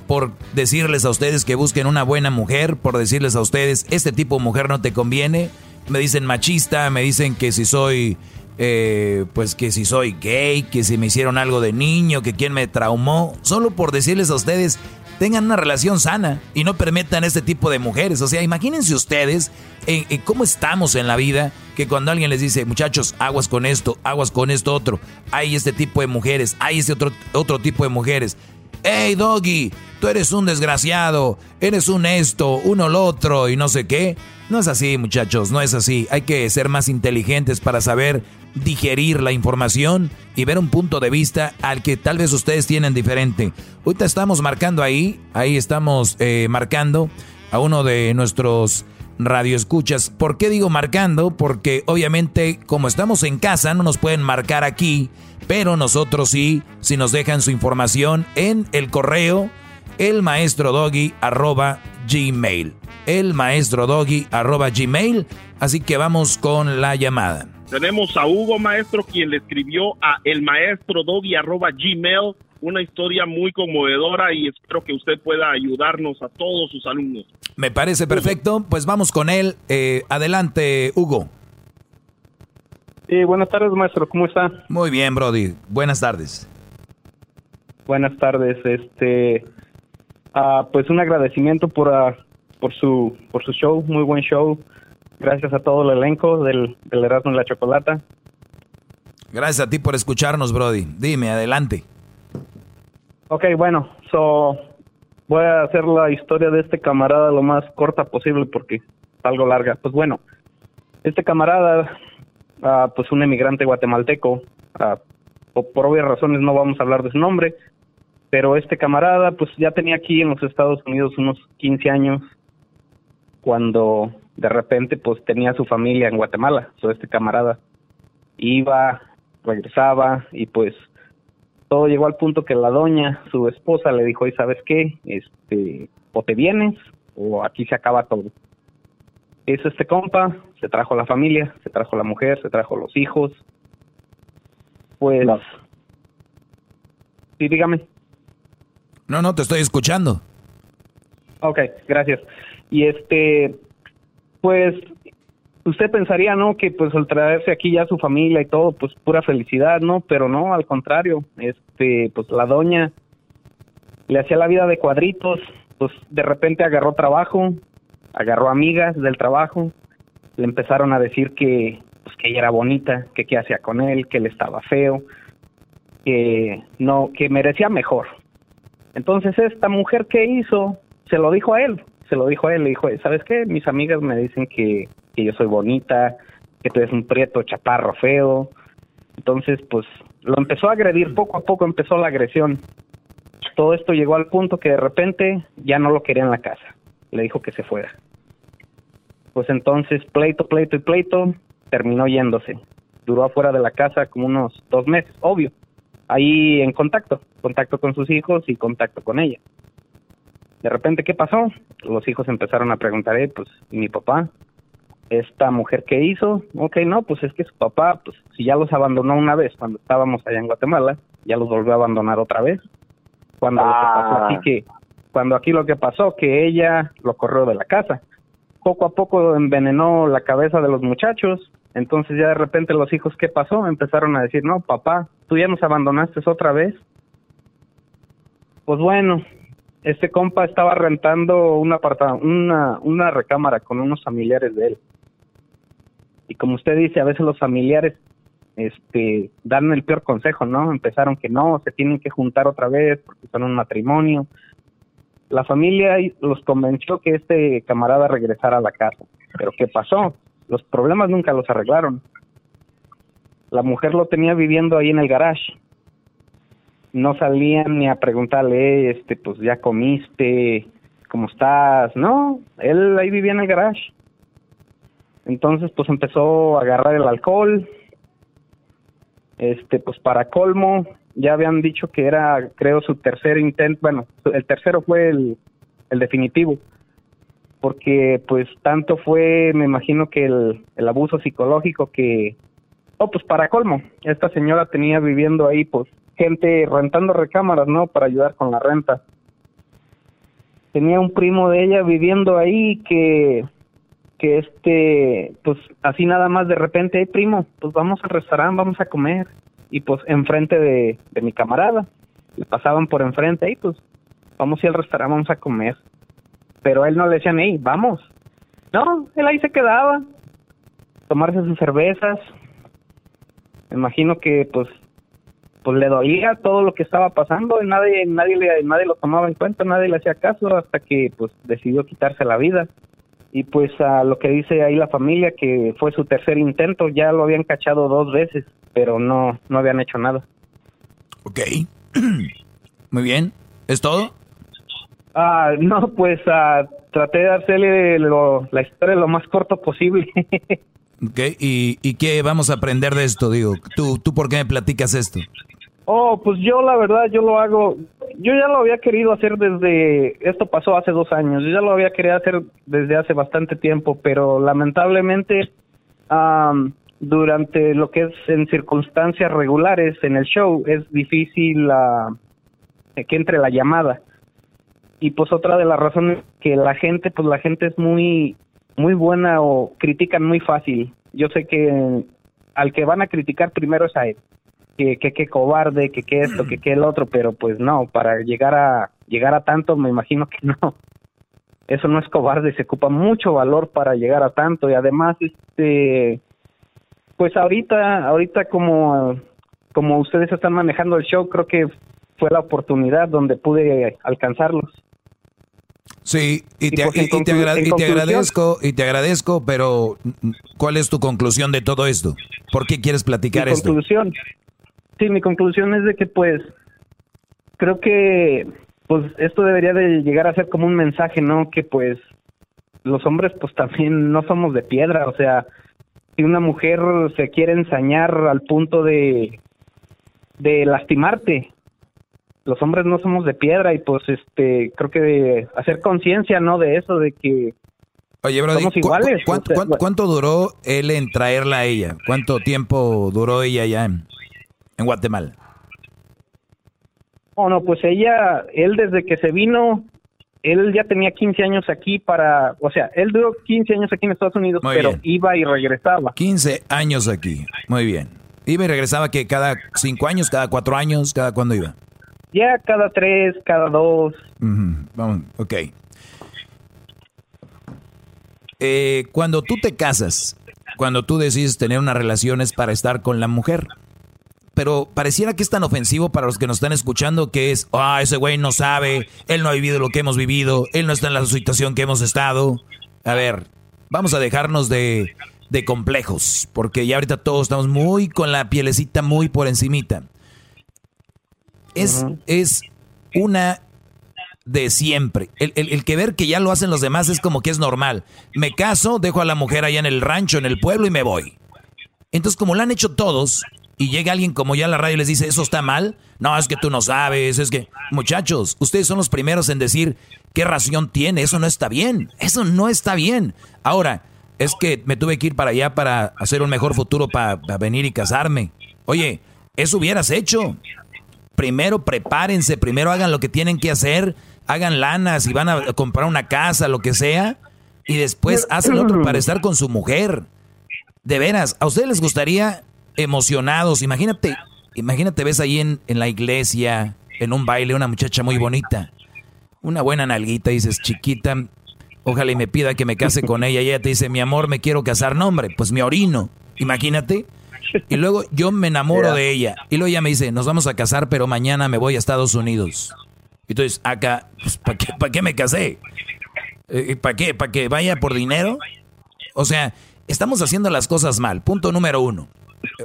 por decirles a ustedes que busquen una buena mujer, por decirles a ustedes, este tipo de mujer no te conviene. Me dicen machista, me dicen que si soy, eh, pues que si soy gay, que si me hicieron algo de niño, que quién me traumó. Solo por decirles a ustedes, tengan una relación sana y no permitan este tipo de mujeres. O sea, imagínense ustedes eh, eh, cómo estamos en la vida, que cuando alguien les dice, muchachos, aguas con esto, aguas con esto otro, hay este tipo de mujeres, hay este otro, otro tipo de mujeres. Hey, Doggy, tú eres un desgraciado, eres un esto, uno lo otro y no sé qué. No es así, muchachos, no es así. Hay que ser más inteligentes para saber digerir la información y ver un punto de vista al que tal vez ustedes tienen diferente. Ahorita estamos marcando ahí, ahí estamos eh, marcando a uno de nuestros radioescuchas. ¿Por qué digo marcando? Porque obviamente como estamos en casa no nos pueden marcar aquí, pero nosotros sí, si nos dejan su información en el correo elmaestrodoggy arroba gmail. Elmaestrodoggy arroba gmail. Así que vamos con la llamada. Tenemos a Hugo Maestro, quien le escribió a elmaestrodoggy.gmail una historia muy conmovedora y espero que usted pueda ayudarnos a todos sus alumnos. Me parece perfecto, pues vamos con él. Eh, adelante, Hugo. Sí, buenas tardes, maestro. ¿Cómo está? Muy bien, Brody. Buenas tardes. Buenas tardes. Este, ah, pues un agradecimiento por, ah, por su por su show, muy buen show. Gracias a todo el elenco del, del Erasmo y la Chocolata. Gracias a ti por escucharnos, Brody. Dime, adelante. Ok, bueno, so voy a hacer la historia de este camarada lo más corta posible porque es algo larga. Pues bueno, este camarada, ah, pues un emigrante guatemalteco, po- por obvias razones no vamos a hablar de su nombre, pero este camarada pues ya tenía aquí en los Estados Unidos unos 15 años cuando de repente pues tenía su familia en Guatemala, so este camarada iba, regresaba y pues todo llegó al punto que la doña, su esposa, le dijo, ¿y sabes qué? Este, o te vienes o aquí se acaba todo. hizo este compa, se trajo la familia, se trajo la mujer, se trajo los hijos. Pues. Sí, dígame. No, no, te estoy escuchando. Ok, gracias. Y este, pues, usted pensaría, ¿no? Que pues al traerse aquí ya su familia y todo, pues pura felicidad, ¿no? Pero no, al contrario, este, pues la doña le hacía la vida de cuadritos, pues de repente agarró trabajo, agarró amigas del trabajo, le empezaron a decir que, pues, que ella era bonita, que qué hacía con él, que él estaba feo, que no, que merecía mejor. Entonces esta mujer que hizo, se lo dijo a él, se lo dijo a él, le dijo, ¿sabes qué? Mis amigas me dicen que, que yo soy bonita, que tú eres un prieto chaparro feo. Entonces, pues lo empezó a agredir, poco a poco empezó la agresión. Todo esto llegó al punto que de repente ya no lo quería en la casa. Le dijo que se fuera. Pues entonces, pleito, pleito y pleito, terminó yéndose. Duró afuera de la casa como unos dos meses, obvio. Ahí en contacto, contacto con sus hijos y contacto con ella. De repente, ¿qué pasó? Los hijos empezaron a preguntar, eh, pues, ¿y mi papá? ¿Esta mujer qué hizo? Ok, no, pues es que su papá, pues, si ya los abandonó una vez cuando estábamos allá en Guatemala, ya los volvió a abandonar otra vez. Cuando lo que pasó Ah. aquí que, cuando aquí lo que pasó, que ella lo corrió de la casa. Poco a poco envenenó la cabeza de los muchachos. Entonces ya de repente los hijos, ¿qué pasó? Empezaron a decir, no, papá, tú ya nos abandonaste otra vez. Pues bueno, este compa estaba rentando una, recámara con unos familiares de él. Y como usted dice, a veces los familiares este dan el peor consejo, ¿no? Empezaron que no, se tienen que juntar otra vez porque son un matrimonio. La familia los convenció que este camarada regresara a la casa. Pero ¿qué pasó? Los problemas nunca los arreglaron. La mujer lo tenía viviendo ahí en el garage no salían ni a preguntarle, "Eh, este, pues ya comiste, ¿cómo estás? No, él ahí vivía en el garage. Entonces, pues empezó a agarrar el alcohol. Este, pues para colmo, ya habían dicho que era, creo, su tercer intento, bueno, el tercero fue el, el definitivo. Porque, pues, tanto fue, me imagino que el, el abuso psicológico que, Oh, pues para colmo, esta señora tenía viviendo ahí, pues, gente rentando recámaras, ¿no? Para ayudar con la renta. Tenía un primo de ella viviendo ahí que, que este, pues, así nada más de repente, hey, primo, pues vamos al restaurante, vamos a comer. Y pues, enfrente de, de mi camarada, le pasaban por enfrente, hey, pues, vamos a ir al restaurante, vamos a comer. Pero a él no le decían, hey, vamos. No, él ahí se quedaba, tomarse sus cervezas, me imagino que pues pues le dolía todo lo que estaba pasando y nadie nadie le, nadie lo tomaba en cuenta nadie le hacía caso hasta que pues decidió quitarse la vida y pues a lo que dice ahí la familia que fue su tercer intento ya lo habían cachado dos veces pero no no habían hecho nada Ok. (clears throat) Muy bien. ¿Es todo? ah no pues ah, traté de hacerle lo- la historia lo más corto posible (laughs) Ok. ¿Y, y qué vamos a aprender de esto? Digo, ¿tú, ¿tú por qué me platicas esto? Oh, pues yo la verdad, yo lo hago, yo ya lo había querido hacer desde, esto pasó hace dos años, yo ya lo había querido hacer desde hace bastante tiempo, pero lamentablemente am, durante lo que es en circunstancias regulares en el show es difícil que entre la llamada. Y pues otra de las razones que la gente, pues la gente es muy, muy buena o critican muy fácil. Yo sé que al que van a criticar primero es a él que que que cobarde, que que esto, que que el otro, pero pues no, para llegar a llegar a tanto me imagino que no. Eso no es cobarde, se ocupa mucho valor para llegar a tanto y además este pues ahorita ahorita como como ustedes están manejando el show, creo que fue la oportunidad donde pude alcanzarlos. Sí, y te, pues, y- y te conclu- agra- en y te conclusión- agradezco, y te agradezco, pero ¿cuál es tu conclusión de todo esto? ¿Por qué quieres platicar mi esto? conclusión sí mi conclusión es de que pues creo que pues esto debería de llegar a ser como un mensaje no que pues los hombres pues también no somos de piedra o sea si una mujer se quiere ensañar al punto de de lastimarte los hombres no somos de piedra y pues este creo que de hacer conciencia no de eso de que Oye, Brody, Somos ¿cu- iguales, cu- cuánto duró él en traerla a ella? ¿Cuánto tiempo duró ella ya en, en Guatemala? Oh, no, pues ella, él desde que se vino, él ya tenía 15 años aquí para, o sea, él duró 15 años aquí en Estados Unidos, Muy pero bien. iba y regresaba. 15 años aquí. Muy bien. Iba y regresaba que cada cinco años, cada cuatro años, cada cuándo iba. Ya cada tres, cada dos. Ujú, Vamos, ok. Eh, cuando tú te casas, cuando tú decides tener una relación es para estar con la mujer. Pero pareciera que es tan ofensivo para los que nos están escuchando que es, ah, ese güey no sabe, él no ha vivido lo que hemos vivido, él no está en la situación que hemos estado. A ver, vamos a dejarnos de, de complejos, porque ya ahorita todos estamos muy con la pielecita muy por encimita. Es, es una de siempre. El, el- el que ver que ya lo hacen los demás es como que es normal. Me caso, dejo a la mujer allá en el rancho, en el pueblo y me voy. Entonces, como lo han hecho todos, y llega alguien como ya a la radio y les dice, ¿eso está mal? No, es que tú no sabes, es que... Muchachos, ustedes son los primeros en decir qué ración tiene, eso no está bien, eso no está bien. Ahora, es que me tuve que ir para allá para hacer un mejor futuro, para, venir y casarme. Oye, eso hubieras hecho. Primero prepárense, primero hagan lo que tienen que hacer, hagan lanas y van a comprar una casa, lo que sea, y después hacen otro para estar con su mujer. De veras, ¿a ustedes les gustaría emocionados? Imagínate, imagínate, ves ahí en, en la iglesia, en un baile, una muchacha muy bonita, una buena nalguita, dices, chiquita, ojalá y me pida que me case con ella, y ella te dice, mi amor, me quiero casar, no hombre, pues me orino, imagínate. Y luego yo me enamoro de ella, y luego ella me dice, nos vamos a casar, pero mañana me voy a Estados Unidos. Entonces, acá, pues, ¿para qué, pa' qué me casé? ¿Para qué? ¿Para que vaya por dinero? O sea, estamos haciendo las cosas mal. Punto número uno.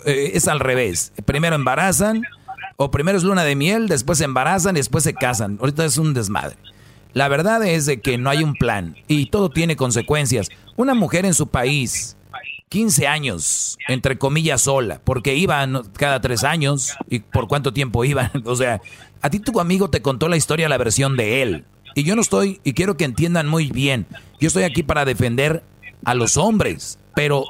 Eh, es al revés. Primero embarazan, o primero es luna de miel, después se embarazan y después se casan. Ahorita es un desmadre. La verdad es de que no hay un plan y todo tiene consecuencias. Una mujer en su país, 15 años, entre comillas, sola, porque iban cada tres años y por cuánto tiempo iban. (laughs) O sea, a ti tu amigo te contó la historia, la versión de él. Y yo no estoy, y quiero que entiendan muy bien, yo estoy aquí para defender a los hombres, pero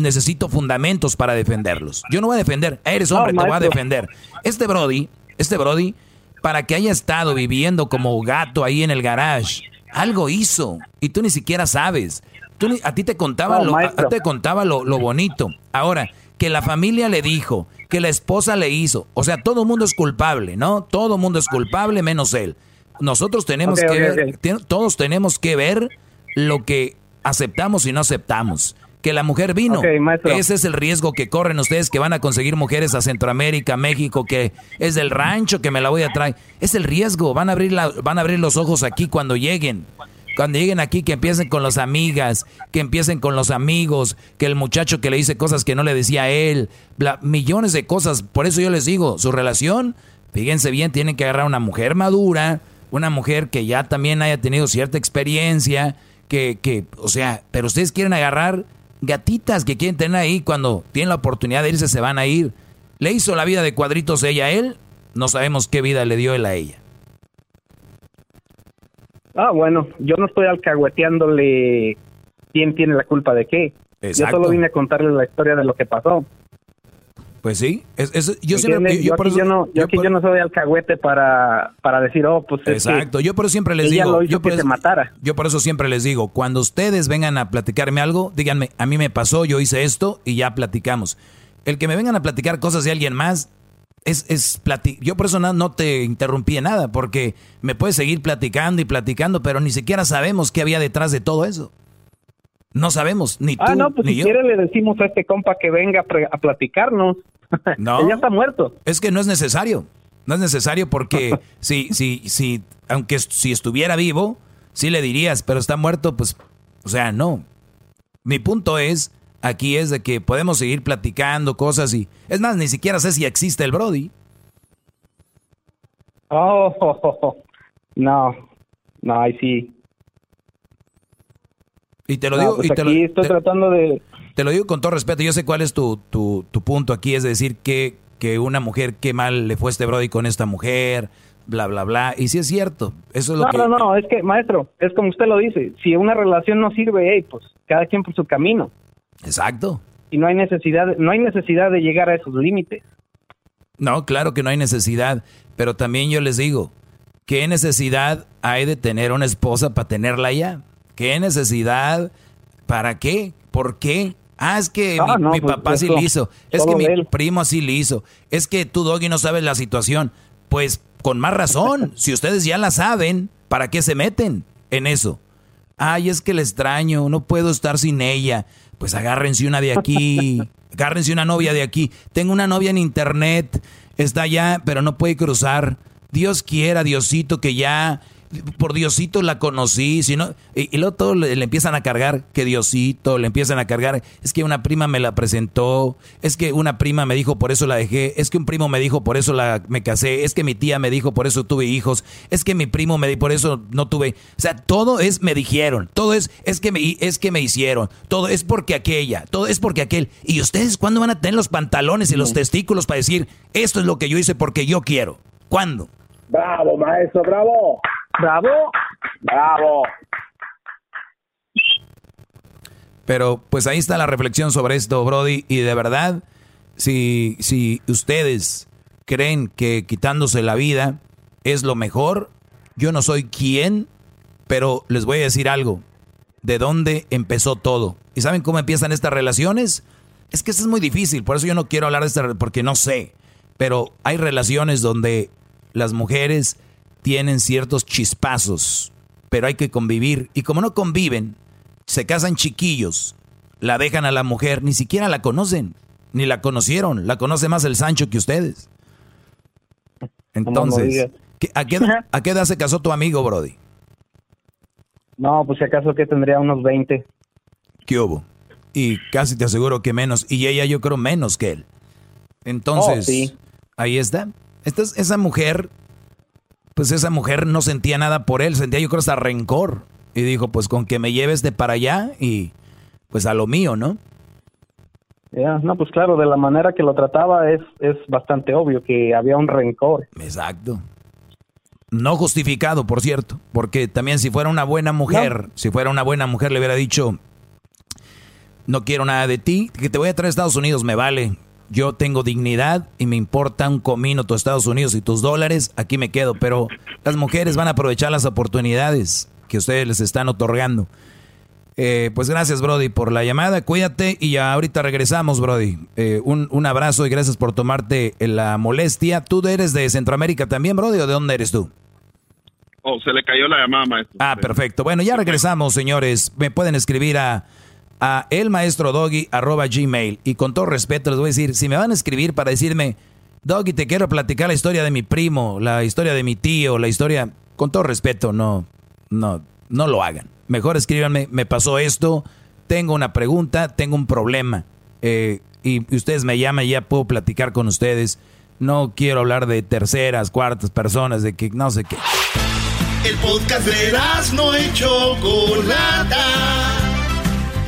necesito fundamentos para defenderlos. Yo no voy a defender, eres hombre, No, te voy a defender. Este Brody, este Brody, para que haya estado viviendo como gato ahí en el garage, algo hizo y tú ni siquiera sabes. Tú ni- a ti te contaba, No, lo, a- te contaba lo, lo bonito. Ahora, que la familia le dijo, que la esposa le hizo, o sea, todo el mundo es culpable, ¿no? Todo el mundo es culpable menos él. Nosotros tenemos que ver, todos tenemos que ver lo que aceptamos y no aceptamos. Que la mujer vino. Ese es el riesgo que corren ustedes que van a conseguir mujeres a Centroamérica, México, que es del rancho que me la voy a traer. Es el riesgo. Van a abrir la, van a abrir los ojos aquí cuando lleguen. Cuando lleguen aquí, que empiecen con las amigas, que empiecen con los amigos, que el muchacho que le dice cosas que no le decía a él, bla- millones de cosas. Por eso yo les digo, su relación, fíjense bien, tienen que agarrar una mujer madura, una mujer que ya también haya tenido cierta experiencia, que, que, o sea, pero ustedes quieren agarrar gatitas que quieren tener ahí cuando tienen la oportunidad de irse, se van a ir. ¿Le hizo la vida de cuadritos ella a él? No sabemos qué vida le dio él a ella. Ah, bueno, yo no estoy alcahueteándole quién tiene la culpa de qué. Exacto. Yo solo vine a contarle la historia de lo que pasó. Pues sí, es, es- yo siempre... yo, yo por aquí, eso- yo no, yo aquí yo no soy alcahuete para, para decir, oh, pues es que Exacto, yo por eso siempre les digo, lo hizo yo por que eso, se matara. yo por eso siempre les digo, cuando ustedes vengan a platicarme algo, díganme, a mí me pasó, yo hice esto y ya platicamos. El que me vengan a platicar cosas de alguien más es, es plati- yo por eso no, no te interrumpí en nada, porque me puedes seguir platicando y platicando, pero ni siquiera sabemos qué había detrás de todo eso. No sabemos, ni tú, Ah, no, pues ni si yo. quiere le decimos a este compa que venga a, platicarnos. (laughs) No. Ya está muerto. Es que no es necesario. No es necesario porque (laughs) si, si, si, aunque si estuviera vivo, sí le dirías, pero está muerto, pues, o sea, no. Mi punto es, aquí es de que podemos seguir platicando cosas y, es más, ni siquiera sé si existe el Brody. Oh, (laughs) no, no, ahí sí. Y te lo No, digo, pues y te lo, aquí estoy te- tratando de... te lo digo con todo respeto. Yo sé cuál es tu, tu, tu punto aquí, es decir, que, que una mujer, qué mal le fue este Brody con esta mujer, bla, bla, bla. Y sí es cierto, eso es lo no, que... no, no, es que, maestro, es como usted lo dice, si una relación no sirve, hey, pues cada quien por su camino. Exacto. Y no hay necesidad, no hay necesidad de llegar a esos límites. No, claro que no hay necesidad, pero también yo les digo, ¿qué necesidad hay de tener una esposa para tenerla ya? ¿Qué necesidad? ¿Para qué? ¿Por qué? Ah, es que Ah, mi, no, mi pues, papá sí lo hizo. Es que mi él. primo sí lo hizo. Es que tú, Doggy, no sabes la situación. Pues con más razón. (laughs) si ustedes ya la saben, ¿para qué se meten en eso? Ay, es que le extraño, no puedo estar sin ella. Pues agárrense una de aquí, (laughs) agárrense una novia de aquí. Tengo una novia en internet, está allá, pero no puede cruzar. Dios quiera, Diosito, que ya, por Diosito la conocí. Si no, y, y luego todo le, le empiezan a cargar, que Diosito, le empiezan a cargar. Es que una prima me la presentó, es que una prima me dijo, por eso la dejé. Es que un primo me dijo, por eso la, me casé. Es que mi tía me dijo, por eso tuve hijos. Es que mi primo me dijo, por eso no tuve. O sea, todo es me dijeron, todo es, es que me, es que me hicieron, todo es porque aquella, todo es porque aquel. ¿Y ustedes cuándo van a tener los pantalones y los testículos para decir, esto es lo que yo hice porque yo quiero? ¿Cuándo? Bravo, maestro, bravo. Bravo. Bravo. Pero pues ahí está la reflexión sobre esto, Brody. Y de verdad, si, si ustedes creen que quitándose la vida es lo mejor, yo no soy quien, pero les voy a decir algo. ¿De dónde empezó todo? ¿Y saben cómo empiezan estas relaciones? Es que eso es muy difícil, por eso yo no quiero hablar de esta, porque no sé. Pero hay relaciones donde las mujeres tienen ciertos chispazos, pero hay que convivir. Y como no conviven, se casan chiquillos, la dejan a la mujer, ni siquiera la conocen, ni la conocieron, la conoce más el Sancho que ustedes. Entonces, digas. ¿qué- a, qué, edad- (laughs) a qué edad se casó tu amigo, Brody? No, pues si acaso que tendría unos 20. ¿Qué hubo? Y casi te aseguro que menos, y ella yo creo menos que él. Entonces, Oh, sí. ahí está. Esta es- esa mujer, pues esa mujer no sentía nada por él, sentía yo creo hasta rencor. Y dijo, pues con que me lleves de para allá y pues a lo mío, ¿no? Ya, No, pues claro, de la manera que lo trataba es, es bastante obvio que había un rencor. Exacto. No justificado, por cierto, porque también si fuera una buena mujer, si fuera una buena mujer le hubiera dicho, no quiero nada de ti, que te voy a traer a Estados Unidos, me vale. Yo tengo dignidad y me importa un comino tus Estados Unidos y tus dólares, aquí me quedo. Pero las mujeres van a aprovechar las oportunidades que ustedes les están otorgando. Eh, pues gracias, Brody, por la llamada. Cuídate y ya ahorita regresamos, Brody. Eh, un, un abrazo y gracias por tomarte la molestia. ¿Tú eres de Centroamérica también, Brody, o de dónde eres tú? Oh, se le cayó la llamada, maestro. Ah, perfecto. Bueno, ya regresamos, señores. Me pueden escribir a, a elmaestrodoggy arroba gmail. Y con todo respeto les voy a decir, si me van a escribir para decirme, Doggy, te quiero platicar la historia de mi primo, la historia de mi tío, la historia, con todo respeto, no, no, no lo hagan. Mejor escríbanme, me pasó esto, tengo una pregunta, tengo un problema. Eh, y ustedes me llaman y ya puedo platicar con ustedes. No quiero hablar de terceras, cuartas personas, de que no sé qué. El podcast de no y Chocolata.